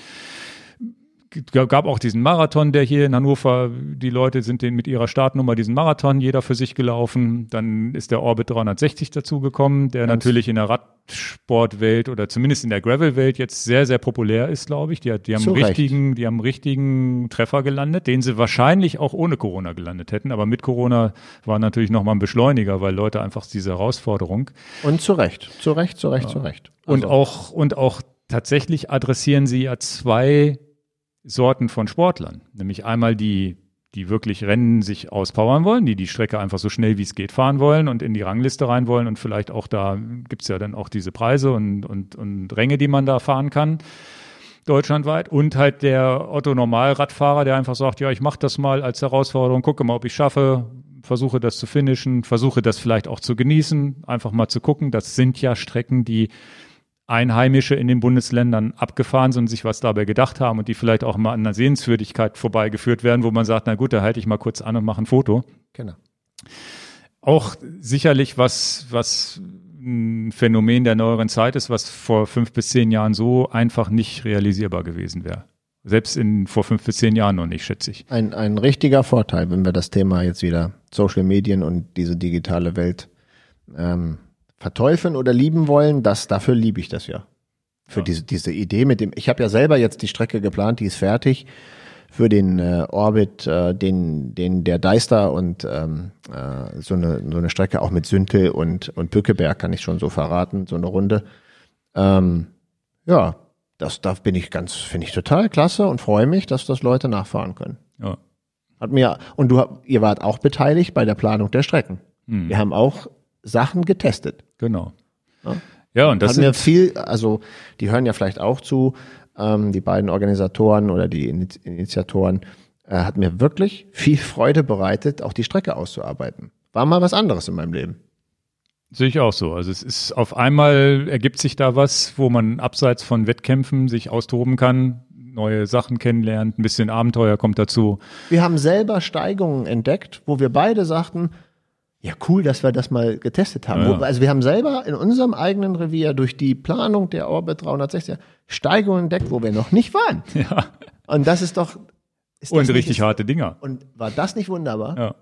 gab auch diesen Marathon, der hier in Hannover, die Leute sind den mit ihrer Startnummer diesen Marathon, jeder für sich gelaufen. Dann ist der Orbit 360 dazugekommen, der Ganz- natürlich in der Radsportwelt oder zumindest in der Gravel-Welt jetzt sehr, sehr populär ist, glaube ich. Die, die haben richtigen, die haben richtigen Treffer gelandet, den sie wahrscheinlich auch ohne Corona gelandet hätten. Aber mit Corona war natürlich nochmal ein Beschleuniger, weil Leute einfach diese Herausforderung Und zu Recht, zu Recht, zu Recht, zu Recht. und Also, auch, und auch tatsächlich adressieren sie ja zwei Sorten von Sportlern. Nämlich einmal die, die wirklich Rennen sich auspowern wollen, die die Strecke einfach so schnell wie es geht fahren wollen und in die Rangliste rein wollen und vielleicht auch da gibt's ja dann auch diese Preise und, und, und Ränge, die man da fahren kann. Deutschlandweit und halt der Otto Normalradfahrer, der einfach sagt, ja, ich mache das mal als Herausforderung, gucke mal, ob ich schaffe, versuche das zu finishen, versuche das vielleicht auch zu genießen, einfach mal zu gucken. Das sind ja Strecken, die Einheimische in den Bundesländern abgefahren sind und sich was dabei gedacht haben und die vielleicht auch mal an einer Sehenswürdigkeit vorbeigeführt werden, wo man sagt, na gut, da halte ich mal kurz an und mache ein Foto. genau. Auch sicherlich was, was ein Phänomen der neueren Zeit ist, was vor fünf bis zehn Jahren so einfach nicht realisierbar gewesen wäre. Selbst in vor fünf bis zehn Jahren noch nicht, schätze ich. Ein, ein richtiger Vorteil, wenn wir das Thema jetzt wieder Social Medien und diese digitale Welt ähm, verteufeln oder lieben wollen, das dafür liebe ich das ja. Für Ja. diese, diese Idee mit dem, ich habe ja selber jetzt die Strecke geplant, die ist fertig für den äh, Orbit, äh, den, den der Deister und ähm, äh, so, eine, so eine Strecke auch mit Süntel und, und Bückeberg kann ich schon so verraten, so eine Runde. Ähm, ja, das, da bin ich ganz, finde ich total klasse und freue mich, dass das Leute nachfahren können. Ja. Hat mir, und du, ihr wart auch beteiligt bei der Planung der Strecken. Hm, Wir haben auch Sachen getestet. Genau. Ja. Ja, und das Hat mir viel, also die hören ja vielleicht auch zu, ähm, die beiden Organisatoren oder die Ini- Initiatoren. äh, hat mir wirklich viel Freude bereitet, auch die Strecke auszuarbeiten. War mal was anderes in meinem Leben. Sehe ich auch so. Also es ist auf einmal ergibt sich da was, wo man abseits von Wettkämpfen sich austoben kann, neue Sachen kennenlernt, ein bisschen Abenteuer kommt dazu. Wir haben selber Steigungen entdeckt, wo wir beide sagten, ja, cool, dass wir das mal getestet haben. Ja. Wo, also wir haben selber in unserem eigenen Revier durch die Planung der Orbit 360 Steigungen entdeckt, wo wir noch nicht waren. Ja. Und das ist doch. Ist das Und nicht- richtig harte Dinger. Und war das nicht wunderbar? Ja.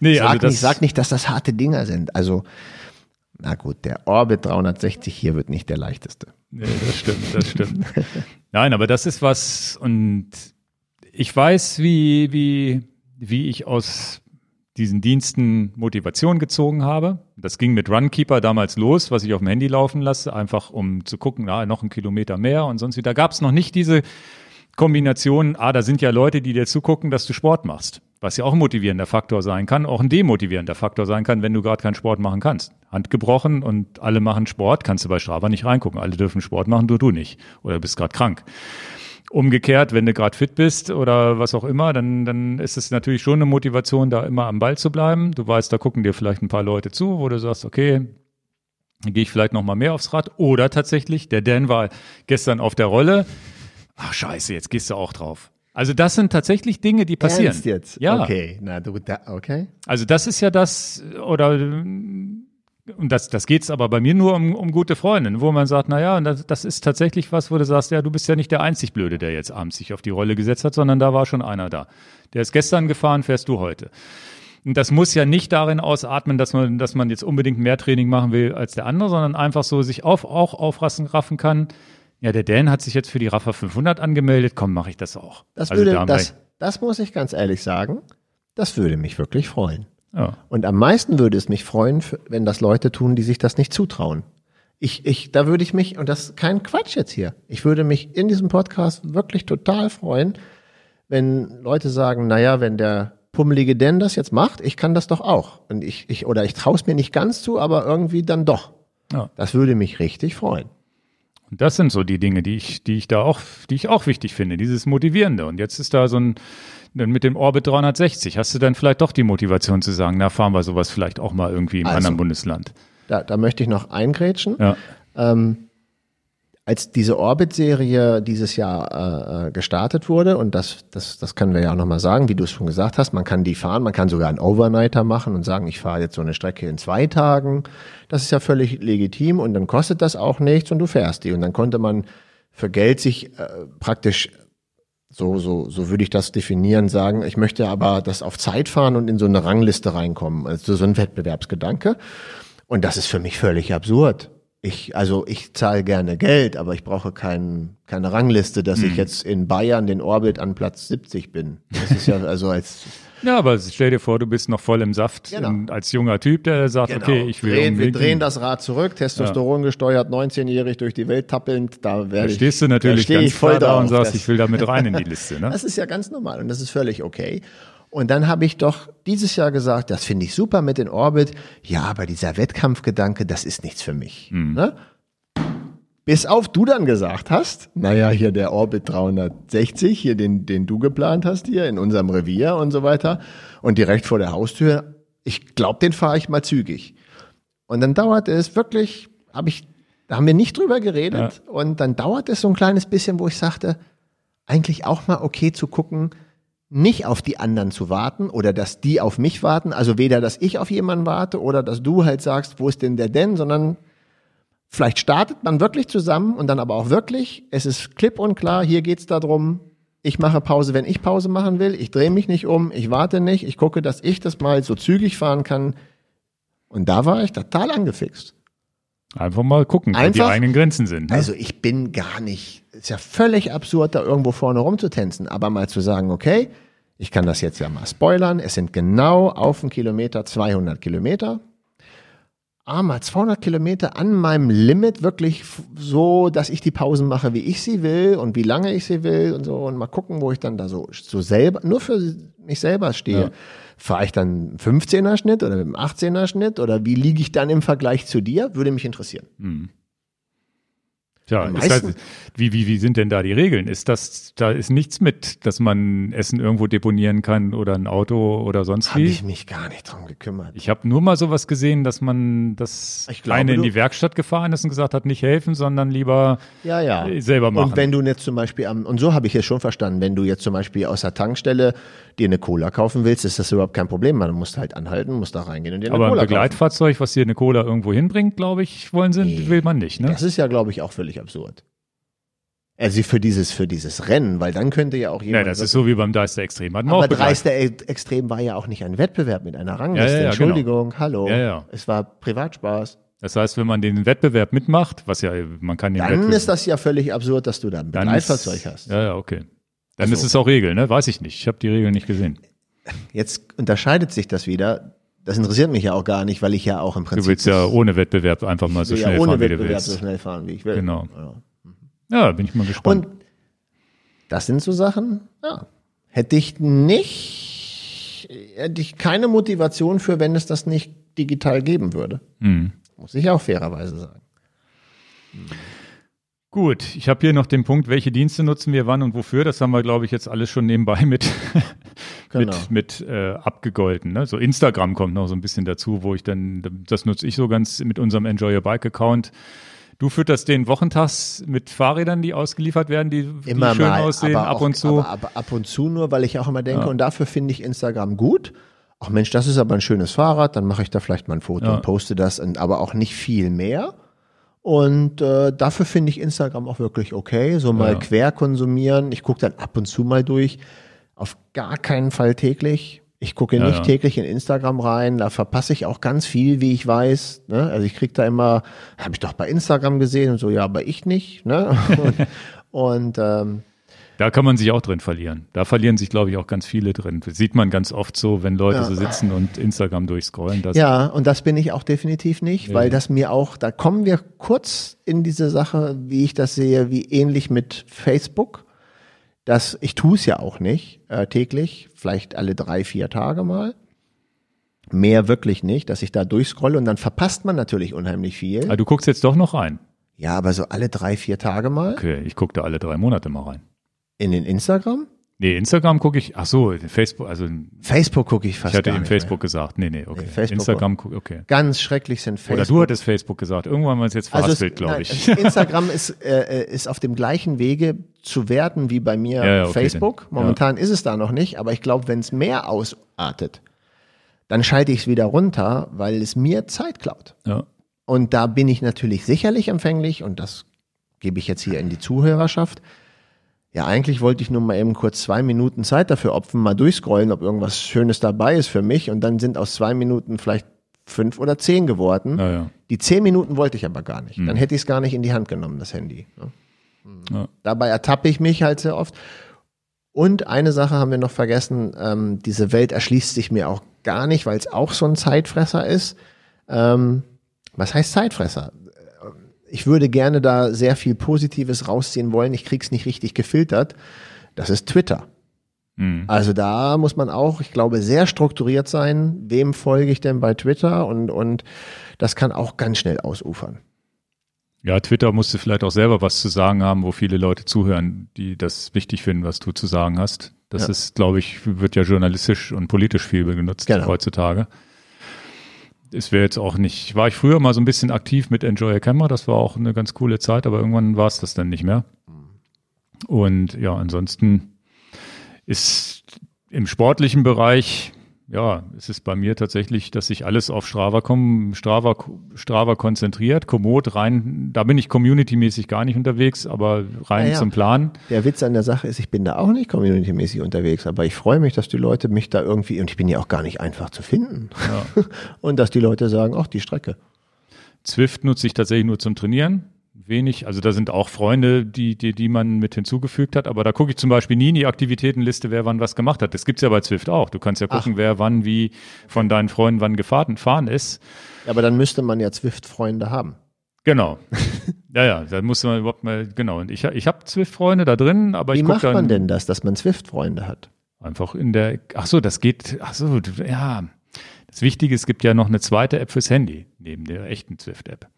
Nee, Sag, also das, nicht, sag nicht, dass das harte Dinger sind. Also, na gut, der Orbit 360 hier wird nicht der leichteste. Nee, das stimmt, das stimmt. Nein, aber das ist was und ich weiß, wie, wie, wie ich aus diesen Diensten Motivation gezogen habe. Das ging mit Runkeeper damals los, was ich auf dem Handy laufen lasse, einfach um zu gucken, na, noch einen Kilometer mehr und sonst wie. Da gab es noch nicht diese Kombination, ah, da sind ja Leute, die dir zugucken, dass du Sport machst. Was ja auch ein motivierender Faktor sein kann, auch ein demotivierender Faktor sein kann, wenn du gerade keinen Sport machen kannst. Hand gebrochen und alle machen Sport, kannst du bei Strava nicht reingucken. Alle dürfen Sport machen, du du nicht. Oder bist gerade krank. Umgekehrt, wenn du gerade fit bist oder was auch immer, dann, dann ist es natürlich schon eine Motivation, da immer am Ball zu bleiben. Du weißt, da gucken dir vielleicht ein paar Leute zu, wo du sagst, okay, dann gehe ich vielleicht noch mal mehr aufs Rad. Oder tatsächlich, der Dan war gestern auf der Rolle. Ach scheiße, jetzt gehst du auch drauf. Also das sind tatsächlich Dinge, die passieren. Ernst jetzt? Ja. Okay, na du, da, okay. Also das ist ja das, oder und das, das geht's aber bei mir nur um, um gute Freundinnen, wo man sagt, na ja, und das, das ist tatsächlich was, wo du sagst, ja, du bist ja nicht der einzig Blöde, der jetzt abends sich auf die Rolle gesetzt hat, sondern da war schon einer da. Der ist gestern gefahren, fährst du heute. Und das muss ja nicht darin ausatmen, dass man, dass man jetzt unbedingt mehr Training machen will als der andere, sondern einfach so sich auf, auch aufrassen, raffen kann. Ja, der Dan hat sich jetzt für die Raffa 500 angemeldet, komm, mache ich das auch. Das Also würde, da das, das muss ich ganz ehrlich sagen, das würde mich wirklich freuen. Ja. Und am meisten würde es mich freuen, wenn das Leute tun, die sich das nicht zutrauen. Ich, ich, da würde ich mich, und das ist kein Quatsch jetzt hier, ich würde mich in diesem Podcast wirklich total freuen, wenn Leute sagen, naja, wenn der pummelige Dan das jetzt macht, ich kann das doch auch. Und ich, ich oder ich traue es mir nicht ganz zu, aber irgendwie dann doch. Ja. Das würde mich richtig freuen. Und das sind so die Dinge, die ich, die ich da auch, die ich auch wichtig finde, dieses Motivierende. Und jetzt ist da so ein, dann mit dem Orbit 360, hast du dann vielleicht doch die Motivation zu sagen, na, fahren wir sowas vielleicht auch mal irgendwie im Also. anderen Bundesland. Da, da möchte ich noch eingrätschen. Ja. ähm, als diese Orbit-Serie dieses Jahr äh, äh, gestartet wurde, und das, das, das können wir ja auch nochmal sagen, wie du es schon gesagt hast, man kann die fahren, man kann sogar einen Overnighter machen und sagen, ich fahre jetzt so eine Strecke in zwei Tagen. Das ist ja völlig legitim und dann kostet das auch nichts und du fährst die. Und dann konnte man für Geld sich äh, praktisch so, so, so würde ich das definieren, sagen, ich möchte aber das auf Zeit fahren und in so eine Rangliste reinkommen. Also so ein Wettbewerbsgedanke. Und das ist für mich völlig absurd. Ich, also ich zahle gerne Geld, aber ich brauche kein, keine Rangliste, dass ich jetzt in Bayern den Orbit an Platz 70 bin. Das ist ja also als Ja, aber stell dir vor, du bist noch voll im Saft Genau. und als junger Typ, der sagt, okay, ich will drehen, wir drehen das Rad zurück, Testosteron gesteuert, 19-jährig durch die Welt tappelnd, da Da werde ich. stehst du da natürlich stehe ganz voll da und sagst, Das- ich will da mit rein in die Liste. Ne? Das ist ja ganz normal und das ist völlig okay. Und dann habe ich doch dieses Jahr gesagt, das finde ich super mit den Orbit. Ja, aber dieser Wettkampfgedanke, das ist nichts für mich. Ne? Bis auf du dann gesagt hast, naja, hier der Orbit 360, hier den, den du geplant hast hier in unserem Revier und so weiter und direkt vor der Haustür, ich glaube, den fahre ich mal zügig. Und dann dauert es wirklich, habe ich, da haben wir nicht drüber geredet und dann dauert es so ein kleines bisschen, wo ich sagte, eigentlich auch mal okay zu gucken, nicht auf die anderen zu warten oder dass die auf mich warten. Also weder, dass ich auf jemanden warte oder dass du halt sagst, wo ist denn der denn, sondern vielleicht startet man wirklich zusammen und dann aber auch wirklich, es ist klipp und klar, hier geht's darum, ich mache Pause, wenn ich Pause machen will, ich drehe mich nicht um, ich warte nicht, ich gucke, dass ich das mal so zügig fahren kann. Und da war ich total angefixt. Einfach mal gucken, wo die Einfach- eigenen Grenzen sind. Ne? Also ich bin gar nicht, ist ja völlig absurd, da irgendwo vorne rumzutänzen, aber mal zu sagen, okay, ich kann das jetzt ja mal spoilern, es sind genau auf den Kilometer 200 Kilometer. Mal 200 Kilometer an meinem Limit, wirklich so, dass ich die Pausen mache, wie ich sie will und wie lange ich sie will und so und mal gucken, wo ich dann da so, so selber, nur für mich selber stehe. Ja. Fahre ich dann einen 15er Schnitt oder mit einem 18er Schnitt oder wie liege ich dann im Vergleich zu dir? Würde mich interessieren. Tja, Ist das, meisten- wie, wie, wie sind denn da die Regeln? Ist das, da ist nichts mit, dass man Essen irgendwo deponieren kann oder ein Auto oder sonst Habe wie? ich mich gar nicht drum gekümmert. Ich habe nur mal sowas gesehen, dass man, Ich glaube, eine in die Werkstatt gefahren ist und gesagt hat, nicht helfen, sondern lieber Ja, ja. äh, selber machen. Und wenn du jetzt zum Beispiel am, und so habe ich es schon verstanden, wenn du jetzt zum Beispiel aus der Tankstelle dir eine Cola kaufen willst, ist das überhaupt kein Problem. Man muss halt anhalten, musst da reingehen und dir eine aber ein Cola kaufen. Begleitfahrzeug, was hier eine Cola irgendwo hinbringt, glaube ich, wollen sie, will man nicht, ne? Das ist ja, glaube ich, auch völlig absurd. Also für dieses, für dieses Rennen, weil dann könnte ja auch Ja, jemand. das ist so wie beim Deister Extrem. Hatten aber Dreister Ex- Extrem war ja auch nicht ein Wettbewerb mit einer Rangliste. Ja, ja, ja, Entschuldigung, hallo. Ja, ja. Es war Privatspaß. Das heißt, wenn man den Wettbewerb mitmacht, was ja, man kann den Dann ist das ja völlig absurd, dass du da ein Begleitfahrzeug hast. Ja, ja, okay. Dann Also- ist es auch Regel, ne? Weiß ich nicht. Ich habe die Regeln nicht gesehen. Jetzt unterscheidet sich das wieder. Das interessiert mich ja auch gar nicht, weil ich ja auch im Du Prinzip willst ja ohne Wettbewerb einfach mal so schnell ja ohne fahren, wie du Wettbewerb so willst. schnell fahren, wie ich will. Genau. Ja. Ja, bin ich mal gespannt. Und das sind so Sachen, ja. Hätte ich nicht, hätte ich keine Motivation für, wenn es das nicht digital geben würde. Hm. Muss ich auch fairerweise sagen. Gut, ich habe hier noch den Punkt, welche Dienste nutzen wir wann und wofür. Das haben wir, glaube ich, jetzt alles schon nebenbei mit, Genau. mit, mit äh, abgegolten. Ne? So Instagram kommt noch so ein bisschen dazu, wo ich dann, das nutze ich so ganz mit unserem Enjoy Your Bike Account. Du fütterst den wochentags mit Fahrrädern, die ausgeliefert werden, die, Immer die schön mal, aussehen, aber ab auch, und zu. Aber, aber ab und zu nur, weil ich auch immer denke, Ja. und dafür finde ich Instagram gut. Ach Mensch, das ist aber ein schönes Fahrrad, dann mache ich da vielleicht mal ein Foto Ja. und poste das, aber auch nicht viel mehr. Und äh, dafür finde ich Instagram auch wirklich okay. So mal Ja. quer konsumieren. Ich gucke dann ab und zu mal durch. Auf gar keinen Fall täglich. Ich gucke Ja, nicht ja. täglich in Instagram rein. Da verpasse ich auch ganz viel, wie ich weiß. Ne? Also ich krieg da immer, habe ich doch bei Instagram gesehen und so, ja, aber ich nicht. Ne? Und, und ähm, Da kann man sich auch drin verlieren. Da verlieren sich, glaube ich, auch ganz viele drin. Das sieht man ganz oft so, wenn Leute Ja. so sitzen und Instagram durchscrollen. Ja, und das bin ich auch definitiv nicht, Ja. weil das mir auch, da kommen wir kurz in diese Sache, wie ich das sehe, wie ähnlich mit Facebook. Das, ich tue es ja auch nicht äh, täglich, vielleicht alle drei, vier Tage mal. Mehr wirklich nicht, dass ich da durchscrolle und dann verpasst man natürlich unheimlich viel. Ah, du guckst jetzt doch noch rein. Ja, aber so alle drei, vier Tage mal Okay, ich gucke da alle drei Monate mal rein. In den Instagram. Nee, Instagram gucke ich, ach so, Facebook, also Facebook gucke ich fast ich hatte eben Facebook gesagt. Nee, nee, okay. Nee, Facebook Instagram, guck- okay. Mehr. Ganz schrecklich sind Facebook. Oder du hattest Facebook gesagt. Irgendwann haben wir jetzt Also es- verhaspelt, glaube nein, ich. Instagram ist, äh, ist auf dem gleichen Wege zu werden wie bei mir Ja, ja, okay, Facebook. Momentan ist es da noch nicht, aber ich glaube, wenn es mehr ausartet, dann schalte ich es wieder runter, weil es mir Zeit klaut. Ja. Und da bin ich natürlich sicherlich empfänglich und das gebe ich jetzt hier in die Zuhörerschaft. Ja, eigentlich wollte ich nur mal eben kurz zwei Minuten Zeit dafür opfern, mal durchscrollen, ob irgendwas Schönes dabei ist für mich. Und dann sind aus zwei Minuten vielleicht fünf oder zehn geworden. Ja, ja. Die zehn Minuten wollte ich aber gar nicht. Hm. Dann hätte ich es gar nicht in die Hand genommen, das Handy. ne? Ja. Dabei ertappe ich mich halt sehr oft. Und eine Sache haben wir noch vergessen, ähm, diese Welt erschließt sich mir auch gar nicht, weil es auch so ein Zeitfresser ist. Ähm, was heißt Zeitfresser? Ich würde gerne da sehr viel Positives rausziehen wollen. Ich krieg's nicht richtig gefiltert. Das ist Twitter. Hm. Also da muss man auch, ich glaube, sehr strukturiert sein. Wem folge ich denn bei Twitter? Und, und das kann auch ganz schnell ausufern. Ja, Twitter musste vielleicht auch selber was zu sagen haben, wo viele Leute zuhören, die das wichtig finden, was du zu sagen hast. Das Ja. ist, glaube ich, wird ja journalistisch und politisch viel genutzt Genau. heutzutage. Es wäre jetzt auch nicht, war ich früher mal so ein bisschen aktiv mit Enjoy a Camera, das war auch eine ganz coole Zeit, aber irgendwann war es das dann nicht mehr. Und ja, ansonsten ist im sportlichen Bereich, ja, es ist bei mir tatsächlich, dass sich alles auf Strava, kom Strava, Strava konzentriert. Komoot rein, da bin ich community-mäßig gar nicht unterwegs, aber rein Ja, ja. zum Plan. Der Witz an der Sache ist, ich bin da auch nicht communitymäßig unterwegs, aber ich freue mich, dass die Leute mich da irgendwie, und ich bin ja auch gar nicht einfach zu finden. Und dass die Leute sagen, ach, die Strecke. Zwift nutze ich tatsächlich nur zum Trainieren. Wenig, also da sind auch Freunde, die, die, die man mit hinzugefügt hat, aber da gucke ich zum Beispiel nie in die Aktivitätenliste, wer wann was gemacht hat. Das gibt's ja bei Zwift auch. Du kannst ja gucken, wer wann wie von deinen Freunden wann gefahren fahren ist. Aber dann müsste man ja Zwift-Freunde haben. Genau. ja, ja, da muss man überhaupt mal, genau. Und ich, ich habe Zwift-Freunde da drin, aber Wie ich gucke macht dann man denn das, dass man Zwift-Freunde hat? einfach in der, ach so, das geht, ach so, ja. Das Wichtige, es gibt ja noch eine zweite App fürs Handy, neben der echten Zwift-App.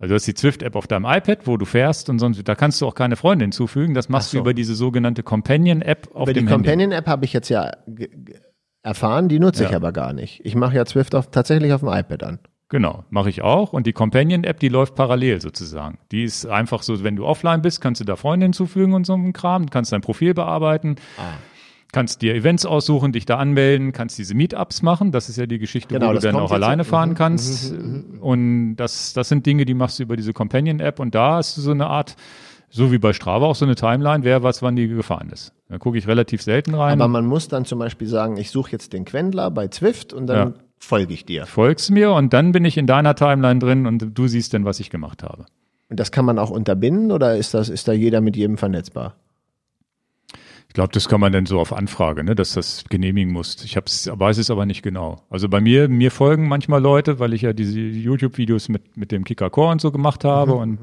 Also du hast die Zwift-App auf deinem iPad, wo du fährst und sonst, da kannst du auch keine Freunde hinzufügen. Das machst Ach so. du über diese sogenannte Companion-App auf Über die dem Handy. Companion-App habe ich jetzt ja erfahren, die nutze ich Ja. aber gar nicht. Ich mache ja Zwift auf, tatsächlich auf dem iPad an. Genau, mache ich auch. Und die Companion-App, die läuft parallel sozusagen. Die ist einfach so, wenn du offline bist, kannst du da Freunde hinzufügen und so einen Kram, kannst dein Profil bearbeiten, Ah. Kannst dir Events aussuchen, dich da anmelden, kannst diese Meetups machen. Das ist ja die Geschichte, Genau, wo du dann auch alleine Mhm, fahren mhm, kannst. Und das, das sind Dinge, die machst du über diese Companion-App. Und da hast du so eine Art, so wie bei Strava auch so eine Timeline, wer was wann die gefahren ist. Da gucke ich relativ selten rein. Aber man muss dann zum Beispiel sagen, ich suche jetzt den Quendler bei Zwift und dann Ja. folge ich dir. Folgst mir und dann bin ich in deiner Timeline drin und du siehst dann, was ich gemacht habe. Und das kann man auch unterbinden oder ist das, ist da jeder mit jedem vernetzbar? Ich glaube, das kann man dann so auf Anfrage, ne, dass das genehmigen muss. Ich hab's, weiß es aber nicht genau. Also bei mir, mir folgen manchmal Leute, weil ich ja diese YouTube-Videos mit, mit dem Kicker Core und so gemacht habe und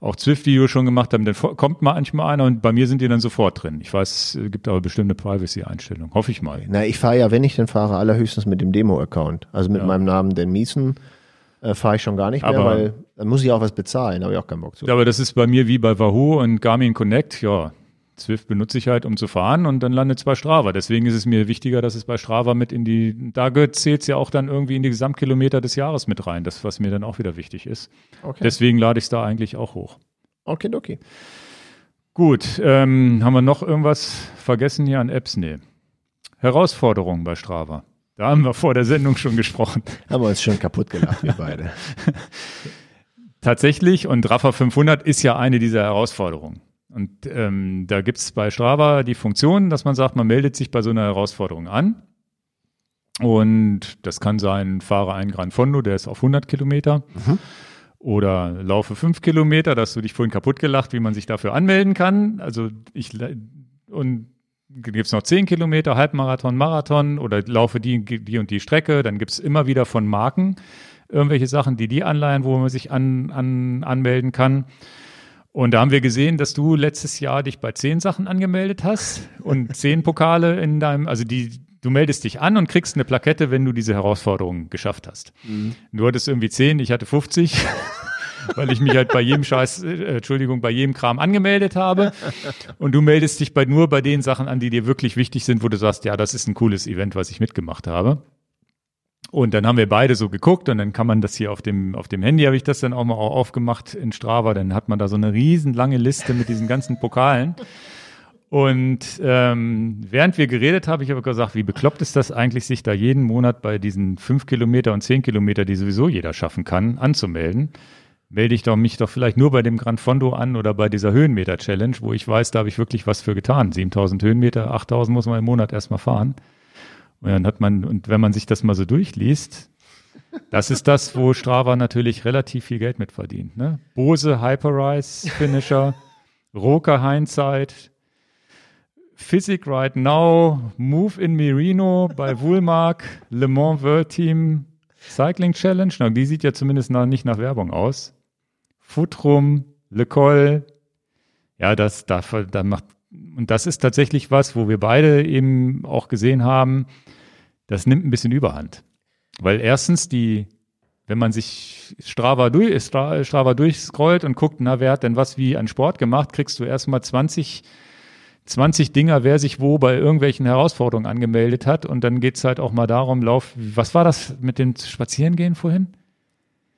auch Zwift-Videos schon gemacht habe. Dann kommt manchmal einer und bei mir sind die dann sofort drin. Ich weiß, es gibt aber bestimmte Privacy-Einstellungen. Hoffe ich mal. Na, ich fahre ja, wenn ich denn fahre, allerhöchstens mit dem Demo-Account. Also mit meinem Namen, den Miesen, äh, fahre ich schon gar nicht mehr, Aber- weil dann muss ich auch was bezahlen, habe ich auch keinen Bock zu. Ja, aber das ist bei mir wie bei Wahoo und Garmin Connect. Ja, Zwift benutze ich halt, um zu fahren und dann landet es bei Strava. Deswegen ist es mir wichtiger, dass es bei Strava mit in die, da zählt es ja auch dann irgendwie in die Gesamtkilometer des Jahres mit rein. Das, was mir dann auch wieder wichtig ist. Okay. Deswegen lade ich es da eigentlich auch hoch. Okay, okay. Gut, ähm, haben wir noch irgendwas vergessen hier an Apps? Nee. Herausforderungen bei Strava. Da haben wir vor der Sendung schon gesprochen. Haben wir uns schon kaputt gelacht, wir beide. Tatsächlich, und Rafa 500 ist ja eine dieser Herausforderungen. Und ähm, da gibt's bei Strava die Funktion, dass man sagt, man meldet sich bei so einer Herausforderung an. Und das kann sein, fahre einen Gran Fondo, der ist auf 100 Kilometer. Oder laufe fünf Kilometer, da hast du dich vorhin kaputt gelacht, wie man sich dafür anmelden kann. Also ich, und gibt's noch 10 Kilometer, Halbmarathon, Marathon oder laufe die, die und die Strecke. Dann gibt's immer wieder von Marken irgendwelche Sachen, die die anleihen, wo man sich an, an, anmelden kann. Und da haben wir gesehen, dass du letztes Jahr dich bei zehn Sachen angemeldet hast und zehn Pokale in deinem, also die, du meldest dich an und kriegst eine Plakette, wenn du diese Herausforderung geschafft hast. Du hattest irgendwie zehn, ich hatte 50, weil ich mich halt bei jedem Scheiß, äh, Entschuldigung, bei jedem Kram angemeldet habe. Und du meldest dich bei nur bei den Sachen an, die dir wirklich wichtig sind, wo du sagst, ja, das ist ein cooles Event, was ich mitgemacht habe. Und dann haben wir beide so geguckt und dann kann man das hier auf dem, auf dem Handy habe ich das dann auch mal au- aufgemacht in Strava. Dann hat man da so eine riesen lange Liste mit diesen ganzen Pokalen. Und ähm, während wir geredet haben, ich habe gesagt, wie bekloppt ist das eigentlich, sich da jeden Monat bei diesen fünf Kilometer und zehn Kilometer, die sowieso jeder schaffen kann, anzumelden. Melde ich doch mich doch vielleicht nur bei dem Gran Fondo an oder bei dieser Höhenmeter-Challenge, wo ich weiß, da habe ich wirklich was für getan. 7000 Höhenmeter, 8000 muss man im Monat erstmal fahren. Und dann hat man, und wenn man sich das mal so durchliest, das ist das, wo Strava natürlich relativ viel Geld mit verdient. Ne? Bose Hyperrise Finisher, Roker Hindsight, Physic Right Now, Move in Merino bei Woolmark, Le Mans World Team Cycling Challenge. Na, die sieht ja zumindest nach, nicht nach Werbung aus. Futrum, Le Col. Ja, das, da, da macht, und das ist tatsächlich was, wo wir beide eben auch gesehen haben, das nimmt ein bisschen Überhand. Weil erstens die, wenn man sich Strava, durch, Stra- Strava durchscrollt und guckt, na, wer hat denn was wie an Sport gemacht, kriegst du erstmal 20, 20 Dinger, wer sich wo bei irgendwelchen Herausforderungen angemeldet hat. Und dann geht's halt auch mal darum, lauf, was war das mit dem Spazierengehen vorhin?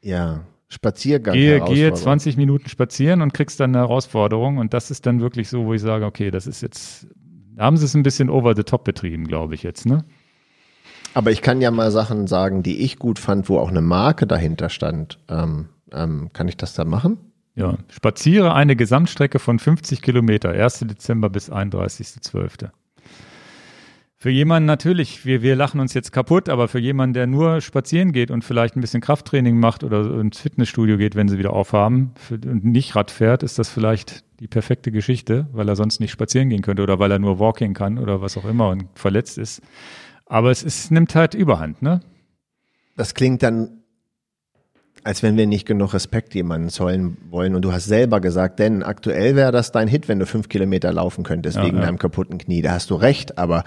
Ja, Spaziergang. Gehe, gehe Herausforderung. 20 Minuten spazieren und kriegst dann eine Herausforderung. Und das ist dann wirklich so, wo ich sage, okay, das ist jetzt, da haben sie es ein bisschen over the top betrieben, glaube ich jetzt, ne? Aber ich kann ja mal Sachen sagen, die ich gut fand, wo auch eine Marke dahinter stand. Ähm, ähm, kann ich das da machen? Ja, spaziere eine Gesamtstrecke von 50 Kilometer, 1. Dezember bis 31.12. Für jemanden natürlich, wir, wir lachen uns jetzt kaputt, aber für jemanden, der nur spazieren geht und vielleicht ein bisschen Krafttraining macht oder ins Fitnessstudio geht, wenn sie wieder aufhaben für, und nicht Rad fährt, ist das vielleicht die perfekte Geschichte, weil er sonst nicht spazieren gehen könnte oder weil er nur Walking kann oder was auch immer und verletzt ist. Aber es ist, nimmt halt Überhand, ne? Das klingt dann, als wenn wir nicht genug Respekt jemanden zollen wollen. Und du hast selber gesagt, denn aktuell wäre das dein Hit, wenn du fünf Kilometer laufen könntest Ja, wegen ja. deinem kaputten Knie. Da hast du recht, aber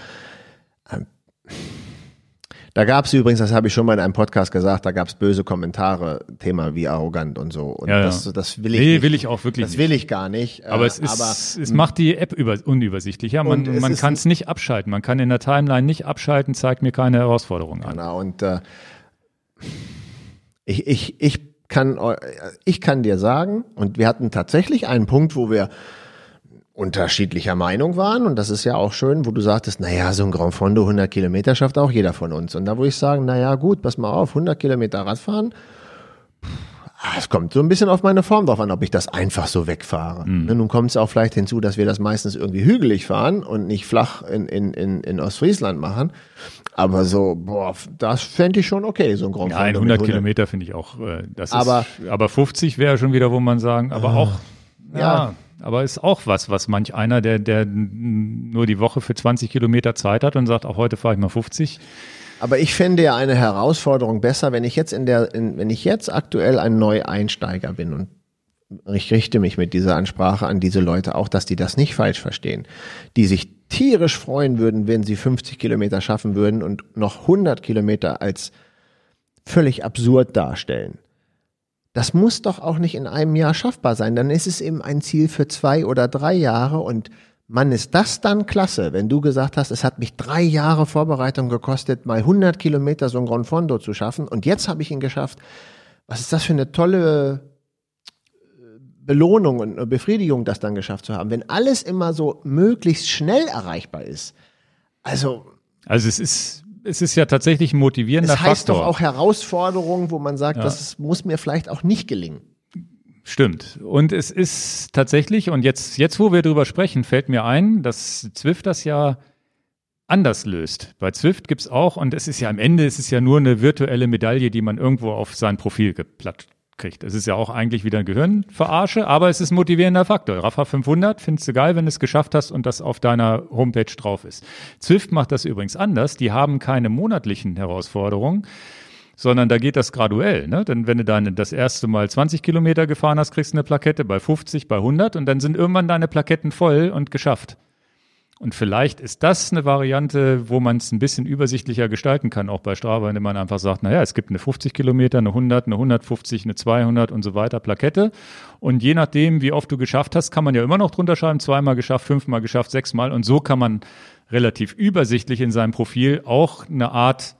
Da gab es übrigens, das habe ich schon mal in einem Podcast gesagt, da gab es böse Kommentare, Thema wie arrogant und so. Und Ja, das, das will ich Nee, nicht. will ich auch wirklich Das nicht. will ich gar nicht. Aber äh, es ist, es macht die App über, unübersichtlicher. Man, man kann es nicht abschalten. Man kann in der Timeline nicht abschalten, zeigt mir keine Herausforderung an. Genau, und äh, ich, ich, ich, kann, eu- ich kann dir sagen, und wir hatten tatsächlich einen Punkt, wo wir unterschiedlicher Meinung waren, und das ist ja auch schön, wo du sagtest, naja, so ein Grand Fondo 100 Kilometer schafft auch jeder von uns. Und da würde ich sagen, naja, gut, pass mal auf, 100 Kilometer Radfahren, Ah, Es kommt so ein bisschen auf meine Form drauf an, ob ich das einfach so wegfahre. Ne, Nun kommt es auch vielleicht hinzu, dass wir das meistens irgendwie hügelig fahren und nicht flach in, in, in, in Ostfriesland machen. Aber so, boah, das fände ich schon okay, so ein Grand Fondo mit 100 Kilometer finde ich auch, äh, das Aber- ist, aber 50 wäre schon wieder, wo man sagen, aber auch, ja, Ja. Aber ist auch was, was manch einer, der, der nur die Woche für 20 Kilometer Zeit hat und sagt, auch heute fahre ich mal 50. Aber ich fände ja eine Herausforderung besser, wenn ich jetzt in der, in, wenn ich jetzt aktuell ein Neueinsteiger bin und ich richte mich mit dieser Ansprache an diese Leute auch, dass die das nicht falsch verstehen, die sich tierisch freuen würden, wenn sie 50 Kilometer schaffen würden und noch 100 Kilometer als völlig absurd darstellen. Das muss doch auch nicht in einem Jahr schaffbar sein. Dann ist es eben ein Ziel für zwei oder drei Jahre und Mann, ist das dann klasse, wenn du gesagt hast, es hat mich drei Jahre Vorbereitung gekostet, mal 100 Kilometer so ein Grand Fondo zu schaffen und jetzt habe ich ihn geschafft. Was ist das für eine tolle äh, Belohnung und Befriedigung, das dann geschafft zu haben, wenn alles immer so möglichst schnell erreichbar ist. Also Also es ist, es ist ja tatsächlich ein motivierender es heißt Faktor. doch auch Herausforderung, wo man sagt, Ja. das muss mir vielleicht auch nicht gelingen. Stimmt. Und es ist tatsächlich, und jetzt, jetzt, wo wir drüber sprechen, fällt mir ein, dass Zwift das ja anders löst. Bei Zwift gibt's auch, und es ist ja am Ende, es ist ja nur eine virtuelle Medaille, die man irgendwo auf sein Profil geplatt kriegt. Es ist ja auch eigentlich wieder ein Gehirnverarsche, aber es ist ein motivierender Faktor. Rafa 500 findest du geil, wenn du es geschafft hast und das auf deiner Homepage drauf ist. Zwift macht das übrigens anders. Die haben keine monatlichen Herausforderungen, sondern da geht das graduell. Ne? Denn wenn du dann das erste Mal 20 Kilometer gefahren hast, kriegst du eine Plakette bei 50, bei 100 und dann sind irgendwann deine Plaketten voll und geschafft. Und vielleicht ist das eine Variante, wo man es ein bisschen übersichtlicher gestalten kann, auch bei Strava, indem man einfach sagt, naja, es gibt eine 50 Kilometer, eine 100, eine 150, eine 200 und so weiter Plakette. Und je nachdem, wie oft du geschafft hast, kann man ja immer noch drunter schreiben, zweimal geschafft, fünfmal geschafft, sechsmal. Und so kann man relativ übersichtlich in seinem Profil auch eine Art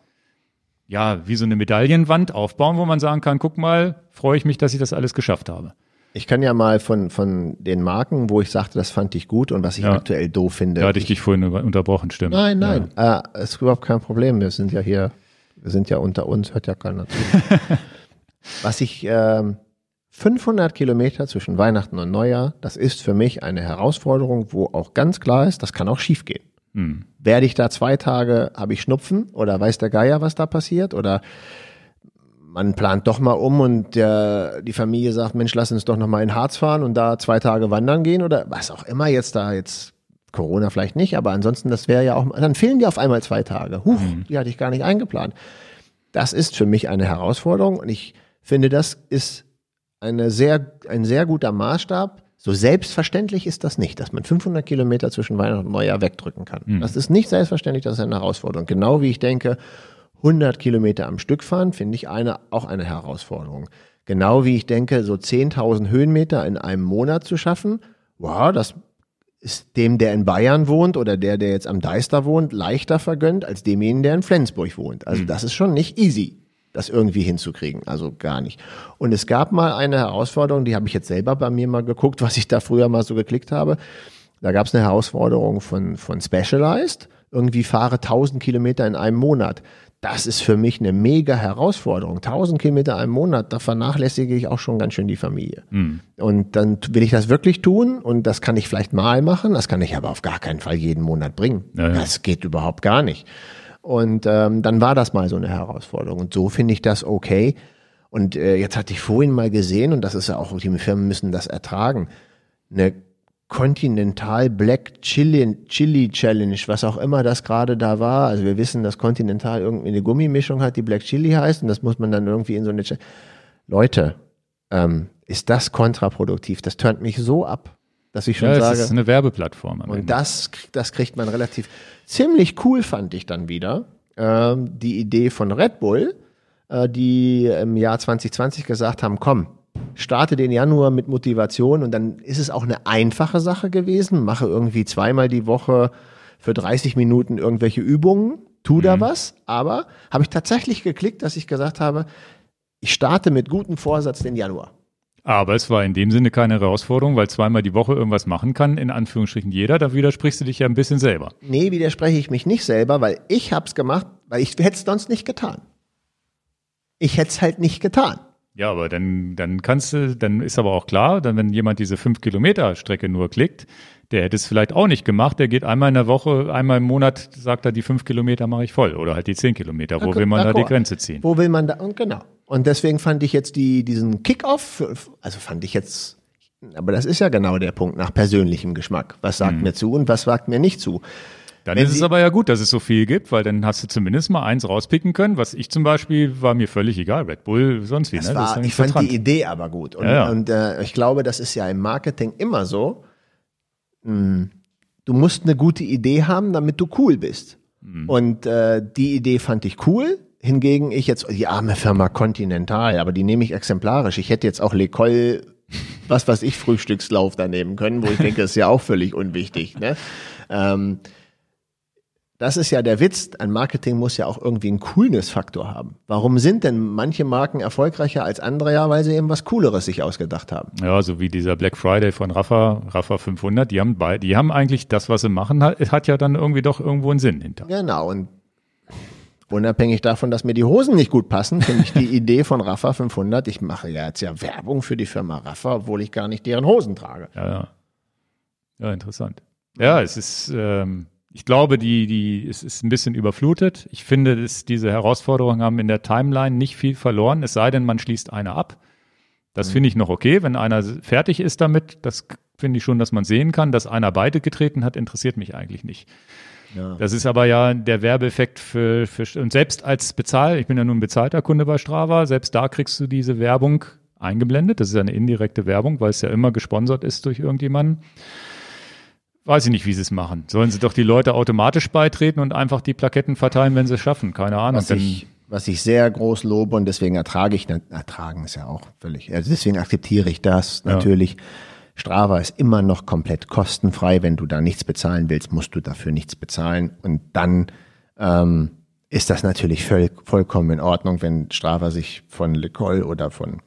ja, wie so eine Medaillenwand aufbauen, wo man sagen kann, guck mal, freue ich mich, dass ich das alles geschafft habe. Ich kann ja mal von, von den Marken, wo ich sagte, das fand ich gut und was ich Ja. aktuell doof finde. Da hatte ich dich vorhin unterbrochen, stimmt. Nein, nein, äh, ist überhaupt kein Problem. Wir sind ja hier, wir sind ja unter uns, hört ja keiner zu. Was ich, ähm, 500 Kilometer zwischen Weihnachten und Neujahr, das ist für mich eine Herausforderung, wo auch ganz klar ist, das kann auch schiefgehen. Hm. Werde ich da zwei Tage, habe ich Schnupfen oder weiß der Geier, was da passiert oder man plant doch mal um und der, die Familie sagt, Mensch, lass uns doch noch mal in Harz fahren und da zwei Tage wandern gehen oder was auch immer jetzt da jetzt Corona vielleicht nicht, aber ansonsten das wäre ja auch, dann fehlen dir auf einmal zwei Tage. Huch, die hatte ich gar nicht eingeplant. Das ist für mich eine Herausforderung und ich finde, das ist eine sehr, ein sehr guter Maßstab. So selbstverständlich ist das nicht, dass man 500 Kilometer zwischen Weihnachten und Neujahr wegdrücken kann. Das ist nicht selbstverständlich, das ist eine Herausforderung. Genau wie ich denke, 100 Kilometer am Stück fahren, finde ich eine, auch eine Herausforderung. Genau wie ich denke, so 10.000 Höhenmeter in einem Monat zu schaffen, wow, das ist dem, der in Bayern wohnt oder der, der jetzt am Deister wohnt, leichter vergönnt als demjenigen, der in Flensburg wohnt. Also das ist schon nicht easy, das irgendwie hinzukriegen. Also gar nicht. Und es gab mal eine Herausforderung, die habe ich jetzt selber bei mir mal geguckt, was ich da früher mal so geklickt habe. Da gab es eine Herausforderung von, von Specialized. Irgendwie fahre 1000 Kilometer in einem Monat. Das ist für mich eine mega Herausforderung. 1000 Kilometer im Monat, da vernachlässige ich auch schon ganz schön die Familie. Und dann will ich das wirklich tun und das kann ich vielleicht mal machen, das kann ich aber auf gar keinen Fall jeden Monat bringen. Ja, ja. Das geht überhaupt gar nicht. Und ähm, dann war das mal so eine Herausforderung. Und so finde ich das okay. Und äh, jetzt hatte ich vorhin mal gesehen, und das ist ja auch, die Firmen müssen das ertragen, eine Continental Black Chili, Chili Challenge, was auch immer das gerade da war. Also wir wissen, dass Continental irgendwie eine Gummimischung hat, die Black Chili heißt, und das muss man dann irgendwie in so eine. Ch Leute, ähm, ist das kontraproduktiv? Das turnt mich so ab, dass ich schon Ja, sage. ist eine Werbeplattform. Und Ende. das, das kriegt man relativ ziemlich cool, fand ich dann wieder. ähm, die Idee von Red Bull, äh, die im Jahr 2020 gesagt haben, komm, starte den Januar mit Motivation und dann ist es auch eine einfache Sache gewesen, mache irgendwie zweimal die Woche für 30 Minuten irgendwelche Übungen, tu da was, aber habe ich tatsächlich geklickt, dass ich gesagt habe, ich starte mit gutem Vorsatz den Januar. Aber es war in dem Sinne keine Herausforderung, weil zweimal die Woche irgendwas machen kann, in Anführungsstrichen jeder. Da widersprichst du dich ja ein bisschen selber. Nee, widerspreche ich mich nicht selber, weil ich hab's gemacht, weil ich hätte es sonst nicht getan. Ich hätte es halt nicht getan. Ja, aber dann, dann kannst du, dann ist aber auch klar, dann wenn jemand diese fünf Kilometer Strecke nur klickt, der hätte es vielleicht auch nicht gemacht. Der geht einmal in der Woche, einmal im Monat, sagt er, die fünf Kilometer mache ich voll oder halt die zehn Kilometer. Wo will man da die Grenze ziehen? Wo will man da? Und genau. Und deswegen fand ich jetzt die, diesen Kickoff, also fand ich jetzt, aber das ist ja genau der Punkt nach persönlichem Geschmack. Was sagt Mhm. mir zu und was sagt mir nicht zu? Dann Wenn ist es aber ja gut, dass es so viel gibt, weil dann hast du zumindest mal eins rauspicken können. Was ich zum Beispiel, war mir völlig egal. Red Bull, sonst wie. Das ne? war, ja ich fand die Idee aber gut. Und, Ja, ja. und äh, ich glaube, das ist ja im Marketing immer so. Mh, Du musst eine gute Idee haben, damit du cool bist. Mhm. Und äh, die Idee fand ich cool. Hingegen ich jetzt, die arme Firma Continental, aber die nehme ich exemplarisch. Ich hätte jetzt auch L'Ecole, was weiß ich, Frühstückslauf da nehmen können, wo ich denke, das ist ja auch völlig unwichtig. Ne? Ähm, das ist ja der Witz. Ein Marketing muss ja auch irgendwie einen Coolness-Faktor haben. Warum sind denn manche Marken erfolgreicher als andere? Ja, weil sie eben was Cooleres sich ausgedacht haben. Ja, so wie dieser Black Friday von Rafa, Rafa 500, die haben bei, die haben eigentlich das, was sie machen, hat, hat ja dann irgendwie doch irgendwo einen Sinn hinter. Genau. Und unabhängig davon, dass mir die Hosen nicht gut passen, finde ich die Idee von Rafa 500. Ich mache ja jetzt ja Werbung für die Firma Rafa, obwohl ich gar nicht deren Hosen trage. Ja, ja. Ja, interessant. Ja, es ist, ähm, ich glaube, die, die, es ist ein bisschen überflutet. Ich finde, dass diese Herausforderungen haben in der Timeline nicht viel verloren, es sei denn, man schließt eine ab. Das finde ich noch okay, wenn einer fertig ist damit. Das finde ich schon, dass man sehen kann, dass einer beide getreten hat, interessiert mich eigentlich nicht. Ja. Das ist aber ja der Werbeeffekt für, für und selbst als Bezahl, ich bin ja nun ein bezahlter Kunde bei Strava, selbst da kriegst du diese Werbung eingeblendet. Das ist ja eine indirekte Werbung, weil es ja immer gesponsert ist durch irgendjemanden. Weiß ich nicht, wie sie es machen. Sollen sie doch die Leute automatisch beitreten und einfach die Plaketten verteilen, wenn sie es schaffen? Keine Ahnung. Was ich, was ich sehr groß lobe und deswegen ertrage ich, ertragen ist ja auch völlig, also deswegen akzeptiere ich das natürlich. Strava ist immer noch komplett kostenfrei. Wenn du da nichts bezahlen willst, musst du dafür nichts bezahlen. Und dann ähm, ist das natürlich voll, vollkommen in Ordnung, wenn Strava sich von Lecol oder von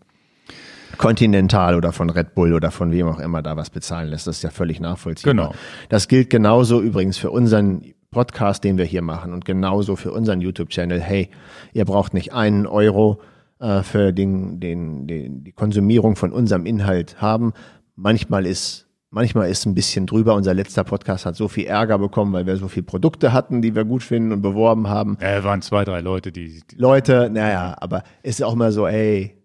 Continental oder von Red Bull oder von wem auch immer da was bezahlen lässt. Das ist ja völlig nachvollziehbar. Genau. Das gilt genauso übrigens für unseren Podcast, den wir hier machen und genauso für unseren YouTube-Channel. Hey, ihr braucht nicht einen Euro äh, für den, den, den, die Konsumierung von unserem Inhalt haben. Manchmal ist Manchmal ist ein bisschen drüber. Unser letzter Podcast hat so viel Ärger bekommen, weil wir so viele Produkte hatten, die wir gut finden und beworben haben. äh, waren zwei, drei Leute, die, die Leute, naja, aber es ist auch mal so, ey,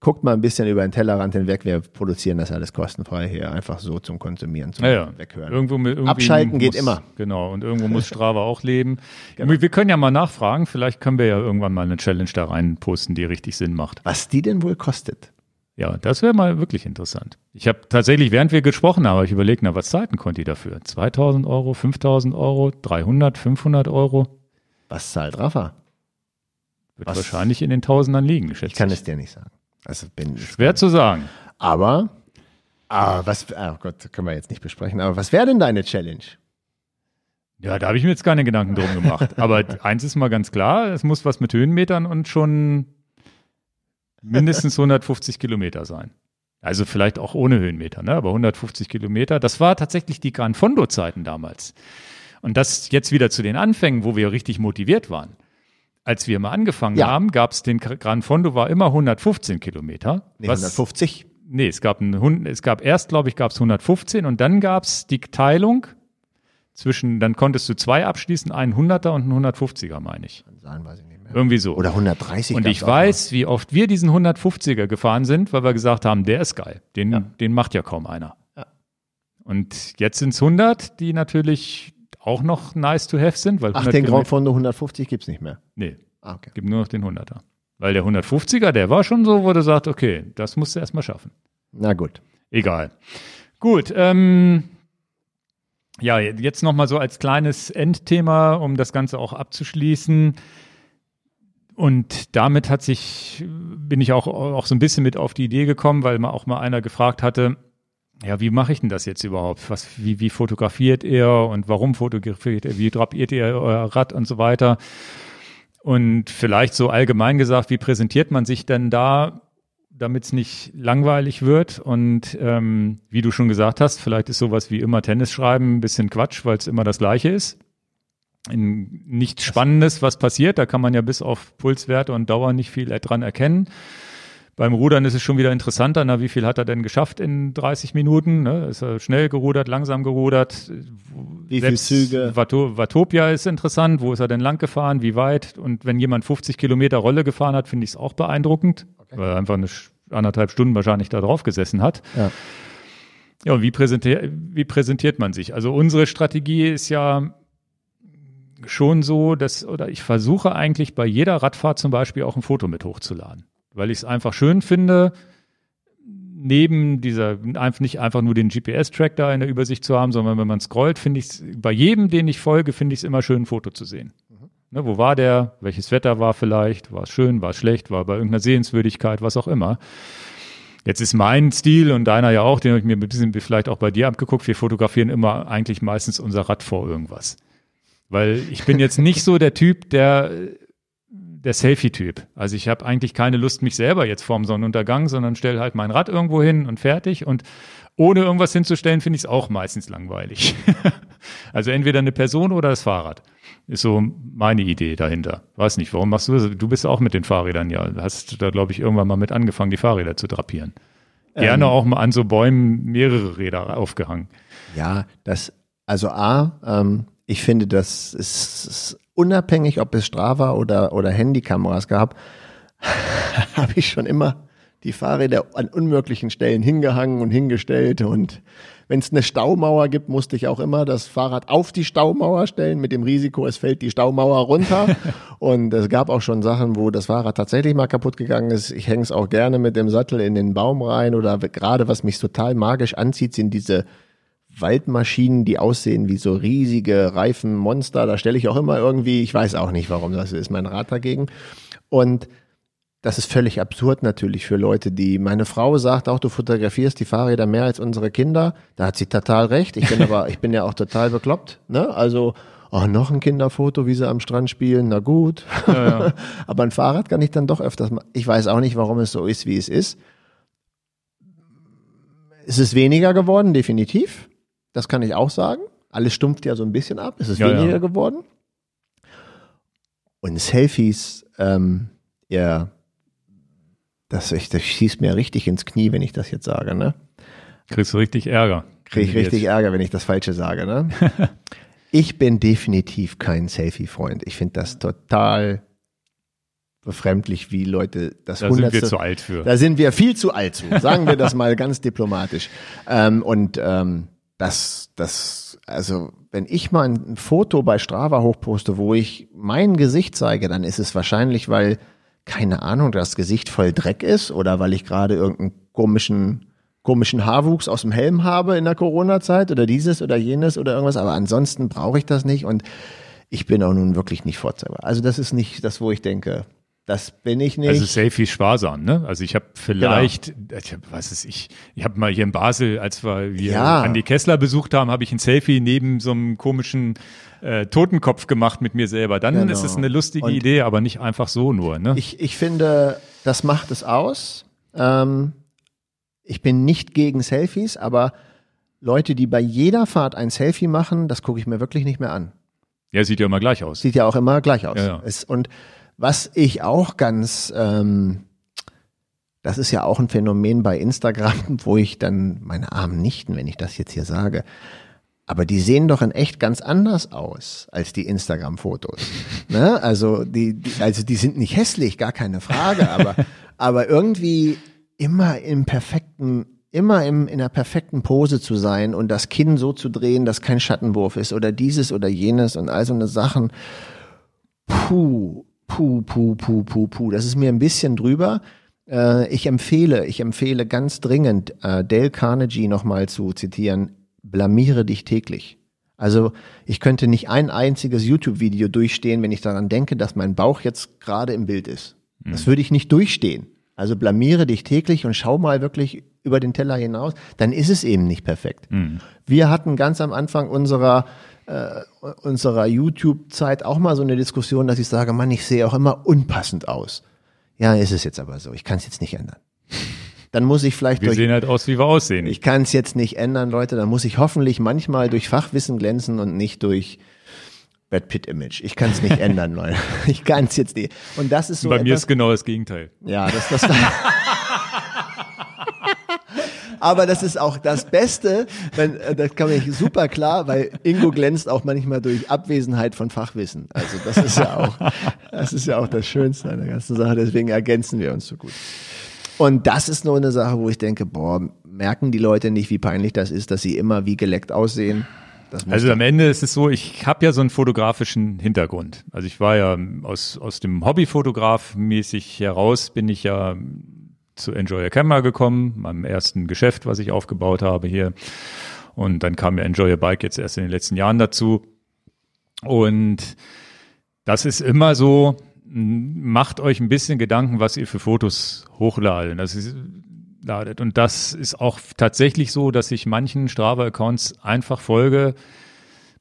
guckt mal ein bisschen über den Tellerrand hinweg. Wir produzieren das alles kostenfrei hier, einfach so zum Konsumieren, zum ja. Weghören. Irgendwo, Abschalten geht muss, immer. Genau, und irgendwo muss Strava auch leben. Genau. Wir können ja mal nachfragen, vielleicht können wir ja irgendwann mal eine Challenge da rein posten, die richtig Sinn macht. Was die denn wohl kostet? Ja, das wäre mal wirklich interessant. Ich habe tatsächlich, während wir gesprochen haben, hab ich überlegt, na, was zahlt ein Conti dafür? 2000 Euro, 5000 Euro, 300, 500 Euro? Was zahlt Rafa? Wird Was? wahrscheinlich in den Tausendern liegen, schätze Ich kann es dir nicht sagen. Also bin ich. Schwer zu sagen. Aber, ah, was, oh Gott, können wir jetzt nicht besprechen. Aber was wäre denn deine Challenge? Ja, da habe ich mir jetzt keine Gedanken drum gemacht. Aber eins ist mal ganz klar, es muss was mit Höhenmetern und schon mindestens 150 Kilometer sein. Also vielleicht auch ohne Höhenmeter, ne? aber 150 Kilometer. Das war tatsächlich die Gran Fondo-Zeiten damals. Und das jetzt wieder zu den Anfängen, wo wir richtig motiviert waren. Als wir mal angefangen Ja. haben, gab es den Gran Fondo war immer 115 Kilometer. Nee, was- 150? Nee, es gab, Hund- es gab erst, glaube ich, gab es 115 und dann gab es die Teilung zwischen, dann konntest du zwei abschließen, einen 100er und einen 150er, meine ich. Kann sein, weiß ich nicht mehr. Irgendwie so. Oder 130. und ich weiß, wie oft wir diesen 150er gefahren sind, weil wir gesagt haben, der ist geil. Den, den macht ja kaum einer. Ja. Und jetzt sind es 100, die natürlich auch noch nice to have sind, weil. Ach, 100 den Grand Fondo 150 gibt's nicht mehr. Nee, Ah, okay. gibt nur noch den 100er. Weil der 150er, der war schon so, wo du sagst, okay, das musst du erstmal schaffen. Na gut. Egal. Gut, ähm, Ja, jetzt nochmal so als kleines Endthema, um das Ganze auch abzuschließen. Und damit hat sich, bin ich auch, auch so ein bisschen mit auf die Idee gekommen, weil mal auch mal einer gefragt hatte, ja, wie mache ich denn das jetzt überhaupt? Was, wie, wie fotografiert ihr und warum fotografiert ihr, wie drapiert ihr euer Rad und so weiter? Und vielleicht so allgemein gesagt, wie präsentiert man sich denn da, damit es nicht langweilig wird? Und ähm, wie du schon gesagt hast, vielleicht ist sowas wie immer Tennis schreiben ein bisschen Quatsch, weil es immer das Gleiche ist in nichts Spannendes, was passiert. Da kann man ja bis auf Pulswerte und Dauer nicht viel dran erkennen. Beim Rudern ist es schon wieder interessanter. Na, wie viel hat er denn geschafft in 30 Minuten? Ne? Ist er schnell gerudert, langsam gerudert? Wie viele Züge? Vatopia ist interessant. Wo ist er denn lang gefahren? Wie weit? Und wenn jemand 50 Kilometer Rolle gefahren hat, finde ich es auch beeindruckend, okay. weil er einfach eine anderthalb Stunden wahrscheinlich da drauf gesessen hat. Ja. Ja, und wie präsentiert, wie präsentiert man sich? Also unsere Strategie ist ja, schon so, dass, oder ich versuche eigentlich bei jeder Radfahrt zum Beispiel auch ein Foto mit hochzuladen, weil ich es einfach schön finde, neben dieser, einfach nicht einfach nur den GPS-Track da in der Übersicht zu haben, sondern wenn man scrollt, finde ich es, bei jedem, den ich folge, finde ich es immer schön, ein Foto zu sehen. Mhm. Ne, wo war der? Welches Wetter war vielleicht? War es schön? War es schlecht? War bei irgendeiner Sehenswürdigkeit? Was auch immer. Jetzt ist mein Stil und deiner ja auch, den habe ich mir ein bisschen vielleicht auch bei dir abgeguckt. Wir fotografieren immer eigentlich meistens unser Rad vor irgendwas. Weil ich bin jetzt nicht so der Typ, der der Selfie-Typ. Also ich habe eigentlich keine Lust, mich selber jetzt vorm Sonnenuntergang, sondern stelle halt mein Rad irgendwo hin und fertig. Und ohne irgendwas hinzustellen, finde ich es auch meistens langweilig. also entweder eine Person oder das Fahrrad. Ist so meine Idee dahinter. Weiß nicht, warum machst du das? Du bist auch mit den Fahrrädern ja. Hast da, glaube ich, irgendwann mal mit angefangen, die Fahrräder zu drapieren. Gerne ähm, auch mal an so Bäumen mehrere Räder aufgehangen. Ja, das, also A, ähm, ich finde, das ist unabhängig, ob es Strava oder, oder Handykameras gab, habe ich schon immer die Fahrräder an unmöglichen Stellen hingehangen und hingestellt. Und wenn es eine Staumauer gibt, musste ich auch immer das Fahrrad auf die Staumauer stellen, mit dem Risiko, es fällt die Staumauer runter. und es gab auch schon Sachen, wo das Fahrrad tatsächlich mal kaputt gegangen ist. Ich hänge es auch gerne mit dem Sattel in den Baum rein oder gerade was mich total magisch anzieht, sind diese Waldmaschinen, die aussehen wie so riesige Reifenmonster. Da stelle ich auch immer irgendwie, ich weiß auch nicht warum, das ist mein Rat dagegen. Und das ist völlig absurd natürlich für Leute, die, meine Frau sagt auch, du fotografierst die Fahrräder mehr als unsere Kinder. Da hat sie total recht. Ich bin aber, ich bin ja auch total bekloppt, ne? Also, oh, noch ein Kinderfoto, wie sie am Strand spielen, na gut. Ja, ja. aber ein Fahrrad kann ich dann doch öfters mal. Ich weiß auch nicht, warum es so ist, wie es ist. Es ist weniger geworden, definitiv. Das kann ich auch sagen. Alles stumpft ja so ein bisschen ab. Es ist ja, weniger ja. geworden. Und Selfies, ähm, ja, das, ich, das schießt mir richtig ins Knie, wenn ich das jetzt sage, ne? Kriegst du richtig Ärger. Krieg ich richtig jetzt. Ärger, wenn ich das Falsche sage, ne? ich bin definitiv kein Selfie-Freund. Ich finde das total befremdlich, wie Leute das Da sind wir zu alt für. Da sind wir viel zu alt zu. Sagen wir das mal ganz diplomatisch. Ähm, und ähm, das, das, also wenn ich mal ein Foto bei Strava hochposte, wo ich mein Gesicht zeige, dann ist es wahrscheinlich, weil, keine Ahnung, das Gesicht voll Dreck ist oder weil ich gerade irgendeinen komischen, komischen Haarwuchs aus dem Helm habe in der Corona-Zeit oder dieses oder jenes oder irgendwas. Aber ansonsten brauche ich das nicht und ich bin auch nun wirklich nicht vorzeigbar. Also das ist nicht das, wo ich denke, das bin ich nicht. Also Selfie sparsam, ne? Also ich habe vielleicht, genau. ich hab, was ist ich, ich habe mal hier in Basel, als wir hier ja. Andi Kessler besucht haben, habe ich ein Selfie neben so einem komischen äh, Totenkopf gemacht mit mir selber. Dann genau. ist es eine lustige Und Idee, aber nicht einfach so nur. Ne? Ich, ich finde, das macht es aus. Ähm, ich bin nicht gegen Selfies, aber Leute, die bei jeder Fahrt ein Selfie machen, das gucke ich mir wirklich nicht mehr an. Ja, sieht ja immer gleich aus. Sieht ja auch immer gleich aus. Ja, ja. Es, und was ich auch ganz, ähm, das ist ja auch ein Phänomen bei Instagram, wo ich dann meine armen Nichten, wenn ich das jetzt hier sage, aber die sehen doch in echt ganz anders aus als die Instagram-Fotos. ne? Also die, die, also die sind nicht hässlich, gar keine Frage, aber, aber irgendwie immer im perfekten, immer im, in der perfekten Pose zu sein und das Kinn so zu drehen, dass kein Schattenwurf ist oder dieses oder jenes und all so eine Sachen. Puh, puh, puh, puh, puh, puh. Das ist mir ein bisschen drüber. Äh, ich empfehle, ich empfehle ganz dringend, äh, Dale Carnegie nochmal zu zitieren, blamiere dich täglich. Also ich könnte nicht ein einziges YouTube-Video durchstehen, wenn ich daran denke, dass mein Bauch jetzt gerade im Bild ist. Das würde ich nicht durchstehen. Also blamiere dich täglich und schau mal wirklich über den Teller hinaus, dann ist es eben nicht perfekt. Wir hatten ganz am Anfang unserer äh, unserer YouTube-Zeit auch mal so eine Diskussion, dass ich sage, Mann, ich sehe auch immer unpassend aus. Ja, ist es jetzt aber so. Ich kann es jetzt nicht ändern. Dann muss ich vielleicht Wir durch sehen halt aus, wie wir aussehen. ich kann es jetzt nicht ändern, Leute. Dann muss ich hoffentlich manchmal durch Fachwissen glänzen und nicht durch Brad Pitt Image. Ich kann es nicht ändern, Leute. Ich kann es jetzt nicht. Und das ist so Bei mir etwas, ist genau das Gegenteil. ja, das, das Aber das ist auch das Beste, wenn, äh, das kann ich super klar, weil Ingo glänzt auch manchmal durch Abwesenheit von Fachwissen. Also das ist ja auch, das ist ja auch das Schönste an der ganzen Sache. Deswegen ergänzen wir uns so gut. Und das ist nur eine Sache, wo ich denke, boah, merken die Leute nicht, wie peinlich das ist, dass sie immer wie geleckt aussehen. Also am Ende ist es so, ich habe ja so einen fotografischen Hintergrund. Also ich war ja aus, aus dem Hobbyfotograf mäßig heraus, bin ich ja zu Enjoy a Camera gekommen, meinem ersten Geschäft, was ich aufgebaut habe hier. Und dann kam ja Enjoy a Bike jetzt erst in den letzten Jahren dazu. Und das ist immer so, macht euch ein bisschen Gedanken, was ihr für Fotos hochladet. Das ist, ladet. Und das ist auch tatsächlich so, dass ich manchen Strava-Accounts einfach folge.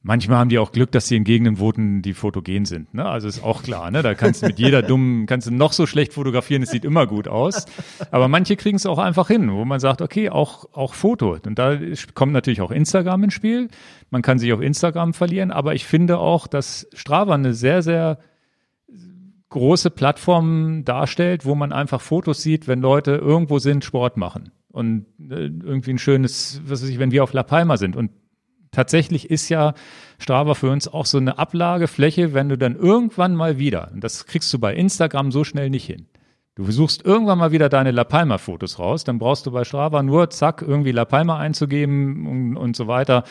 Manchmal haben die auch Glück, dass sie in Gegenden wohnen, die fotogen sind. Ne? Also ist auch klar, ne? Da kannst du mit jeder dummen, kannst du noch so schlecht fotografieren, es sieht immer gut aus. Aber manche kriegen es auch einfach hin, wo man sagt, okay, auch, auch Foto. Und da kommt natürlich auch Instagram ins Spiel. Man kann sich auf Instagram verlieren, aber ich finde auch, dass Strava eine sehr, sehr große Plattform darstellt, wo man einfach Fotos sieht, wenn Leute irgendwo sind, Sport machen. Und äh, irgendwie ein schönes, was weiß ich, wenn wir auf La Palma sind. Und tatsächlich ist ja Strava für uns auch so eine Ablagefläche, wenn du dann irgendwann mal wieder, und das kriegst du bei Instagram so schnell nicht hin. Du suchst irgendwann mal wieder deine La Palma-Fotos raus, dann brauchst du bei Strava nur, zack, irgendwie La Palma einzugeben und, und so weiter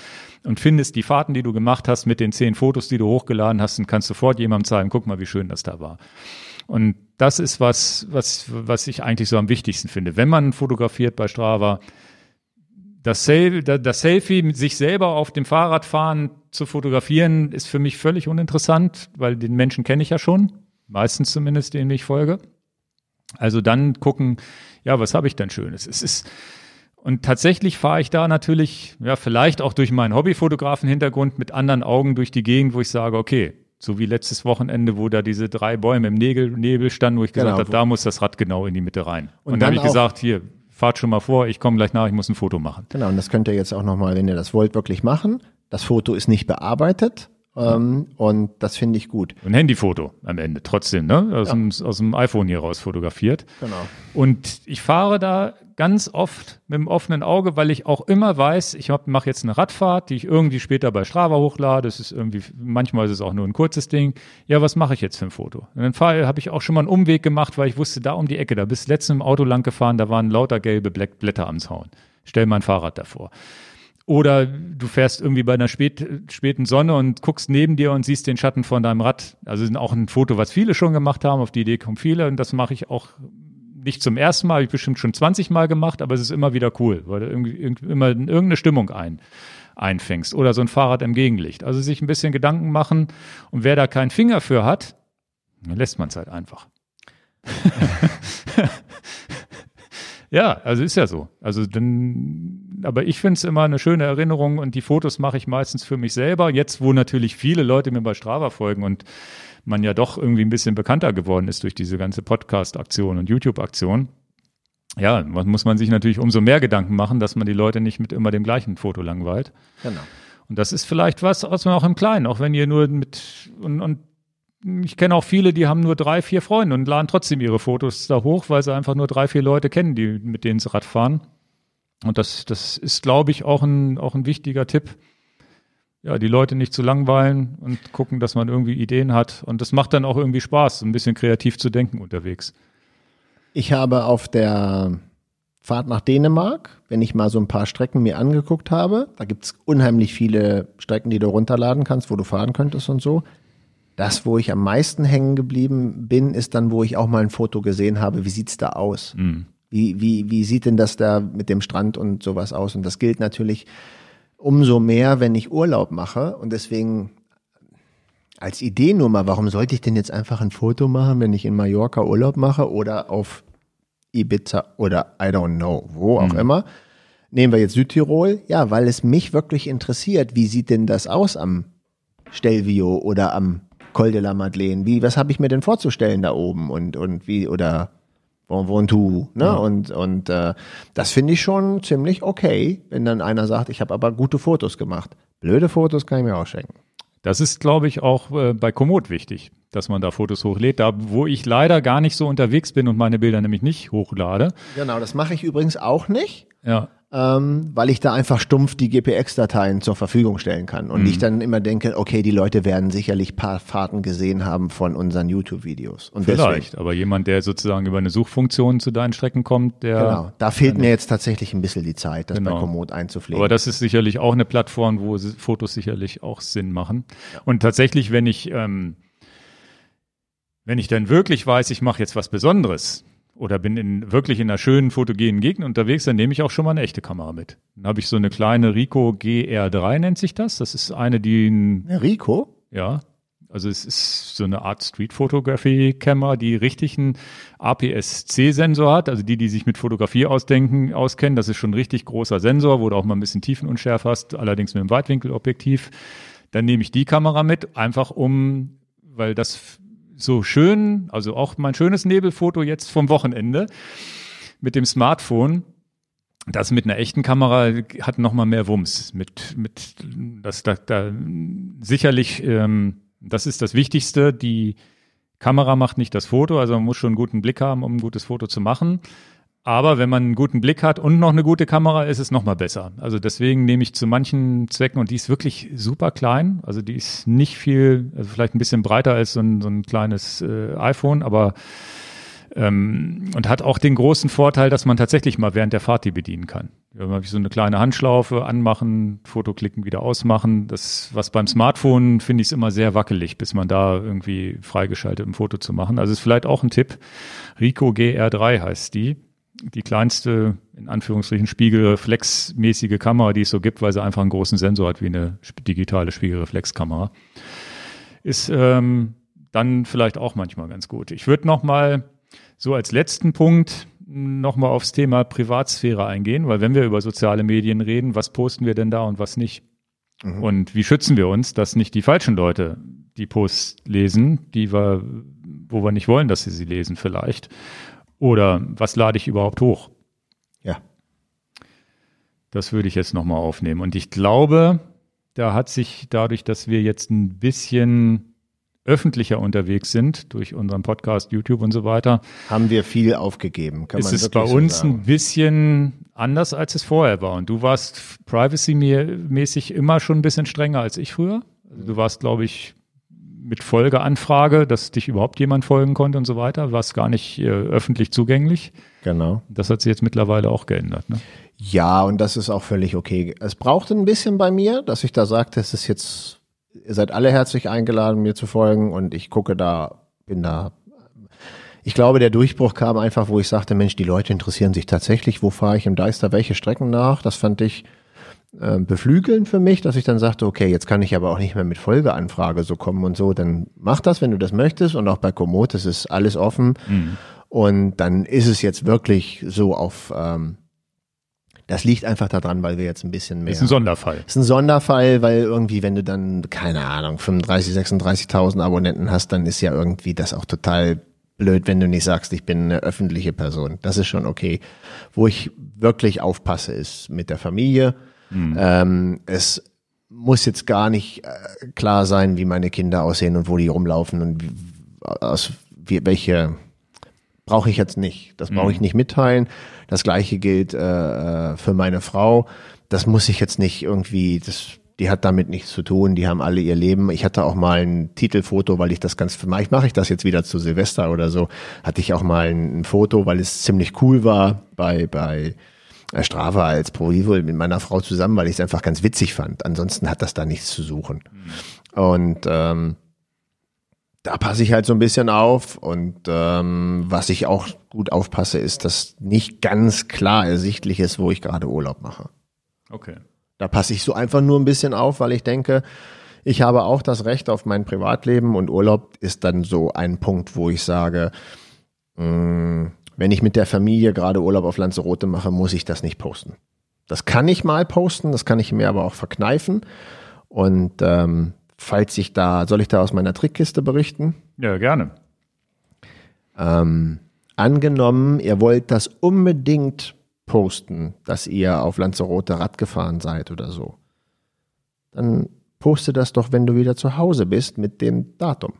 und findest die Fahrten, die du gemacht hast mit den zehn Fotos, die du hochgeladen hast und kannst sofort jemandem zeigen, guck mal, wie schön das da war. Und das ist was, was, was ich eigentlich so am wichtigsten finde. Wenn man fotografiert bei Strava, das, Sel das Selfie mit sich selber auf dem Fahrradfahren zu fotografieren, ist für mich völlig uninteressant, weil den Menschen kenne ich ja schon, meistens zumindest, denen ich folge. Also dann gucken, ja, was habe ich denn Schönes? Es ist und tatsächlich fahre ich da natürlich, ja, vielleicht auch durch meinen Hobbyfotografen-Hintergrund mit anderen Augen durch die Gegend, wo ich sage, okay, so wie letztes Wochenende, wo da diese drei Bäume im Nebel, Nebel standen, wo ich gesagt Genau, habe, da muss das Rad genau in die Mitte rein. Und Und, dann dann habe ich gesagt, hier, fahrt schon mal vor, ich komme gleich nach, ich muss ein Foto machen. Genau, und das könnt ihr jetzt auch nochmal, wenn ihr das wollt, wirklich machen. Das Foto ist nicht bearbeitet ähm, und das finde ich gut. Ein Handyfoto am Ende, trotzdem, ne? Aus, dem, aus dem iPhone hier raus fotografiert. Genau. Und ich fahre da ganz oft mit dem offenen Auge, weil ich auch immer weiß, ich mache jetzt eine Radfahrt, die ich irgendwie später bei Strava hochlade. Das ist irgendwie, manchmal ist es auch nur ein kurzes Ding. Ja, was mache ich jetzt für ein Foto? Und dann fahre- habe ich auch schon mal einen Umweg gemacht, weil ich wusste, da um die Ecke, da bist letztens im Auto lang gefahren, da waren lauter gelbe Blä- Blätter am Zaun. Stell mein Fahrrad davor. Oder du fährst irgendwie bei einer spät, späten Sonne und guckst neben dir und siehst den Schatten von deinem Rad. Also ist auch ein Foto, was viele schon gemacht haben. Auf die Idee kommen viele und das mache ich auch nicht zum ersten Mal, habe ich bestimmt schon 20 Mal gemacht, aber es ist immer wieder cool, weil du immer in irgendeine Stimmung ein, einfängst. Oder so ein Fahrrad im Gegenlicht. Also sich ein bisschen Gedanken machen und wer da keinen Finger für hat, dann lässt man es halt einfach. Ja, also ist ja so. Also dann, aber ich finde es immer eine schöne Erinnerung und die Fotos mache ich meistens für mich selber. Jetzt, wo natürlich viele Leute mir bei Strava folgen und man ja doch irgendwie ein bisschen bekannter geworden ist durch diese ganze Podcast-Aktion und YouTube-Aktion. Ja, man- muss man sich natürlich umso mehr Gedanken machen, dass man die Leute nicht mit immer dem gleichen Foto langweilt. Genau. Und das ist vielleicht was, was man auch im Kleinen, auch wenn ihr nur mit und, und ich kenne auch viele, die haben nur drei, vier Freunde und laden trotzdem ihre Fotos da hoch, weil sie einfach nur drei, vier Leute kennen, die, mit denen sie Rad fahren. Und das, das ist, glaube ich, auch ein, auch ein wichtiger Tipp. Ja, die Leute nicht zu langweilen und gucken, dass man irgendwie Ideen hat. Und das macht dann auch irgendwie Spaß, so ein bisschen kreativ zu denken unterwegs. Ich habe auf der Fahrt nach Dänemark, wenn ich mal so ein paar Strecken mir angeguckt habe, da gibt's unheimlich viele Strecken, die du runterladen kannst, wo du fahren könntest und so. Das, wo ich am meisten hängen geblieben bin, ist dann, wo ich auch mal ein Foto gesehen habe, wie sieht's da aus? Wie, wie, wie sieht denn das da mit dem Strand und sowas aus? Und das gilt natürlich umso mehr, wenn ich Urlaub mache. Und deswegen als Idee nur mal, warum sollte ich denn jetzt einfach ein Foto machen, wenn ich in Mallorca Urlaub mache oder auf Ibiza oder I don't know, wo auch mhm. immer. Nehmen wir jetzt Südtirol, ja, weil es mich wirklich interessiert, wie sieht denn das aus am Stelvio oder am Col de la Madeleine? Wie, was habe ich mir denn vorzustellen da oben und, und wie, oder Ventoux, ne? Ja. Und, und äh, das finde ich schon ziemlich okay, wenn dann einer sagt, ich habe aber gute Fotos gemacht. Blöde Fotos kann ich mir auch schenken. Das ist, glaube ich, auch äh, bei Komoot wichtig, dass man da Fotos hochlädt. Da, wo ich leider gar nicht so unterwegs bin und meine Bilder nämlich nicht hochlade. Genau, das mache ich übrigens auch nicht. Ja ähm, weil ich da einfach stumpf die GPX-Dateien zur Verfügung stellen kann. Und mhm. ich dann immer denke, okay, die Leute werden sicherlich paar Fahrten gesehen haben von unseren YouTube-Videos. Vielleicht, deswegen, aber jemand, der sozusagen über eine Suchfunktion zu deinen Strecken kommt, der. Genau, da fehlt mir jetzt tatsächlich ein bisschen die Zeit, das genau. bei Komoot einzupflegen. Aber das ist sicherlich auch eine Plattform, wo Fotos sicherlich auch Sinn machen. Und tatsächlich, wenn ich, ähm, wenn ich dann wirklich weiß, ich mache jetzt was Besonderes, oder bin in, wirklich in einer schönen fotogenen Gegend unterwegs, dann nehme ich auch schon mal eine echte Kamera mit. Dann habe ich so eine kleine Ricoh GR3 nennt sich das. Das ist eine, die ein, eine Ricoh? Ja. Also es ist so eine Art Street Photography Kamera, die richtig einen APS-C-Sensor hat. Also die, die sich mit Fotografie ausdenken, auskennen. Das ist schon ein richtig großer Sensor, wo du auch mal ein bisschen Tiefenunschärfe hast, allerdings mit einem Weitwinkelobjektiv. Dann nehme ich die Kamera mit, einfach um, weil das so schön, also auch mein schönes Nebelfoto jetzt vom Wochenende mit dem Smartphone. Das mit einer echten Kamera hat noch mal mehr Wumms. Mit, mit, das, da, da, sicherlich, ähm, das ist das Wichtigste. Die Kamera macht nicht das Foto, also man muss schon einen guten Blick haben, um ein gutes Foto zu machen. Aber wenn man einen guten Blick hat und noch eine gute Kamera, ist es noch mal besser. Also deswegen nehme ich zu manchen Zwecken, und die ist wirklich super klein, also die ist nicht viel, also vielleicht ein bisschen breiter als so ein, so ein kleines äh, iPhone, aber ähm, und hat auch den großen Vorteil, dass man tatsächlich mal während der Fahrt die bedienen kann. Habe ich so eine kleine Handschlaufe, anmachen, Foto klicken, wieder ausmachen. Das, was beim Smartphone finde ich ist immer sehr wackelig, bis man da irgendwie freigeschaltet, um Foto zu machen. Also ist vielleicht auch ein Tipp. Rico GR3 heißt die die kleinste, in Anführungsstrichen, spiegelreflexmäßige Kamera, die es so gibt, weil sie einfach einen großen Sensor hat, wie eine digitale Spiegelreflexkamera. Ist ähm, dann vielleicht auch manchmal ganz gut. Ich würde noch mal so als letzten Punkt noch mal aufs Thema Privatsphäre eingehen, weil wenn wir über soziale Medien reden, was posten wir denn da und was nicht? Mhm. Und wie schützen wir uns, dass nicht die falschen Leute die Posts lesen, die wir, wo wir nicht wollen, dass sie sie lesen vielleicht? Oder was lade ich überhaupt hoch? Ja. Das würde ich jetzt nochmal aufnehmen. Und ich glaube, da hat sich dadurch, dass wir jetzt ein bisschen öffentlicher unterwegs sind durch unseren Podcast, YouTube und so weiter. Haben wir viel aufgegeben. Kann ist es bei uns so ein bisschen anders, als es vorher war. Und du warst privacy-mäßig immer schon ein bisschen strenger als ich früher. Also du warst, glaube ich, mit Folgeanfrage, dass dich überhaupt jemand folgen konnte und so weiter, war es gar nicht äh, öffentlich zugänglich. Genau. Das hat sich jetzt mittlerweile auch geändert. Ne? Ja, und das ist auch völlig okay. Es brauchte ein bisschen bei mir, dass ich da sagte, es ist jetzt, ihr seid alle herzlich eingeladen, mir zu folgen und ich gucke da, bin da. Ich glaube, der Durchbruch kam einfach, wo ich sagte, Mensch, die Leute interessieren sich tatsächlich, wo fahre ich im Deister welche Strecken nach. Das fand ich äh, beflügeln für mich, dass ich dann sagte, okay, jetzt kann ich aber auch nicht mehr mit Folgeanfrage so kommen und so, dann mach das, wenn du das möchtest und auch bei Komoot, das ist alles offen mhm. und dann ist es jetzt wirklich so auf, ähm, das liegt einfach daran, weil wir jetzt ein bisschen mehr. Ist ein Sonderfall. Ist ein Sonderfall, weil irgendwie, wenn du dann, keine Ahnung, 35, 36.000 Abonnenten hast, dann ist ja irgendwie das auch total blöd, wenn du nicht sagst, ich bin eine öffentliche Person. Das ist schon okay. Wo ich wirklich aufpasse, ist mit der Familie Mhm. Ähm, es muss jetzt gar nicht äh, klar sein, wie meine Kinder aussehen und wo die rumlaufen und wie, aus wie, welche brauche ich jetzt nicht. Das brauche ich mhm. nicht mitteilen. Das gleiche gilt äh, äh, für meine Frau. Das muss ich jetzt nicht irgendwie, das, die hat damit nichts zu tun. Die haben alle ihr Leben. Ich hatte auch mal ein Titelfoto, weil ich das ganz, vielleicht mache ich das jetzt wieder zu Silvester oder so. Hatte ich auch mal ein, ein Foto, weil es ziemlich cool war bei bei Strava als Pro Vivo mit meiner Frau zusammen, weil ich es einfach ganz witzig fand. Ansonsten hat das da nichts zu suchen. Mhm. Und ähm, da passe ich halt so ein bisschen auf. Und ähm, was ich auch gut aufpasse, ist, dass nicht ganz klar ersichtlich ist, wo ich gerade Urlaub mache. Okay. Da passe ich so einfach nur ein bisschen auf, weil ich denke, ich habe auch das Recht auf mein Privatleben und Urlaub ist dann so ein Punkt, wo ich sage, mh, mm, wenn ich mit der Familie gerade Urlaub auf Lanzarote mache, muss ich das nicht posten. Das kann ich mal posten, das kann ich mir aber auch verkneifen. Und ähm, falls ich da, soll ich da aus meiner Trickkiste berichten? Ja, gerne. Ähm, angenommen, ihr wollt das unbedingt posten, dass ihr auf Lanzarote Rad gefahren seid oder so. Dann poste das doch, wenn du wieder zu Hause bist mit dem Datum.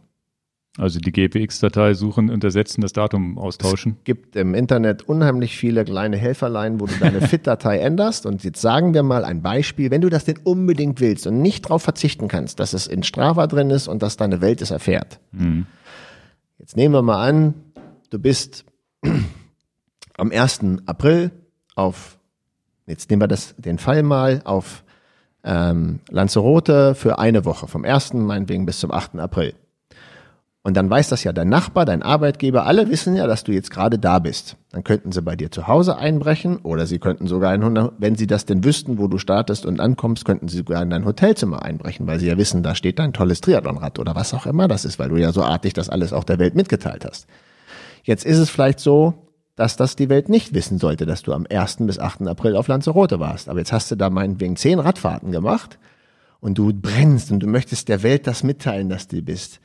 Also die GPX-Datei suchen und ersetzen, das Datum austauschen. Es gibt im Internet unheimlich viele kleine Helferlein, wo du deine FIT-Datei änderst. Und jetzt sagen wir mal ein Beispiel, wenn du das denn unbedingt willst und nicht darauf verzichten kannst, dass es in Strava drin ist und dass deine Welt es erfährt. Mhm. Jetzt nehmen wir mal an, du bist am 1. April auf, jetzt nehmen wir das, den Fall mal auf ähm, Lanzarote für eine Woche, vom 1. meinetwegen bis zum 8. April. Und dann weiß das ja dein Nachbar, dein Arbeitgeber, alle wissen ja, dass du jetzt gerade da bist. Dann könnten sie bei dir zu Hause einbrechen oder sie könnten sogar, in, wenn sie das denn wüssten, wo du startest und ankommst, könnten sie sogar in dein Hotelzimmer einbrechen, weil sie ja wissen, da steht dein tolles Triathlonrad oder was auch immer das ist, weil du ja so artig das alles auch der Welt mitgeteilt hast. Jetzt ist es vielleicht so, dass das die Welt nicht wissen sollte, dass du am 1. bis 8. April auf Lanzarote warst. Aber jetzt hast du da meinetwegen zehn Radfahrten gemacht und du brennst und du möchtest der Welt das mitteilen, dass du bist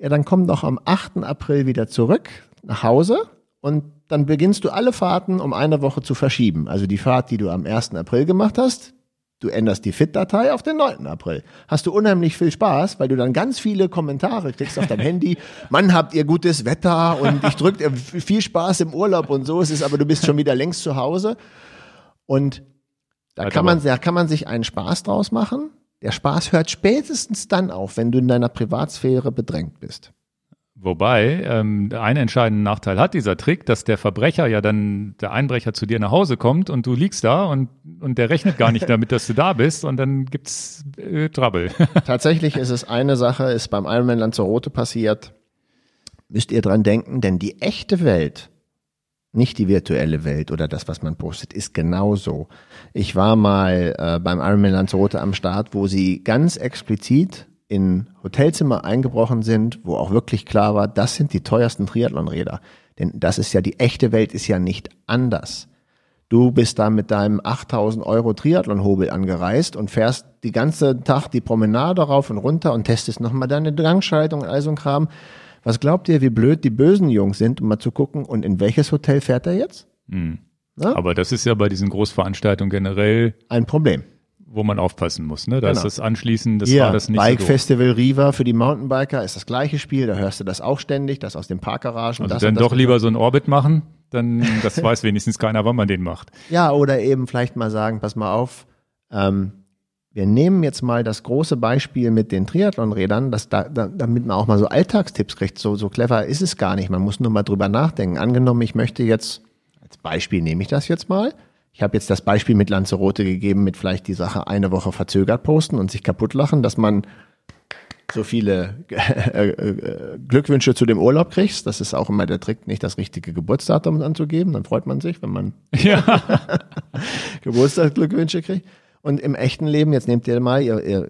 ja, dann komm doch am 8. April wieder zurück nach Hause und dann beginnst du alle Fahrten um eine Woche zu verschieben. Also die Fahrt, die du am 1. April gemacht hast, du änderst die FIT-Datei auf den 9. April. Hast du unheimlich viel Spaß, weil du dann ganz viele Kommentare kriegst auf deinem Handy. Mann, habt ihr gutes Wetter und ich drück dir viel Spaß im Urlaub und so. Es ist aber du bist schon wieder längst zu Hause. Und da kann man, da kann man sich einen Spaß draus machen. Der Spaß hört spätestens dann auf, wenn du in deiner Privatsphäre bedrängt bist. Wobei, ähm, einen entscheidenden Nachteil hat dieser Trick, dass der Verbrecher ja dann, der Einbrecher zu dir nach Hause kommt und du liegst da und, und der rechnet gar nicht damit, dass du da bist und dann gibt's äh, Trouble. Tatsächlich ist es eine Sache, ist beim Ironman Lanzarote passiert. Müsst ihr dran denken, denn die echte Welt nicht die virtuelle Welt oder das, was man postet, ist genauso. Ich war mal äh, beim Ironman Lanzarote am Start, wo sie ganz explizit in Hotelzimmer eingebrochen sind, wo auch wirklich klar war, das sind die teuersten Triathlonräder. Denn das ist ja, die echte Welt ist ja nicht anders. Du bist da mit deinem 8000 Euro Triathlon-Hobel angereist und fährst die ganze Tag die Promenade rauf und runter und testest nochmal deine Gangschaltung und all so ein Kram. Was glaubt ihr, wie blöd die bösen Jungs sind, um mal zu gucken, und in welches Hotel fährt er jetzt? Mhm. Aber das ist ja bei diesen Großveranstaltungen generell ein Problem. Wo man aufpassen muss, ne? Da genau. ist das anschließend, das Hier, war das nicht Bike so Festival Riva für die Mountainbiker ist das gleiche Spiel, da hörst du das auch ständig, das aus den Parkgaragen. Also dann doch lieber so ein Orbit machen, dann das weiß wenigstens keiner, wann man den macht. Ja, oder eben vielleicht mal sagen, pass mal auf, ähm, wir nehmen jetzt mal das große Beispiel mit den Triathlonrädern, dass da, da, damit man auch mal so Alltagstipps kriegt. So, so clever ist es gar nicht. Man muss nur mal drüber nachdenken. Angenommen, ich möchte jetzt, als Beispiel nehme ich das jetzt mal. Ich habe jetzt das Beispiel mit Lanzarote gegeben, mit vielleicht die Sache eine Woche verzögert posten und sich kaputt lachen, dass man so viele äh, äh, Glückwünsche zu dem Urlaub kriegst. Das ist auch immer der Trick, nicht das richtige Geburtsdatum anzugeben. Dann freut man sich, wenn man ja. Geburtstagsglückwünsche kriegt. Und im echten Leben, jetzt nehmt ihr mal, ihr, ihr,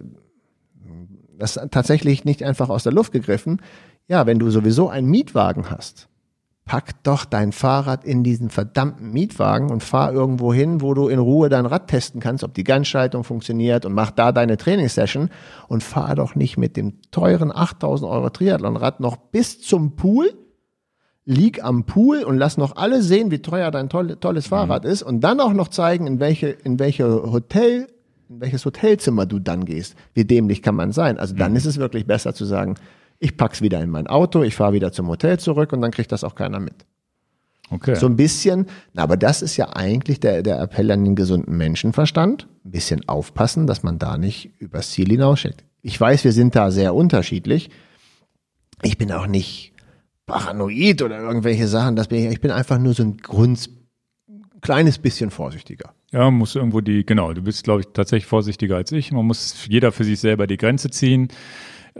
das ist tatsächlich nicht einfach aus der Luft gegriffen. Ja, wenn du sowieso einen Mietwagen hast, pack doch dein Fahrrad in diesen verdammten Mietwagen und fahr irgendwo hin, wo du in Ruhe dein Rad testen kannst, ob die Ganzschaltung funktioniert und mach da deine Trainingssession und fahr doch nicht mit dem teuren 8000 Euro Triathlonrad noch bis zum Pool lieg am Pool und lass noch alle sehen, wie teuer dein tolle, tolles mhm. Fahrrad ist und dann auch noch zeigen, in welche, in welche Hotel, in welches Hotelzimmer du dann gehst. Wie dämlich kann man sein? Also dann mhm. ist es wirklich besser zu sagen, ich pack's wieder in mein Auto, ich fahre wieder zum Hotel zurück und dann kriegt das auch keiner mit. Okay. So ein bisschen, aber das ist ja eigentlich der, der Appell an den gesunden Menschenverstand. Ein bisschen aufpassen, dass man da nicht übers Ziel hinausschickt. Ich weiß, wir sind da sehr unterschiedlich. Ich bin auch nicht paranoid oder irgendwelche Sachen. Das bin ich, ich bin einfach nur so ein Grund, kleines bisschen vorsichtiger. Ja, muss irgendwo die, genau, du bist, glaube ich, tatsächlich vorsichtiger als ich. Man muss jeder für sich selber die Grenze ziehen.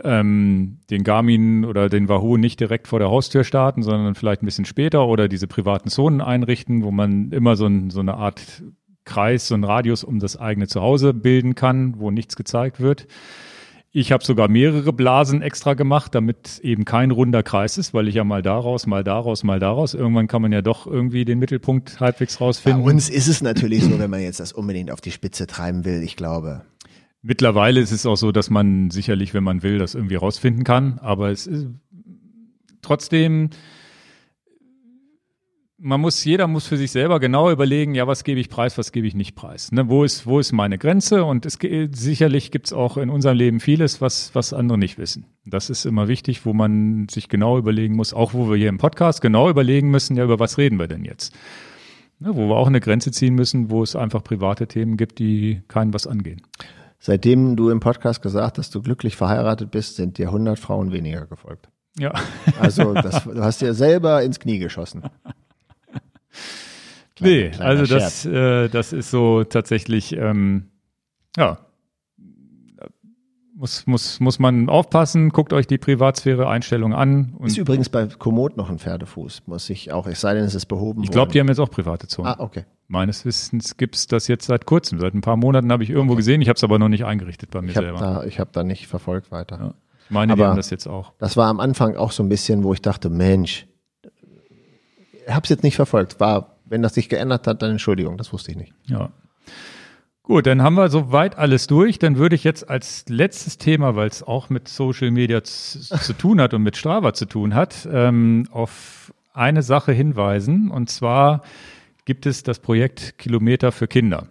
Ähm, den Garmin oder den Wahoo nicht direkt vor der Haustür starten, sondern vielleicht ein bisschen später oder diese privaten Zonen einrichten, wo man immer so, ein, so eine Art Kreis, so einen Radius um das eigene Zuhause bilden kann, wo nichts gezeigt wird. Ich habe sogar mehrere Blasen extra gemacht, damit eben kein runder Kreis ist, weil ich ja mal daraus, mal daraus, mal daraus. Irgendwann kann man ja doch irgendwie den Mittelpunkt halbwegs rausfinden. Bei uns ist es natürlich so, wenn man jetzt das unbedingt auf die Spitze treiben will, ich glaube. Mittlerweile ist es auch so, dass man sicherlich, wenn man will, das irgendwie rausfinden kann. Aber es ist trotzdem man muss, jeder muss für sich selber genau überlegen, ja, was gebe ich preis, was gebe ich nicht preis. Ne? Wo ist, wo ist meine Grenze? Und es sicherlich gibt es auch in unserem Leben vieles, was, was andere nicht wissen. Das ist immer wichtig, wo man sich genau überlegen muss, auch wo wir hier im Podcast genau überlegen müssen, ja, über was reden wir denn jetzt? Ne? Wo wir auch eine Grenze ziehen müssen, wo es einfach private Themen gibt, die keinen was angehen. Seitdem du im Podcast gesagt hast, dass du glücklich verheiratet bist, sind dir 100 Frauen weniger gefolgt. Ja. Also das, du hast dir selber ins Knie geschossen. nee, also das, äh, das ist so tatsächlich, ähm, ja, muss, muss, muss man aufpassen, guckt euch die Privatsphäre-Einstellung an. ist übrigens bei Komoot noch ein Pferdefuß, muss ich auch, es sei denn, es ist behoben Ich glaube, die haben jetzt auch private Zonen. Ah, okay. Meines Wissens gibt's das jetzt seit kurzem, seit ein paar Monaten habe ich irgendwo okay. gesehen, ich habe es aber noch nicht eingerichtet bei mir ich selber. Da, ich habe da nicht verfolgt weiter. Ja. Ich meine, aber die haben das jetzt auch. Das war am Anfang auch so ein bisschen, wo ich dachte, Mensch, habe es jetzt nicht verfolgt. War, wenn das sich geändert hat, dann Entschuldigung, das wusste ich nicht. Ja. Gut, dann haben wir soweit alles durch. Dann würde ich jetzt als letztes Thema, weil es auch mit Social Media zu, tun hat und mit Strava zu tun hat, ähm, auf eine Sache hinweisen. Und zwar gibt es das Projekt Kilometer für Kinder.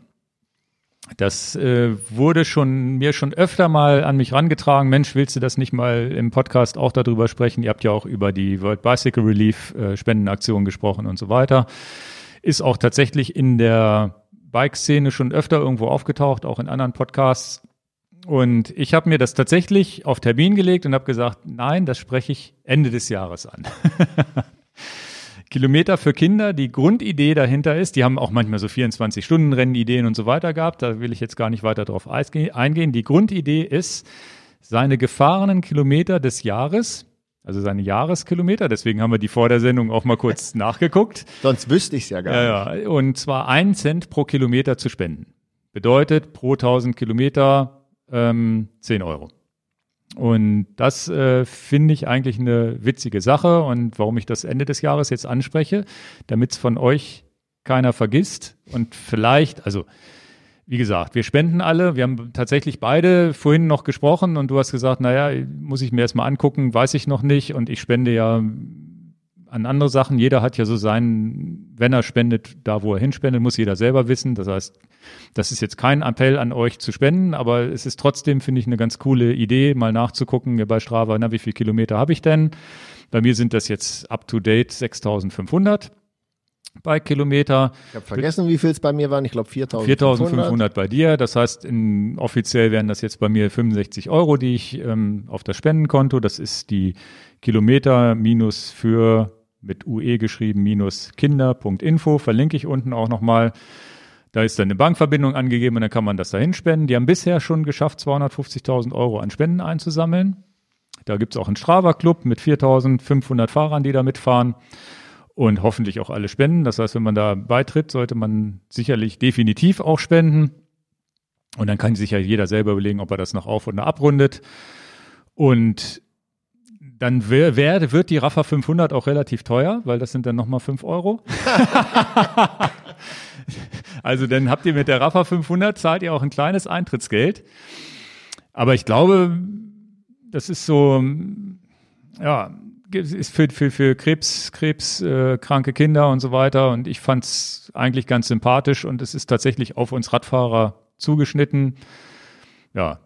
Das äh, wurde schon mir schon öfter mal an mich rangetragen. Mensch, willst du das nicht mal im Podcast auch darüber sprechen? Ihr habt ja auch über die World Bicycle Relief äh, Spendenaktion gesprochen und so weiter. Ist auch tatsächlich in der Bike-Szene schon öfter irgendwo aufgetaucht, auch in anderen Podcasts. Und ich habe mir das tatsächlich auf Termin gelegt und habe gesagt, nein, das spreche ich Ende des Jahres an. Kilometer für Kinder. Die Grundidee dahinter ist, die haben auch manchmal so 24-Stunden-Rennen-Ideen und so weiter gehabt. Da will ich jetzt gar nicht weiter drauf eingehen. Die Grundidee ist, seine gefahrenen Kilometer des Jahres, also seine Jahreskilometer, deswegen haben wir die vor der Sendung auch mal kurz nachgeguckt. Sonst wüsste ich es ja gar nicht. Ja, und zwar ein Cent pro Kilometer zu spenden. Bedeutet pro 1000 Kilometer ähm, 10 Euro. Und das äh, finde ich eigentlich eine witzige Sache und warum ich das Ende des Jahres jetzt anspreche, damit es von euch keiner vergisst und vielleicht, also wie gesagt, wir spenden alle. Wir haben tatsächlich beide vorhin noch gesprochen und du hast gesagt, naja, muss ich mir erstmal angucken, weiß ich noch nicht und ich spende ja an andere Sachen. Jeder hat ja so seinen, wenn er spendet, da wo er hinspendet, muss jeder selber wissen. Das heißt, das ist jetzt kein Appell an euch zu spenden, aber es ist trotzdem, finde ich, eine ganz coole Idee, mal nachzugucken bei Strava, na, wie viele Kilometer habe ich denn? Bei mir sind das jetzt up to date 6500 bei Kilometer. Ich habe vergessen, wie viel es bei mir waren. Ich glaube 4.500. 4.500 bei dir. Das heißt, in, offiziell wären das jetzt bei mir 65 Euro, die ich ähm, auf das Spendenkonto. Das ist die Kilometer minus für mit UE geschrieben minus kinder.info, verlinke ich unten auch nochmal. Da ist dann eine Bankverbindung angegeben und dann kann man das dahin spenden. Die haben bisher schon geschafft, 250.000 Euro an Spenden einzusammeln. Da gibt es auch einen Strava-Club mit 4.500 Fahrern, die da mitfahren und hoffentlich auch alle spenden. Das heißt, wenn man da beitritt, sollte man sicherlich definitiv auch spenden. Und dann kann sich ja jeder selber überlegen, ob er das noch auf- oder abrundet. Und dann wär, wär, wird die Rafa 500 auch relativ teuer, weil das sind dann nochmal 5 Euro. also dann habt ihr mit der Rafa 500, zahlt ihr auch ein kleines Eintrittsgeld. Aber ich glaube, das ist so, ja, ist für, für, für Krebs, krebskranke äh, Kinder und so weiter. Und ich fand es eigentlich ganz sympathisch und es ist tatsächlich auf uns Radfahrer zugeschnitten. Ja,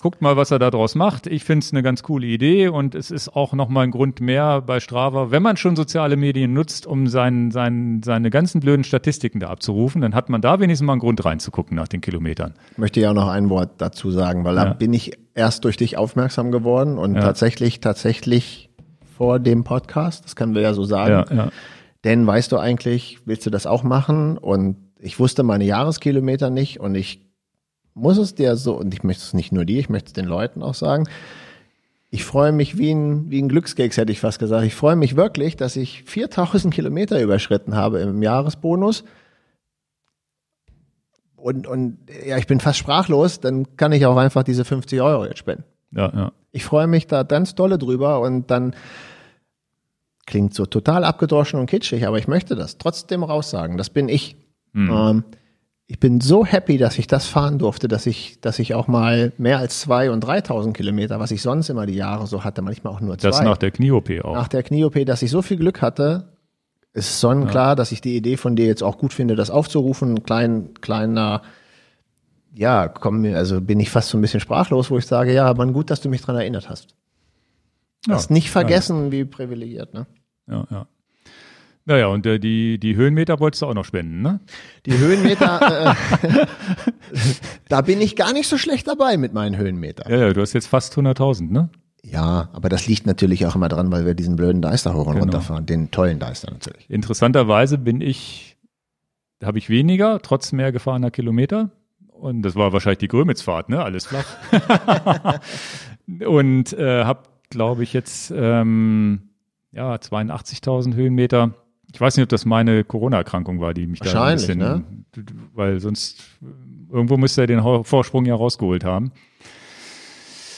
Guckt mal, was er da draus macht. Ich finde es eine ganz coole Idee und es ist auch nochmal ein Grund mehr bei Strava, wenn man schon soziale Medien nutzt, um sein, sein, seine ganzen blöden Statistiken da abzurufen, dann hat man da wenigstens mal einen Grund reinzugucken nach den Kilometern. Ich möchte ja auch noch ein Wort dazu sagen, weil ja. da bin ich erst durch dich aufmerksam geworden und ja. tatsächlich, tatsächlich vor dem Podcast, das können wir ja so sagen. Ja. Denn weißt du eigentlich, willst du das auch machen? Und ich wusste meine Jahreskilometer nicht und ich muss es dir so, und ich möchte es nicht nur dir, ich möchte es den Leuten auch sagen, ich freue mich wie ein, wie ein Glückskeks, hätte ich fast gesagt. Ich freue mich wirklich, dass ich 4000 Kilometer überschritten habe im Jahresbonus. und, und ja, ich bin fast sprachlos, dann kann ich auch einfach diese 50 Euro jetzt spenden. Ja, ja. Ich freue mich da ganz dolle drüber und dann klingt so total abgedroschen und kitschig, aber ich möchte das trotzdem raussagen. Das bin ich. Mhm. Ähm, ich bin so happy, dass ich das fahren durfte, dass ich, dass ich auch mal mehr als zwei und 3000 Kilometer, was ich sonst immer die Jahre so hatte, manchmal auch nur zwei. Das nach der Knie-OP auch. nach der Knie-OP, dass ich so viel Glück hatte, ist sonnenklar, dass ich die Idee von dir jetzt auch gut finde, das aufzurufen. Ein klein, kleiner, ja, komm mir, also bin ich fast so ein bisschen sprachlos, wo ich sage, ja, man gut, dass du mich dran erinnert hast. Ja, Hast nicht vergessen, wie privilegiert, ne? Ja, ja. Naja, und äh, die, die Höhenmeter wolltest du auch noch spenden, ne? Die Höhenmeter, äh, da bin ich gar nicht so schlecht dabei mit meinen Höhenmetern. Ja, ja, du hast jetzt fast 100.000, ne? Ja, aber das liegt natürlich auch immer dran, weil wir diesen blöden Deister hoch und Genau. runter fahren, den tollen Deister natürlich. Interessanterweise bin ich, habe ich weniger, trotz mehr gefahrener Kilometer. Und das war wahrscheinlich die Grömitzfahrt, ne? Alles flach. und äh, habe, glaube ich, jetzt ähm, ja 82.000 Höhenmeter. Ich weiß nicht, ob das meine Corona-Erkrankung war, die mich da ein Wahrscheinlich, bisschen, ne? weil sonst äh, irgendwo müsste er den Vorsprung ja rausgeholt haben.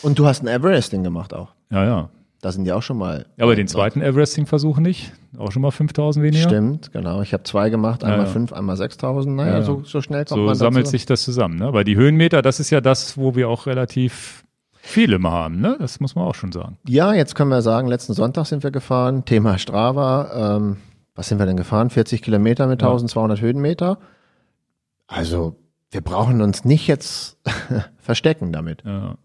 Und du hast ein Everesting gemacht auch. Ja, ja. Da sind die auch schon mal. Aber den zweiten Everesting-Versuch nicht. Auch schon mal 5000 weniger. Stimmt, genau. Ich habe zwei gemacht, einmal Ja, ja. fünf, einmal 6000. Naja, Ja, ja. So, so schnell kommt So man sammelt dazu. sich das zusammen. Ne? Aber die Höhenmeter, das ist ja das, wo wir auch relativ viele mal haben. Ne? Das muss man auch schon sagen. Ja, jetzt können wir sagen, letzten Sonntag sind wir gefahren. Thema Strava. Ähm, was sind wir denn gefahren? 40 Kilometer mit Ja. 1200 Höhenmeter. Also, wir brauchen uns nicht jetzt verstecken damit. Ja,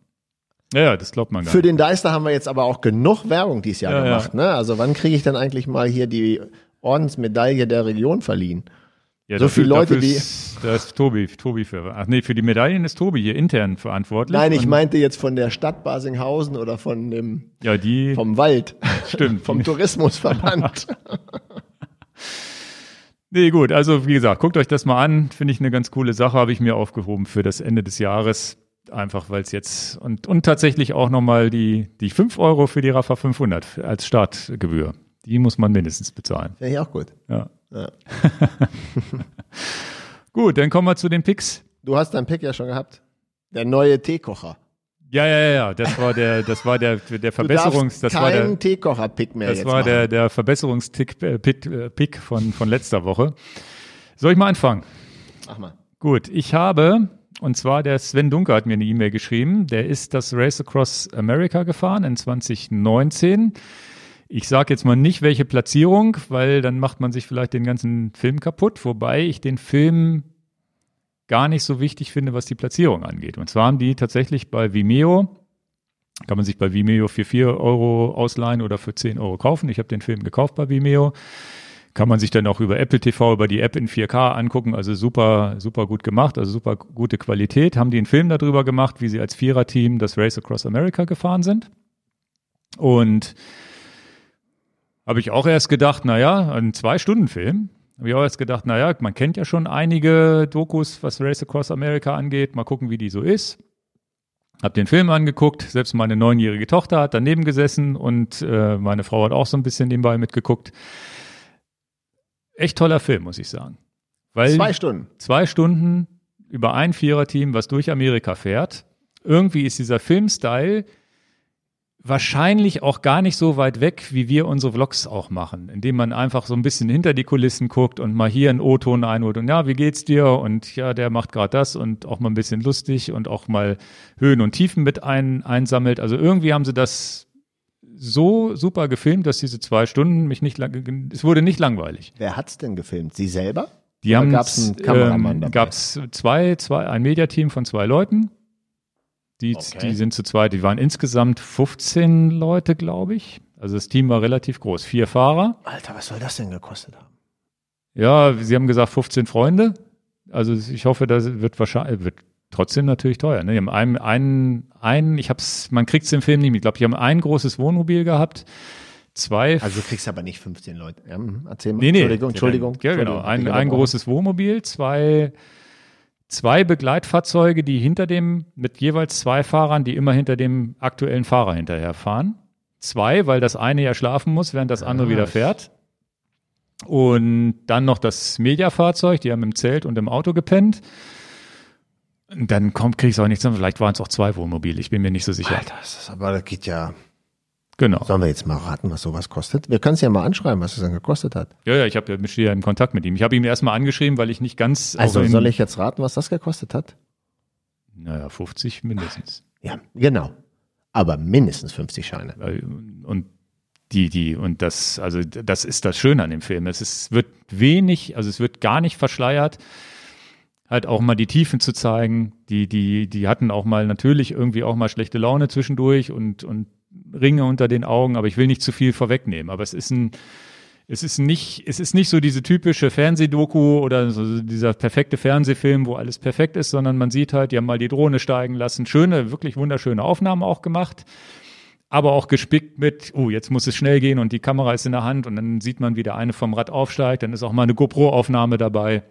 ja, ja das glaubt man gar Für nicht. den Deister haben wir jetzt aber auch genug Werbung dieses Jahr Ja, ja. gemacht. Ne? Also wann kriege ich denn eigentlich mal hier die Ordensmedaille der Region verliehen? Ja, so viele Leute, die- ist, Da ist Tobi, Tobi für. Ach nee, für die Medaillen ist Tobi hier intern verantwortlich. Nein, ich meinte jetzt von der Stadt Basinghausen oder von dem Ja, die. vom Wald, Stimmt. vom Tourismusverband. Nee, gut, also wie gesagt, guckt euch das mal an. Finde ich eine ganz coole Sache, habe ich mir aufgehoben für das Ende des Jahres. Einfach weil es jetzt und, und tatsächlich auch nochmal die, die 5 Euro für die Rafa 500 als Startgebühr. Die muss man mindestens bezahlen. Finde ich auch gut. Ja. Ja. Gut, dann kommen wir zu den Picks. Du hast deinen Pick ja schon gehabt. Der neue Teekocher. Ja, ja, ja, ja, das war der, das war der, der Verbesserungs, das war der, Teekocher-Pick mehr das war machen. der, der Verbesserungstick, äh, Pick, äh, Pick von, von letzter Woche. Soll ich mal anfangen? Mach mal. Gut, ich habe, und zwar der Sven Dunker hat mir eine E-Mail geschrieben, der ist das Race Across America gefahren in 2019. Ich sage jetzt mal nicht, welche Platzierung, weil dann macht man sich vielleicht den ganzen Film kaputt, wobei ich den Film gar nicht so wichtig finde, was die Platzierung angeht. Und zwar haben die tatsächlich bei Vimeo, kann man sich bei Vimeo für 4 Euro ausleihen oder für 10 Euro kaufen. Ich habe den Film gekauft bei Vimeo. Kann man sich dann auch über Apple TV, über die App in 4K angucken. Also super, super gut gemacht, also super gute Qualität. Haben die einen Film darüber gemacht, wie sie als Viererteam das Race Across America gefahren sind. Und habe ich auch erst gedacht, naja, ein Zwei-Stunden-Film. Habe ich auch erst gedacht, naja, man kennt ja schon einige Dokus, was Race Across America angeht. Mal gucken, wie die so ist. Hab den Film angeguckt, selbst meine neunjährige Tochter hat daneben gesessen und äh, meine Frau hat auch so ein bisschen nebenbei mitgeguckt. Echt toller Film, muss ich sagen. Weil Zwei Stunden. zwei Stunden über ein Viererteam, was durch Amerika fährt. Irgendwie ist dieser Filmstyle wahrscheinlich auch gar nicht so weit weg, wie wir unsere Vlogs auch machen, indem man einfach so ein bisschen hinter die Kulissen guckt und mal hier einen O-Ton einholt und ja, wie geht's dir? Und ja, der macht gerade das und auch mal ein bisschen lustig und auch mal Höhen und Tiefen mit ein, einsammelt. Also irgendwie haben sie das so super gefilmt, dass diese zwei Stunden mich nicht lang, es wurde nicht langweilig. Wer hat's denn gefilmt? Sie selber? Die haben gab's einen Kameramann ähm, dabei? gab's zwei, zwei, ein Mediateam von zwei Leuten. Die, Okay. die sind zu zweit, die waren insgesamt 15 Leute, glaube ich. Also das Team war relativ groß. Vier Fahrer. Alter, was soll das denn gekostet haben? Ja, sie haben gesagt 15 Freunde. Also ich hoffe, das wird wahrscheinlich, wird trotzdem natürlich teuer. Ne? Die haben einen, einen, einen ich hab's, man kriegt's im Film nicht mit. Ich glaube, die haben ein großes Wohnmobil gehabt. Zwei Also du kriegst aber nicht 15 Leute. Ja, mhm, erzähl mal. Nee, nee. Entschuldigung, Entschuldigung. Ja, genau. Entschuldigung, Ein, ein großes Wohnmobil, zwei, zwei Begleitfahrzeuge, die hinter dem, mit jeweils zwei Fahrern, die immer hinter dem aktuellen Fahrer hinterherfahren. Zwei, weil das eine ja schlafen muss, während das andere Ah, wieder fährt. Und dann noch das Mediafahrzeug, die haben im Zelt und im Auto gepennt. Dann kommt, krieg ich auch nichts, vielleicht waren es auch zwei Wohnmobile, ich bin mir nicht so sicher. Alter, das ist, aber das geht ja. Genau. Sollen wir jetzt mal raten, was sowas kostet? Wir können es ja mal anschreiben, was es dann gekostet hat. Ja, ja, ich habe ja mit ja in Kontakt mit ihm. Ich habe ihm erstmal angeschrieben, weil ich nicht ganz. Also soll ich jetzt raten, was das gekostet hat? Naja, 50 mindestens. Ja, genau. Aber mindestens 50 Scheine. Und die, die, und das, also das ist das Schöne an dem Film. Es ist, wird wenig, also es wird gar nicht verschleiert, halt auch mal die Tiefen zu zeigen. Die, die, die hatten auch mal natürlich irgendwie auch mal schlechte Laune zwischendurch und, und Ringe unter den Augen, aber ich will nicht zu viel vorwegnehmen. Aber es ist ein, es ist nicht, es ist nicht so diese typische Fernsehdoku oder so dieser perfekte Fernsehfilm, wo alles perfekt ist, sondern man sieht halt, die haben mal die Drohne steigen lassen, schöne, wirklich wunderschöne Aufnahmen auch gemacht aber auch gespickt mit, oh, jetzt muss es schnell gehen und die Kamera ist in der Hand und dann sieht man, wie der eine vom Rad aufsteigt, dann ist auch mal eine GoPro-Aufnahme dabei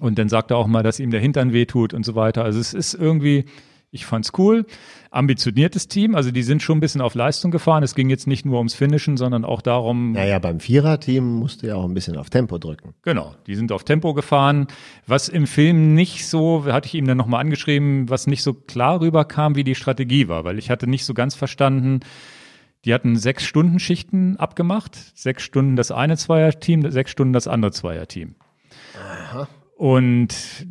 und dann sagt er auch mal, dass ihm der Hintern wehtut und so weiter. Also es ist irgendwie, ich fand's cool, ambitioniertes Team, also die sind schon ein bisschen auf Leistung gefahren. Es ging jetzt nicht nur ums Finishen, sondern auch darum, Naja, beim Viererteam musst du ja auch ein bisschen auf Tempo drücken. Genau, die sind auf Tempo gefahren. Was im Film nicht so, hatte ich ihm dann nochmal angeschrieben, was nicht so klar rüberkam, wie die Strategie war, weil ich hatte nicht so ganz verstanden, die hatten sechs Stunden Schichten abgemacht, sechs Stunden das eine Zweierteam, sechs Stunden das andere Zweierteam. Und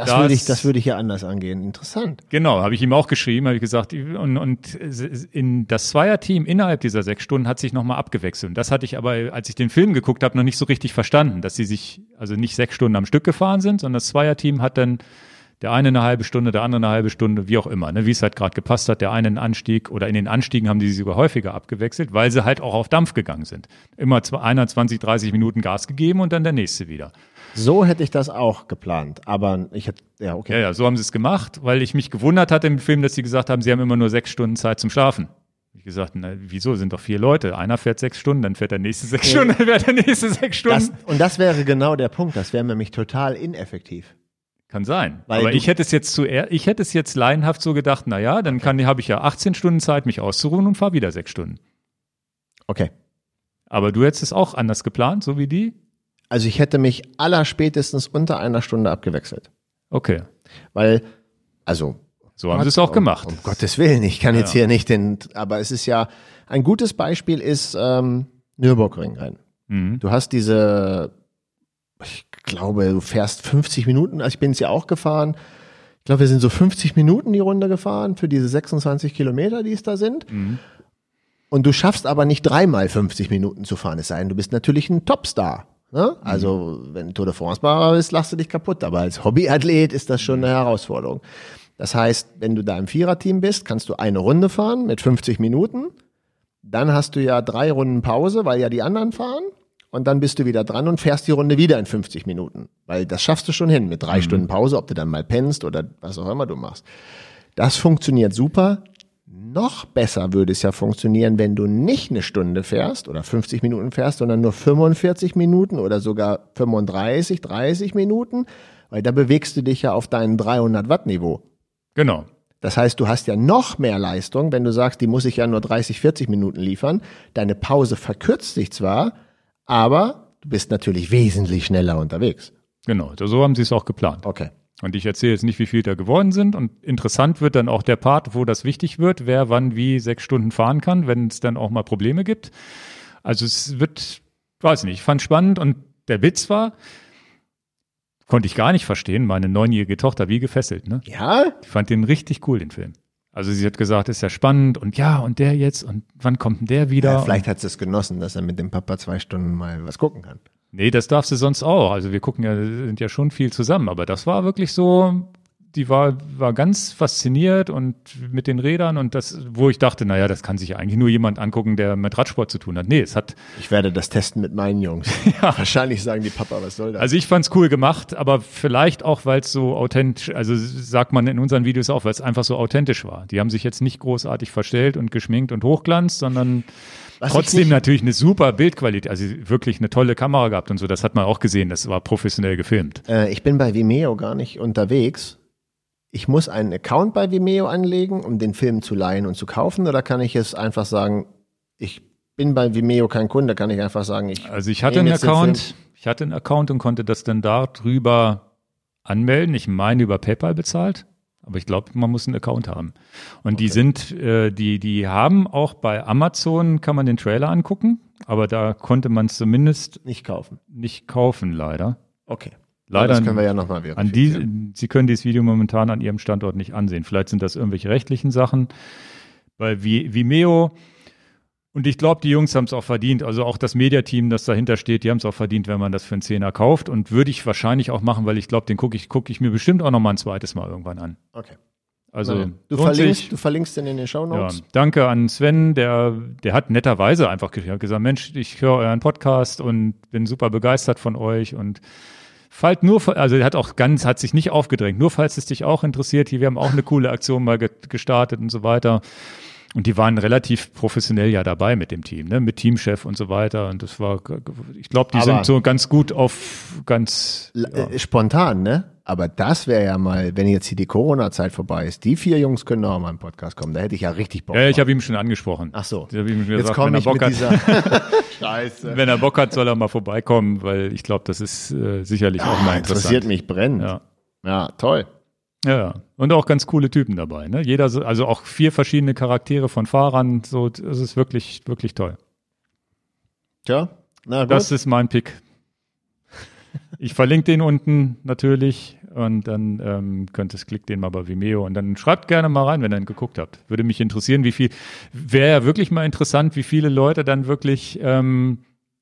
Das, Das- würde ich, das würde ich ja anders angehen. Interessant. Genau, habe ich ihm auch geschrieben, habe ich gesagt, und, und in das Zweierteam innerhalb dieser sechs Stunden hat sich nochmal abgewechselt. Das hatte ich aber, als ich den Film geguckt habe, noch nicht so richtig verstanden, dass sie sich also nicht sechs Stunden am Stück gefahren sind, sondern das Zweierteam hat dann der eine eine halbe Stunde, der andere eine halbe Stunde, wie auch immer, ne, wie es halt gerade gepasst hat. Der eine einen Anstieg oder in den Anstiegen haben die sich sogar häufiger abgewechselt, weil sie halt auch auf Dampf gegangen sind. Immer zw- einer 20, 30 Minuten Gas gegeben und dann der nächste wieder. So hätte ich das auch geplant. Aber ich hätte, ja, okay. Ja, ja, so haben sie es gemacht, weil ich mich gewundert hatte im Film, dass sie gesagt haben, sie haben immer nur sechs Stunden Zeit zum Schlafen. Ich gesagt, na, wieso sind doch vier Leute? Einer fährt sechs Stunden, dann fährt der nächste sechs Stunden, dann fährt der nächste sechs Stunden. Das, und das wäre genau der Punkt. Das wäre nämlich total ineffektiv. Kann sein. Weil Aber ich hätte es jetzt zu ich hätte es jetzt laienhaft so gedacht, na ja, dann kann habe ich ja 18 Stunden Zeit, mich auszuruhen und fahre wieder sechs Stunden. Okay. Aber du hättest es auch anders geplant, so wie die? Also ich hätte mich allerspätestens unter einer Stunde abgewechselt. Okay. Weil, also. So haben sie es auch gemacht. Um, Gottes Willen, ich kann jetzt hier nicht den, aber es ist ja, ein gutes Beispiel ist ähm, Nürburgring-Rennen. Mhm. Du hast diese, ich glaube, du fährst 50 Minuten, also ich bin es ja auch gefahren. Ich glaube, wir sind so 50 Minuten die Runde gefahren für diese 26 Kilometer, die es da sind. Und du schaffst aber nicht dreimal 50 Minuten zu fahren, es sei denn, du bist natürlich ein Topstar. Ne? Also, wenn du Tour de France-Fahrer bist, lachst du dich kaputt. Aber als Hobbyathlet ist das schon eine Herausforderung. Das heißt, wenn du da im Viererteam bist, kannst du eine Runde fahren mit 50 Minuten. Dann hast du ja drei Runden Pause, weil ja die anderen fahren. Und dann bist du wieder dran und fährst die Runde wieder in 50 Minuten. Weil das schaffst du schon hin mit drei Stunden Pause, ob du dann mal pennst oder was auch immer du machst. Das funktioniert super. Noch besser würde es ja funktionieren, wenn du nicht eine Stunde fährst oder 50 Minuten fährst, sondern nur 45 Minuten oder sogar 35, 30 Minuten, weil da bewegst du dich ja auf deinem 300 Watt Niveau. Genau. Das heißt, du hast ja noch mehr Leistung, wenn du sagst, die muss ich ja nur 30, 40 Minuten liefern. Deine Pause verkürzt sich zwar, aber du bist natürlich wesentlich schneller unterwegs. Genau. So haben sie es auch geplant. Okay. Und ich erzähle jetzt nicht, wie viel da geworden sind. Und interessant wird dann auch der Part, wo das wichtig wird, wer wann wie sechs Stunden fahren kann, wenn es dann auch mal Probleme gibt. Also es wird, weiß nicht, ich fand spannend und der Witz war, konnte ich gar nicht verstehen, meine neunjährige Tochter wie gefesselt, ne? Ja? Ich fand den richtig cool, den Film. Also sie hat gesagt, ist ja spannend und ja, und der jetzt und wann kommt denn der wieder? ja vielleicht hat sie es genossen, dass er mit dem Papa zwei Stunden mal was gucken kann. Nee, das darfst du sonst auch. Also wir gucken ja, sind ja schon viel zusammen, aber das war wirklich so, die war, war ganz fasziniert und mit den Rädern und das, wo ich dachte, naja, das kann sich ja eigentlich nur jemand angucken, der mit Radsport zu tun hat. Nee, es hat, Ich werde das testen mit meinen Jungs. Wahrscheinlich sagen die Papa, was soll das? also ich fand's cool gemacht, aber vielleicht auch, weil es so authentisch, also sagt man in unseren Videos auch, weil es einfach so authentisch war. Die haben sich jetzt nicht großartig verstellt und geschminkt und hochglanzt, sondern Was trotzdem natürlich eine super Bildqualität, also wirklich eine tolle Kamera gehabt und so, das hat man auch gesehen, das war professionell gefilmt. Äh, ich bin bei Vimeo gar nicht unterwegs. Ich muss einen Account bei Vimeo anlegen, um den Film zu leihen und zu kaufen, oder kann ich es einfach sagen, ich bin bei Vimeo kein Kunde, kann ich einfach sagen, ich Also ich hatte einen jetzt Account, ich hatte einen Account und konnte das dann darüber anmelden. Ich meine über PayPal bezahlt. Aber ich glaube, man muss einen Account haben. Und okay. die sind, äh, die, die haben auch bei Amazon kann man den Trailer angucken, aber da konnte man es zumindest nicht kaufen. Nicht kaufen, leider. Okay. Leider. Das können wir ja nochmal an die, Sie können dieses Video momentan an Ihrem Standort nicht ansehen. Vielleicht sind das irgendwelche rechtlichen Sachen. Weil Vimeo, und ich glaube, die Jungs haben es auch verdient. Also auch das Mediateam, das dahinter steht, die haben es auch verdient, wenn man das für einen Zehner kauft. Und würde ich wahrscheinlich auch machen, weil ich glaube, den gucke ich, guck ich mir bestimmt auch noch mal ein zweites Mal irgendwann an. Okay. Also du verlinkst, du verlinkst den in den Show Notes. Ja, danke an Sven, der, der hat netterweise einfach gesagt, Mensch, ich höre euren Podcast und bin super begeistert von euch und falls nur, also hat auch ganz, hat sich nicht aufgedrängt, nur falls es dich auch interessiert, hier, wir haben auch eine coole Aktion mal gestartet und so weiter. Und die waren relativ professionell ja dabei mit dem Team, ne? mit Teamchef und so weiter. Und das war, ich glaube, die Aber sind so ganz gut auf ganz ja. Äh, spontan, ne? Aber das wäre ja mal, wenn jetzt hier die Corona-Zeit vorbei ist, die vier Jungs können auch mal im Podcast kommen. Da hätte ich ja richtig Bock. Ja, ich habe ihm schon angesprochen. Ach so. Ich ihm schon jetzt komme ich Bock mit dieser Scheiße. Wenn er Bock hat, soll er mal vorbeikommen, weil ich glaube, das ist äh, sicherlich auch mal interessant. Interessiert mich brennend. Ja. ja, toll. Ja, und auch ganz coole Typen dabei. Ne? Jeder, also auch vier verschiedene Charaktere von Fahrern. So, das ist wirklich, wirklich toll. Tja, na gut. Das ist mein Pick. Ich verlinke den unten natürlich und dann ähm, könnt ihr klickt den mal bei Vimeo und dann schreibt gerne mal rein, wenn ihr ihn geguckt habt. Würde mich interessieren, wie viel, wäre ja wirklich mal interessant, wie viele Leute dann wirklich ähm,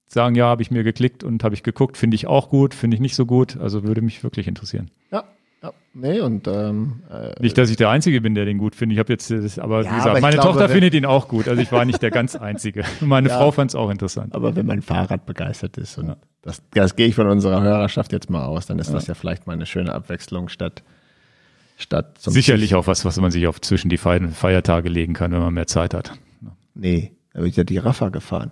sagen, ja, habe ich mir geklickt und habe ich geguckt, finde ich auch gut, finde ich nicht so gut. Also würde mich wirklich interessieren. Ja, ja, nee, und ähm, äh, nicht, dass ich der Einzige bin, der den gut findet. Ich habe jetzt, das, aber ja, wie gesagt, aber meine glaube, Tochter findet ihn auch gut. Also ich war nicht der ganz Einzige. meine ja, Frau fand es auch interessant. Aber wenn mein Fahrrad begeistert ist und ja. das, das gehe ich von unserer Hörerschaft jetzt mal aus, dann ist das ja vielleicht mal eine schöne Abwechslung statt statt sicherlich auch was, was man sich auf zwischen die Feiertage legen kann, wenn man mehr Zeit hat. Nee, da bin ich ja die Raffa gefahren.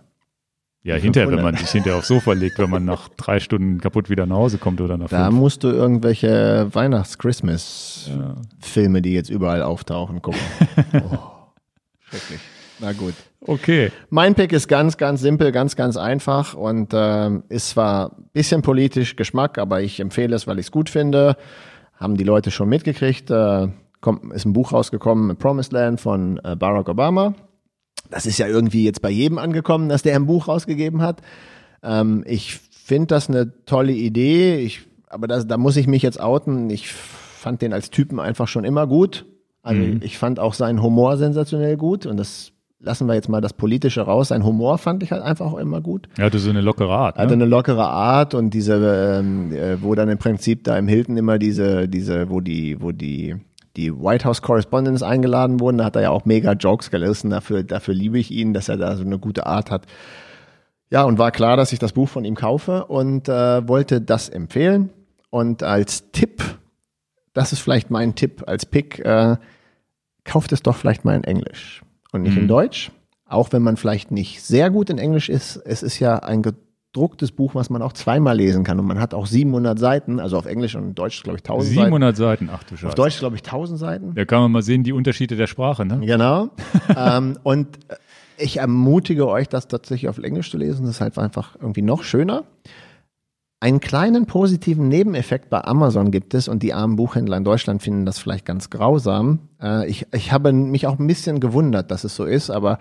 Ja, hinterher, wenn man sich hinterher aufs Sofa legt, wenn man nach drei Stunden kaputt wieder nach Hause kommt oder nach Da fünf. musst du irgendwelche Weihnachts-Christmas-Filme, die jetzt überall auftauchen, gucken. oh, schrecklich. Na gut. Okay. Mein Pick ist ganz, ganz simpel, ganz, ganz einfach und äh, ist zwar ein bisschen politisch Geschmack, aber ich empfehle es, weil ich es gut finde. Haben die Leute schon mitgekriegt. Äh, kommt, ist ein Buch rausgekommen, Promised Land von äh, Barack Obama das ist ja irgendwie jetzt bei jedem angekommen, dass der ein Buch rausgegeben hat. Ähm, ich finde das eine tolle Idee, ich, aber das, da muss ich mich jetzt outen. Ich fand den als Typen einfach schon immer gut. Also mhm. ich fand auch seinen Humor sensationell gut und das lassen wir jetzt mal das Politische raus. Sein Humor fand ich halt einfach auch immer gut. Er hatte so eine lockere Art. Er hatte ne? eine lockere Art und diese, ähm, äh, wo dann im Prinzip da im Hilton immer diese, diese, wo die, wo die die White House Correspondents eingeladen wurden. Da hat er ja auch mega Jokes gerissen. Dafür, dafür liebe ich ihn, dass er da so eine gute Art hat. Ja, und war klar, dass ich das Buch von ihm kaufe und äh, wollte das empfehlen. Und als Tipp, das ist vielleicht mein Tipp als Pick, äh, kauft es doch vielleicht mal in Englisch und nicht mhm. in Deutsch. Auch wenn man vielleicht nicht sehr gut in Englisch ist. Es ist ja ein gedrucktes Buch, was man auch zweimal lesen kann. Und man hat auch 700 Seiten, also auf Englisch und Deutsch glaube ich 1000 700 Seiten. ach du Scheiße. Auf Deutsch glaube ich 1000 Seiten. Da kann man mal sehen, die Unterschiede der Sprache, ne? Genau. ähm, und ich ermutige euch, das tatsächlich auf Englisch zu lesen. Das ist halt einfach irgendwie noch schöner. Einen kleinen positiven Nebeneffekt bei Amazon gibt es und die armen Buchhändler in Deutschland finden das vielleicht ganz grausam. Äh, ich, ich habe mich auch ein bisschen gewundert, dass es so ist, aber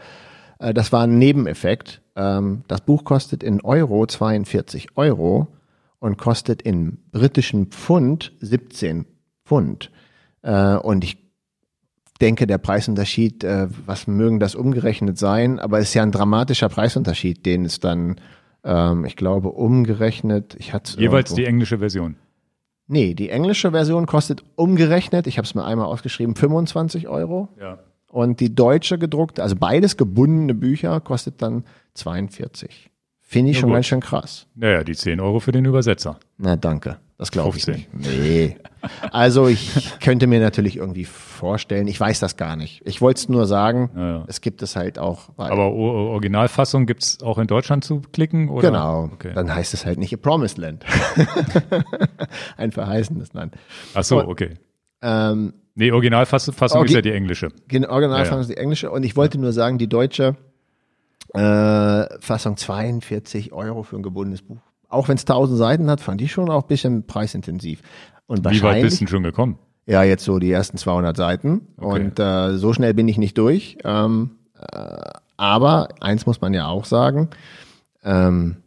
äh, das war ein Nebeneffekt. Ähm, das Buch kostet in Euro 42 Euro und kostet in britischen Pfund 17 Pfund. Äh, und ich denke, der Preisunterschied, äh, was mögen das umgerechnet sein, aber es ist ja ein dramatischer Preisunterschied, den es dann, ähm, ich glaube, umgerechnet, ich hatte Jeweils irgendwo. die englische Version. Nee, die englische Version kostet umgerechnet, ich habe es mir einmal ausgeschrieben, 25 Euro. Ja. Und die deutsche gedruckte, also beides gebundene Bücher, kostet dann 42. Finde ich ja, schon gut. ganz schön krass. Naja, die 10 Euro für den Übersetzer. Na, danke. Das glaube ich nicht. Nee. Also ich könnte mir natürlich irgendwie vorstellen, ich weiß das gar nicht. Ich wollte es nur sagen, ja, ja. es gibt es halt auch. Aber o Originalfassung gibt es auch in Deutschland zu klicken? Oder? Genau. Okay. Dann heißt es halt nicht A Promised Land. Ein verheißenes Land. Ach so, okay. Ähm, Nee, Originalfassung Orgi ist ja die englische. Genau, Originalfassung ja, ja. ist die englische. Und ich wollte nur sagen, die deutsche äh, Fassung 42 Euro für ein gebundenes Buch. auch wenn es tausend Seiten hat, fand ich schon auch ein bisschen preisintensiv. Und Wie weit bist du denn schon gekommen? ja, jetzt so die ersten 200 Seiten. Okay. Und äh, so schnell bin ich nicht durch. Ähm, äh, aber eins muss man ja auch sagen, ähm,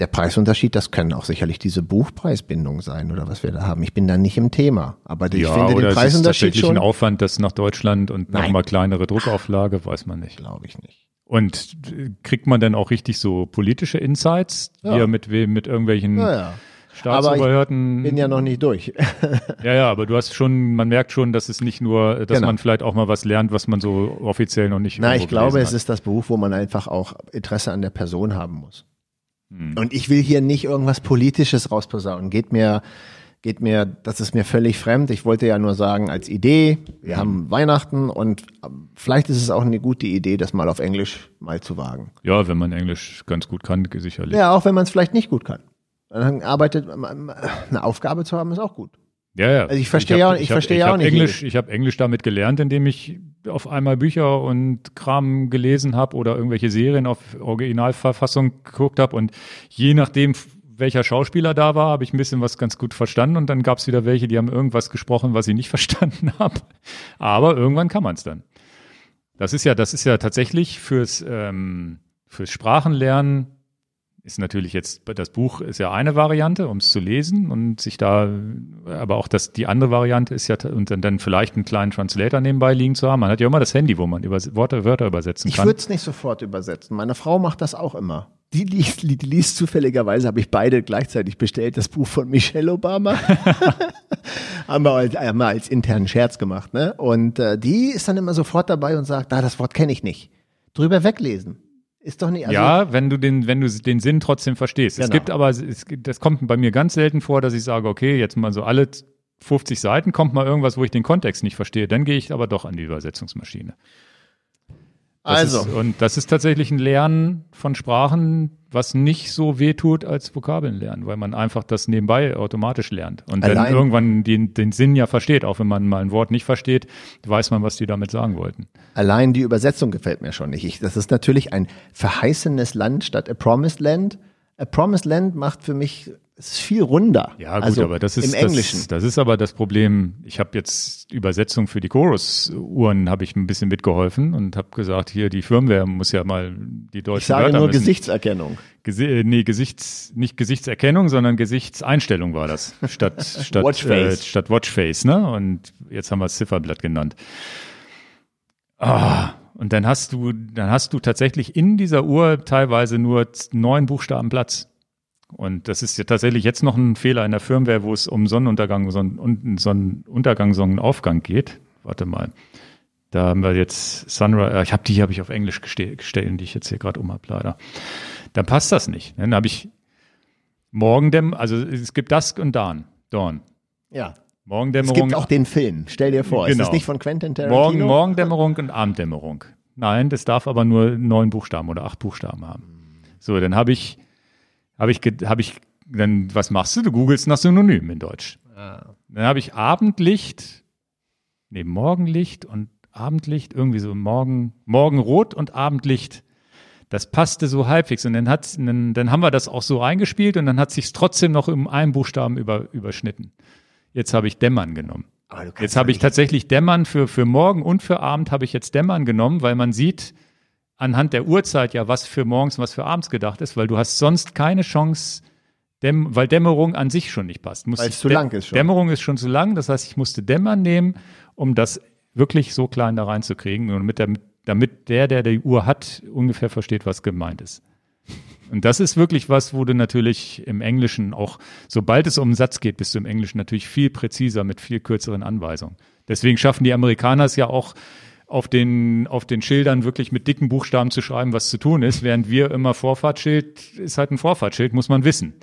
der Preisunterschied, das können auch sicherlich diese Buchpreisbindung sein oder was wir da haben. Ich bin da nicht im Thema, aber ich finde oder den es ist Preisunterschied tatsächlich schon, ein Aufwand, das nach Deutschland und nochmal kleinere Druckauflage, weiß man nicht. glaube ich nicht. Und äh, kriegt man dann auch richtig so politische Insights, Ja. wie er mit wem, mit irgendwelchen Naja, Staatsoberhörten? bin ja noch nicht durch. ja, ja, aber du hast schon, man merkt schon, dass es nicht nur, dass Genau. man vielleicht auch mal was lernt, was man so offiziell noch nicht Na, ich glaube, gelesen es ist das Buch, wo man einfach auch Interesse an der Person haben muss. Hm. Und ich will hier nicht irgendwas Politisches rausposaunen. Geht mir, geht mir, das ist mir völlig fremd. Ich wollte ja nur sagen, als Idee, wir Hm. haben Weihnachten und ähm, vielleicht ist es auch eine gute Idee, das mal auf Englisch mal zu wagen. Ja, wenn man Englisch ganz gut kann, sicherlich. Ja, auch wenn man es vielleicht nicht gut kann. Dann arbeitet, eine Aufgabe zu haben, ist auch gut. Ja, ja. Also ich verstehe ja- ich hab- verstehe ich ja auch nicht Englisch, ich habe Englisch damit gelernt, indem ich auf einmal Bücher und Kram gelesen habe oder irgendwelche Serien auf Originalverfassung geguckt habe und je nachdem, welcher Schauspieler da war, habe ich ein bisschen was ganz gut verstanden und dann gab es wieder welche, die haben irgendwas gesprochen, was ich nicht verstanden habe. Aber irgendwann kann man es dann. Das ist ja, das ist ja tatsächlich fürs, ähm, fürs Sprachenlernen ist natürlich jetzt, das Buch ist ja eine Variante, um es zu lesen und sich da, aber auch das, die andere Variante ist ja, und dann, dann vielleicht einen kleinen Translator nebenbei liegen zu haben. Man hat ja immer das Handy, wo man über, Worte, Wörter übersetzen Ich kann. würde es nicht sofort übersetzen. Meine Frau macht das auch immer. Die liest, die liest zufälligerweise, habe ich beide gleichzeitig bestellt, das Buch von Michelle Obama. haben wir als, wir als internen Scherz gemacht. Ne? Und äh, die ist dann immer sofort dabei und sagt, da, das Wort kenne ich nicht. Drüber weglesen. Ist doch nicht, also, ja, wenn du den, wenn du den Sinn trotzdem verstehst. Es Genau. gibt aber, es, das kommt bei mir ganz selten vor, dass ich sage, okay, jetzt mal so alle 50 Seiten kommt mal irgendwas, wo ich den Kontext nicht verstehe. Dann gehe ich aber doch an die Übersetzungsmaschine. Also. Ist, und das ist tatsächlich ein Lernen von Sprachen, was nicht so weh tut als Vokabeln lernen, weil man einfach das nebenbei automatisch lernt. Und dann Allein- irgendwann den, den Sinn ja versteht. Auch wenn man mal ein Wort nicht versteht, weiß man, was die damit sagen wollten. Allein die Übersetzung gefällt mir schon nicht. Ich, das ist natürlich ein verheißenes Land statt a promised land. A promised land macht für mich es ist viel runder. Ja, gut, also aber das ist im Englischen. Das, das ist aber das Problem. Ich habe jetzt Übersetzung für die Chorus-Uhren habe ich ein bisschen mitgeholfen und habe gesagt, hier die Firmware muss ja mal die deutschen ich sage Wörter nur müssen, Gesichtserkennung. Gesi äh, nee, Gesichts, nicht Gesichtserkennung, sondern Gesichtseinstellung war das. Statt, statt, Watchface. Äh, statt Watchface, ne? Und jetzt haben wir es Zifferblatt genannt. Ah, und dann hast du, dann hast du tatsächlich in dieser Uhr teilweise nur neun Buchstaben Platz. Und das ist ja tatsächlich jetzt noch ein Fehler in der Firmware, wo es um Sonnenuntergang, Sonnen, un- Sonnenuntergang, Sonnenaufgang geht. Warte mal. Da haben wir jetzt Sunrise, äh, ich habe die habe ich auf Englisch geste- gestellt, die ich jetzt hier gerade um habe, leider. Dann passt das nicht. Dann habe ich Morgendämm, also es gibt Dusk und Dawn. Dawn. Ja. Es Morgendämmerung. gibt auch den Film. Stell dir vor, ist Genau. nicht von Quentin Tarantino? Morgen, Morgendämmerung und Abenddämmerung. Nein, das darf aber nur neun Buchstaben oder acht Buchstaben haben. So, dann habe ich, habe ich, habe ich, dann, was machst du? Du googelst nach Synonym in Deutsch. Dann habe ich Abendlicht, nee, Morgenlicht und Abendlicht, irgendwie so Morgen, Morgenrot und Abendlicht. Das passte so halbwegs. Und dann, hat, dann, dann haben wir das auch so eingespielt und dann hat sich trotzdem noch um einen Buchstaben über, überschnitten. Jetzt habe ich Dämmern genommen. Jetzt habe ich tatsächlich Dämmern für, für morgen und für Abend habe ich jetzt Dämmern genommen, weil man sieht anhand der Uhrzeit ja, was für morgens und was für abends gedacht ist, weil du hast sonst keine Chance, Dämm weil Dämmerung an sich schon nicht passt. Weil es zu lang ist schon. Dämmerung ist schon zu lang, das heißt, ich musste Dämmern nehmen, um das wirklich so klein da reinzukriegen und mit der, damit der, der die Uhr hat, ungefähr versteht, was gemeint ist. Und das ist wirklich was, wo du natürlich im Englischen auch, sobald es um einen Satz geht, bist du im Englischen natürlich viel präziser mit viel kürzeren Anweisungen. Deswegen schaffen die Amerikaner es ja auch, auf den, auf den Schildern wirklich mit dicken Buchstaben zu schreiben, was zu tun ist, während wir immer Vorfahrtsschild ist halt ein Vorfahrtsschild, muss man wissen.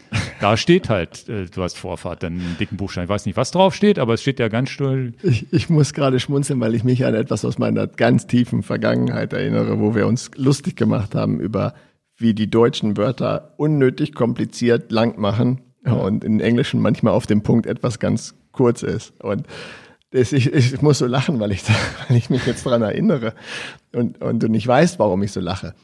Da steht halt, äh, du hast Vorfahrt, dann einen dicken Buchstaben. Ich weiß nicht, was drauf steht, aber es steht ja ganz still. Ich, ich muss gerade schmunzeln, weil ich mich an etwas aus meiner ganz tiefen Vergangenheit erinnere, wo wir uns lustig gemacht haben über, wie die deutschen Wörter unnötig kompliziert lang machen und in Englischen manchmal auf dem Punkt etwas ganz kurz ist. Und das, ich, ich muss so lachen, weil ich, weil ich mich jetzt dran erinnere und, und du nicht weißt, warum ich so lache.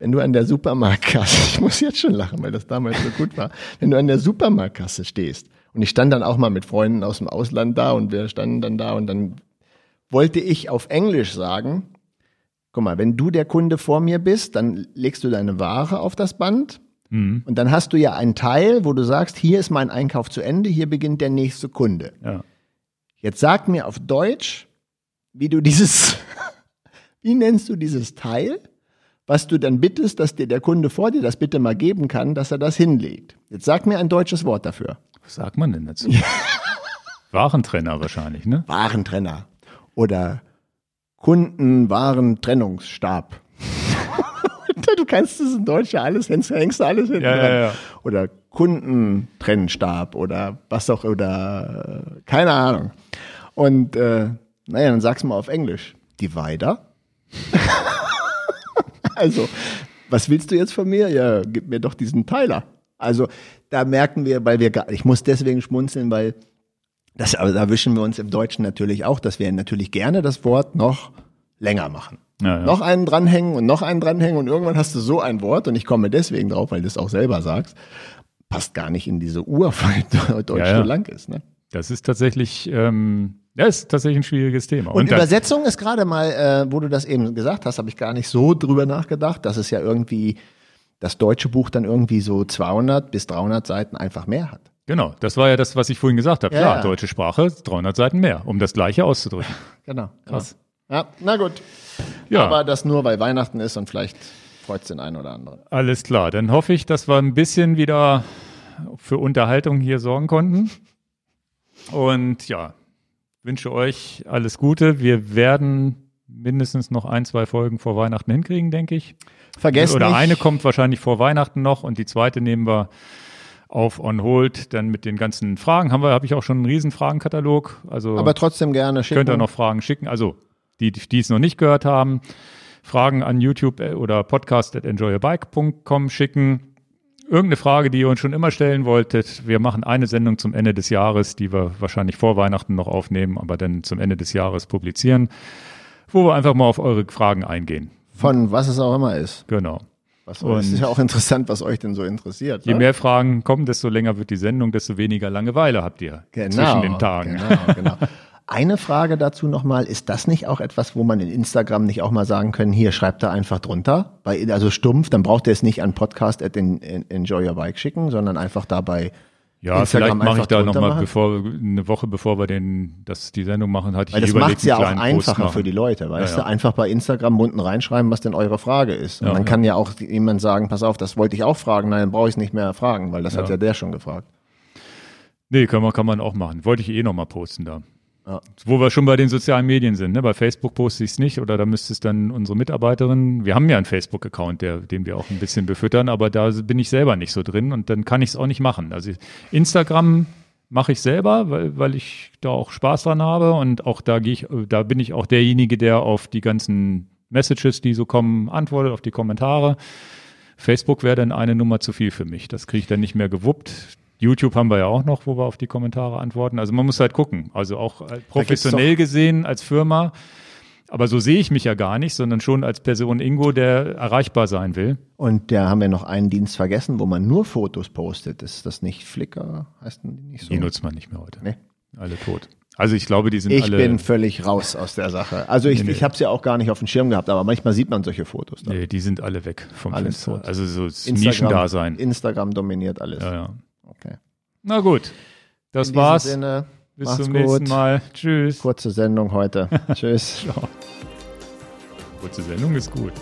wenn du an der Supermarktkasse, ich muss jetzt schon lachen, weil das damals so gut war, wenn du an der Supermarktkasse stehst und ich stand dann auch mal mit Freunden aus dem Ausland da und wir standen dann da und dann wollte ich auf Englisch sagen, guck mal, wenn du der Kunde vor mir bist, dann legst du deine Ware auf das Band Mhm. und dann hast du ja einen Teil, wo du sagst, hier ist mein Einkauf zu Ende, hier beginnt der nächste Kunde. Ja. Jetzt sag mir auf Deutsch, wie du dieses, wie nennst du dieses Teil, was du dann bittest, dass dir der Kunde vor dir das bitte mal geben kann, dass er das hinlegt. Jetzt sag mir ein deutsches Wort dafür. Was sagt man denn dazu? Warentrenner wahrscheinlich, ne? Warentrenner oder Kundenwarentrennungsstab. du kannst es in Deutsch ja alles, hängst, hängst du alles hinten Ja, ja, dran. ja. Oder Kundentrennstab oder was auch, oder äh, keine Ahnung. Und äh, naja, dann sag's mal auf Englisch. Divider. also, was willst du jetzt von mir? Ja, gib mir doch diesen Teiler. Also, da merken wir, weil wir gar, ich muss deswegen schmunzeln, weil das, aber da wischen wir uns im Deutschen natürlich auch, dass wir natürlich gerne das Wort noch länger machen. Ja, ja. Noch einen dranhängen und noch einen dranhängen und irgendwann hast du so ein Wort und ich komme deswegen drauf, weil du es auch selber sagst, passt gar nicht in diese Uhr, weil Deutsch Ja, so lang ist. Ne? Das ist tatsächlich, ähm, ja, ist tatsächlich ein schwieriges Thema. Und, da- Übersetzung ist gerade mal, äh, wo du das eben gesagt hast, habe ich gar nicht so drüber nachgedacht, dass es ja irgendwie das deutsche Buch dann irgendwie so 200 bis 300 Seiten einfach mehr hat. Genau, das war ja das, was ich vorhin gesagt habe. Ja, Klar, ja. deutsche Sprache, 300 Seiten mehr, um das Gleiche auszudrücken. Genau. Krass. Ja, na gut. Ja. Aber das nur, weil Weihnachten ist und vielleicht freut es den einen oder anderen. Alles klar, dann hoffe ich, dass wir ein bisschen wieder für Unterhaltung hier sorgen konnten. Und ja, wünsche euch alles Gute. Wir werden mindestens noch ein, zwei Folgen vor Weihnachten hinkriegen, denke ich. Vergesst Oder nicht, eine kommt wahrscheinlich vor Weihnachten noch und die zweite nehmen wir auf on hold, dann mit den ganzen Fragen. Haben wir, habe ich auch schon einen riesen Fragenkatalog. Also aber trotzdem gerne schicken. könnt ihr noch Fragen schicken. Also die, die es noch nicht gehört haben, Fragen an YouTube äh, oder podcast at enjoyabike.com schicken. Irgendeine Frage, die ihr uns schon immer stellen wolltet. Wir machen eine Sendung zum Ende des Jahres, die wir wahrscheinlich vor Weihnachten noch aufnehmen, aber dann zum Ende des Jahres publizieren, wo wir einfach mal auf eure Fragen eingehen. Von was es auch immer ist. Genau. Was, Und- ist ja auch interessant, was euch denn so interessiert. Je ne? mehr Fragen kommen, desto länger wird die Sendung, desto weniger Langeweile habt ihr genau, zwischen den Tagen. Genau, genau. Eine Frage dazu nochmal, ist das nicht auch etwas, wo man in Instagram nicht auch mal sagen können, hier schreibt da einfach drunter, bei, also stumpf, dann braucht ihr es nicht an podcast at en, en, enjoy your bike schicken, sondern einfach dabei Ja, Instagram vielleicht mache ich da nochmal, bevor eine Woche bevor wir den, das, die Sendung machen, hatte ich Weil das überlegt, macht es ja auch einfacher für die Leute, weißt Ja, du? ja. Einfach bei Instagram unten reinschreiben, was denn eure Frage ist. Und Ja, dann ja. kann ja auch jemand sagen, pass auf, das wollte ich auch fragen, nein, dann brauche ich es nicht mehr fragen, weil das hat Ja. ja der schon gefragt. Nee, kann man, kann man auch machen. Wollte ich eh nochmal posten da. Ja. Wo wir schon bei den sozialen Medien sind. Ne? Bei Facebook poste ich es nicht oder da müsste es dann unsere Mitarbeiterin, wir haben ja einen Facebook-Account, den wir auch ein bisschen befüttern, aber da bin ich selber nicht so drin und dann kann ich es auch nicht machen. Also Instagram mache ich selber, weil, weil ich da auch Spaß dran habe und auch da gehe ich, da bin ich auch derjenige, der auf die ganzen Messages, die so kommen, antwortet, auf die Kommentare. Facebook wäre dann eine Nummer zu viel für mich. Das kriege ich dann nicht mehr gewuppt. YouTube haben wir ja auch noch, wo wir auf die Kommentare antworten. Also man muss halt gucken. Also auch äh, professionell gesehen als Firma. Aber so sehe ich mich ja gar nicht, sondern schon als Person Ingo, der erreichbar sein will. Und da haben wir noch einen Dienst vergessen, wo man nur Fotos postet. Ist das nicht Flickr? Heißt die nicht so? Die nutzt man nicht mehr heute. Nee. Alle tot. Also ich glaube, die sind Ich alle. bin völlig raus aus der Sache. Also ich, Nee, nee. ich habe es ja auch gar nicht auf dem Schirm gehabt, aber manchmal sieht man solche Fotos. Da. nee, die sind alle weg vom Alles Fenster. tot. Also so das Nischendasein. Instagram dominiert alles. Ja, ja. Na gut. Das In war's. Sinne, Bis zum gut. nächsten Mal. Tschüss. Kurze Sendung heute. Tschüss. Kurze Sendung ist gut.